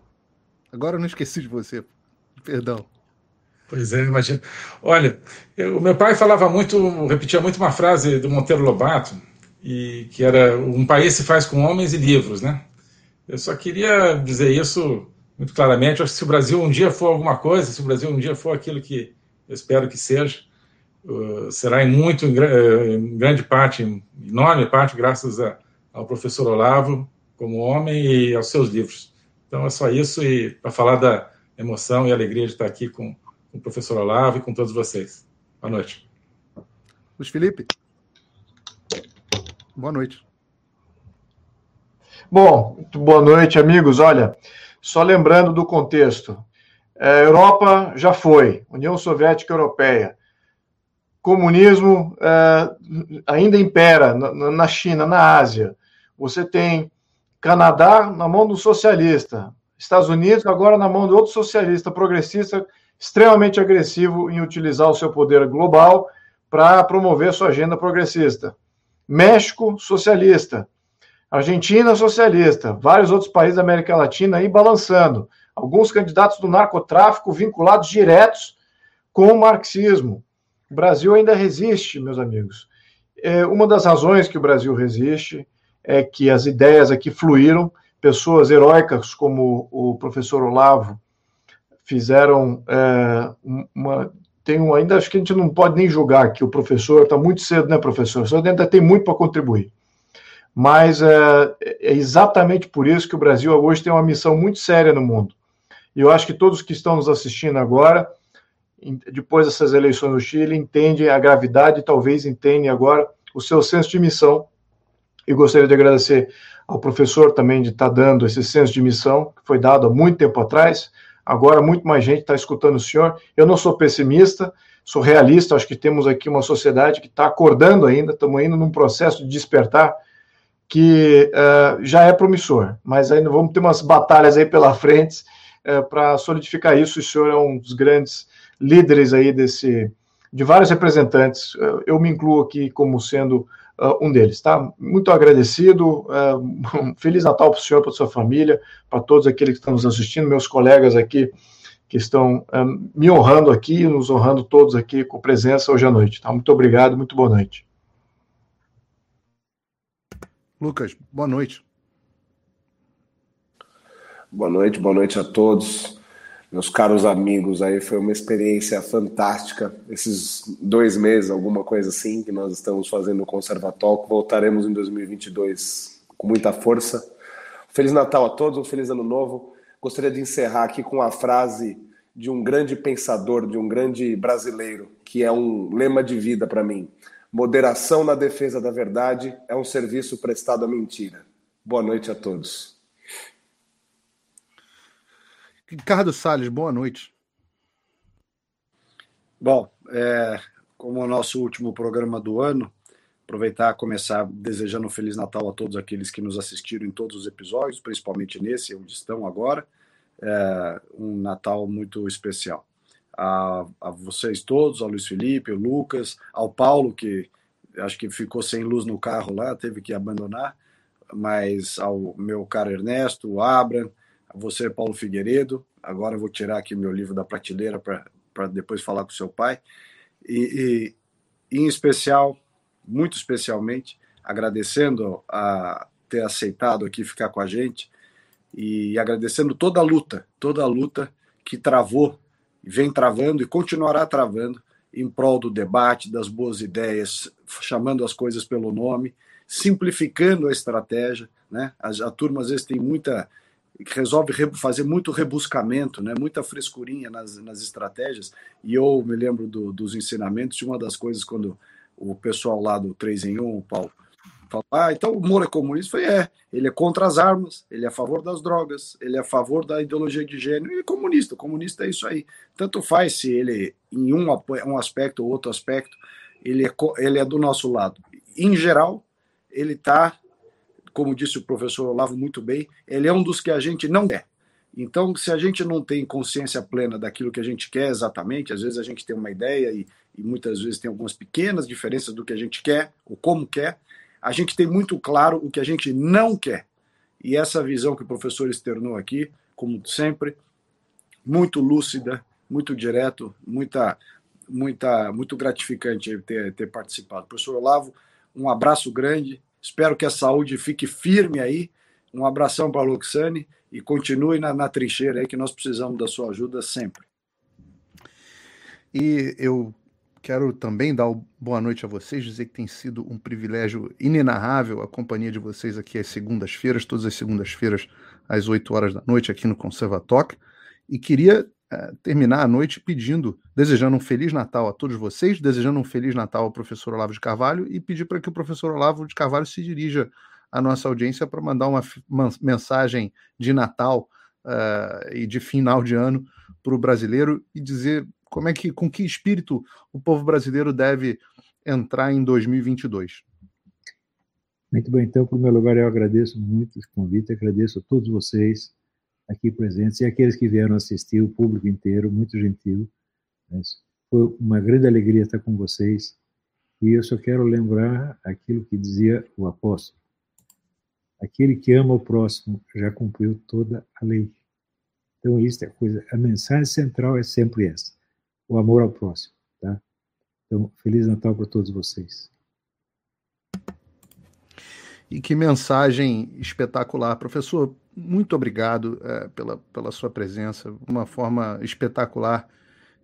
agora eu não esqueci de você. Perdão. Pois é, imagina. Olha, o meu pai falava muito, repetia muito uma frase do Monteiro Lobato, e que era um país se faz com homens e livros, né? Eu só queria dizer isso muito claramente. acho que se o Brasil um dia for alguma coisa, se o Brasil um dia for aquilo que eu espero que seja, uh, será em muito, em, em, grande parte, em enorme parte, graças a, ao professor Olavo como homem e aos seus livros. Então é só isso e para falar da emoção e alegria de estar aqui com, com o professor Olavo e com todos vocês. Boa noite. Luiz Felipe. Boa noite. Bom, boa noite, amigos. Olha, só lembrando do contexto. É, Europa já foi, União Soviética Europeia. Comunismo é, ainda impera na, na China, na Ásia. Você tem Canadá na mão do socialista, Estados Unidos agora na mão de outro socialista progressista extremamente agressivo em utilizar o seu poder global para promover sua agenda progressista. México, socialista. Argentina, socialista. Vários outros países da América Latina aí balançando. Alguns candidatos do narcotráfico vinculados diretos com o marxismo. O Brasil ainda resiste, meus amigos. É, uma das razões que o Brasil resiste é que as ideias aqui fluíram. Pessoas heróicas como o professor Olavo fizeram é, uma tem um, ainda acho que a gente não pode nem julgar que o professor está muito cedo, né, professor? O ainda tem muito para contribuir. Mas é, é, exatamente por isso que o Brasil hoje tem uma missão muito séria no mundo. E eu acho que todos que estão nos assistindo agora, depois dessas eleições no Chile, entendem a gravidade talvez entendem agora o seu senso de missão. E gostaria de agradecer ao professor também de estar tá dando esse senso de missão, que foi dado há muito tempo atrás, Agora, muito mais gente está escutando o senhor. Eu não sou pessimista, sou realista. Acho que temos aqui uma sociedade que está acordando ainda, estamos indo num processo de despertar que uh, já é promissor, mas ainda vamos ter umas batalhas aí pela frente uh, para solidificar isso. O senhor é um dos grandes líderes aí desse, de vários representantes. Uh, eu me incluo aqui como sendo uh, um deles, tá? Muito agradecido, uh, (laughs) um Feliz Natal para o senhor, para sua família, para todos aqueles que estão nos assistindo, meus colegas aqui que estão uh, me honrando aqui, nos honrando todos aqui com presença hoje à noite, tá? Muito obrigado, muito boa noite. Lucas, boa noite. Boa noite, boa noite a todos. Meus caros amigos, aí foi uma experiência fantástica. Esses dois meses, alguma coisa assim, que nós estamos fazendo no Conservatório. Voltaremos em 2022 com muita força. Feliz Natal a todos, um feliz ano novo. Gostaria de encerrar aqui com a frase de um grande pensador, de um grande brasileiro, que é um lema de vida para mim. Moderação na defesa da verdade é um serviço prestado à mentira. Boa noite a todos. Ricardo Salles, boa noite. Bom, é, como o nosso último programa do ano, aproveitar e começar desejando um Feliz Natal a todos aqueles que nos assistiram em todos os episódios, principalmente nesse, onde estão agora é, um Natal muito especial. A, a, vocês todos, ao Luiz Felipe, ao Lucas, ao Paulo, que acho que ficou sem luz no carro lá, teve que abandonar, mas ao meu caro Ernesto, o Abram, você, Paulo Figueiredo. Agora eu vou tirar aqui meu livro da prateleira para depois falar com seu pai. E, e, em especial, muito especialmente, agradecendo a ter aceitado aqui ficar com a gente e agradecendo toda a luta, toda a luta que travou, vem travando e continuará travando em prol do debate, das boas ideias, chamando as coisas pelo nome, simplificando a estratégia. Né? A, a turma às vezes tem muita. Resolve fazer muito rebuscamento, né? muita frescurinha nas, nas estratégias. E eu me lembro do, dos ensinamentos de uma das coisas quando o pessoal lá do 3 em 1, o Paulo, Fala, ah, então o Moro é comunista? Falei, é, ele é contra as armas, ele é a favor das drogas, ele é a favor da ideologia de gênero e é comunista. O comunista é isso aí. Tanto faz se ele, em um, um aspecto ou outro aspecto, ele é, ele é do nosso lado. Em geral, ele está, como disse o professor Olavo muito bem, ele é um dos que a gente não quer. Então, se a gente não tem consciência plena daquilo que a gente quer exatamente, às vezes a gente tem uma ideia e, e muitas vezes tem algumas pequenas diferenças do que a gente quer, ou como quer, a gente tem muito claro o que a gente não quer. E essa visão que o professor externou aqui, como sempre, muito lúcida, muito direto, muita, muita, muito gratificante ter, ter participado. Professor Olavo, um abraço grande. Espero que a saúde fique firme aí. Um abração para a Luxane e continue na, na trincheira aí, que nós precisamos da sua ajuda sempre. E eu Quero também dar boa noite a vocês, dizer que tem sido um privilégio inenarrável a companhia de vocês aqui às segundas-feiras, todas as segundas-feiras, às 8 horas da noite, aqui no Conservatório. E queria terminar a noite pedindo, desejando um Feliz Natal a todos vocês, desejando um Feliz Natal ao professor Olavo de Carvalho e pedir para que o professor Olavo de Carvalho se dirija à nossa audiência para mandar uma, mensagem de Natal uh, e de final de ano para o brasileiro e dizer como é que, com que espírito o povo brasileiro deve entrar em 2022? Muito bem, então, por meu lugar, eu agradeço muito esse convite, agradeço a todos vocês aqui presentes e aqueles que vieram assistir, o público inteiro, muito gentil. Foi uma grande alegria estar com vocês e eu só quero lembrar aquilo que dizia o apóstolo: aquele que ama o próximo já cumpriu toda a lei. Então, isso é a coisa, a mensagem central é sempre essa o amor ao próximo. Tá? Então, Feliz Natal para todos vocês. E que mensagem espetacular. Professor, muito obrigado é, pela, pela sua presença. Uma forma espetacular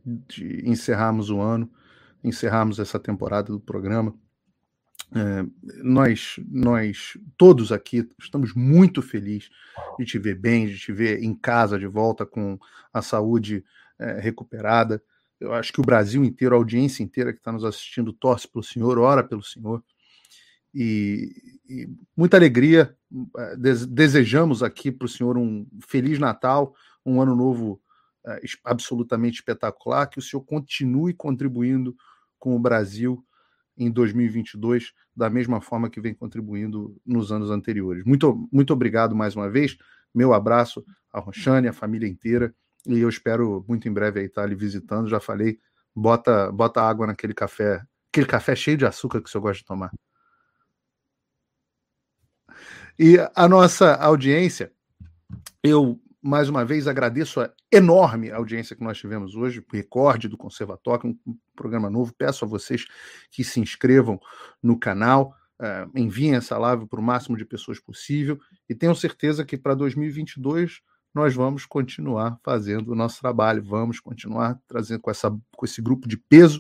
de encerrarmos o ano, encerrarmos essa temporada do programa. É, nós, nós todos aqui estamos muito felizes de te ver bem, de te ver em casa de volta com a saúde é, recuperada. Eu acho que o Brasil inteiro, a audiência inteira que está nos assistindo, torce pelo senhor, ora pelo senhor. E, e muita alegria. Eh, desejamos aqui para o senhor um feliz Natal, um ano novo uh, absolutamente espetacular, que o senhor continue contribuindo com o Brasil em 2022 da mesma forma que vem contribuindo nos anos anteriores. Muito, muito obrigado mais uma vez. Meu abraço a Roxane, a família inteira e eu espero muito em breve aí estar ali visitando. Já falei, bota, bota água naquele café, aquele café cheio de açúcar que o senhor gosta de tomar. E a nossa audiência, eu mais uma vez agradeço a enorme audiência que nós tivemos hoje, recorde do Conservatório, um programa novo. Peço a vocês que se inscrevam no canal, é, enviem essa live para o máximo de pessoas possível e tenham certeza que para 2022 nós vamos continuar fazendo o nosso trabalho, vamos continuar trazendo com, essa, com esse grupo de peso,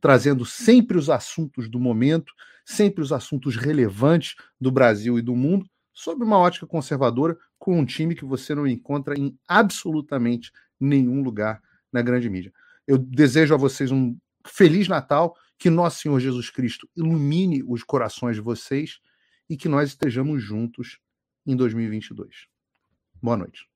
trazendo sempre os assuntos do momento, sempre os assuntos relevantes do Brasil e do mundo, sob uma ótica conservadora, com um time que você não encontra em absolutamente nenhum lugar na grande mídia. Eu desejo a vocês um feliz Natal, que nosso Senhor Jesus Cristo ilumine os corações de vocês e que nós estejamos juntos em 2022. Boa noite.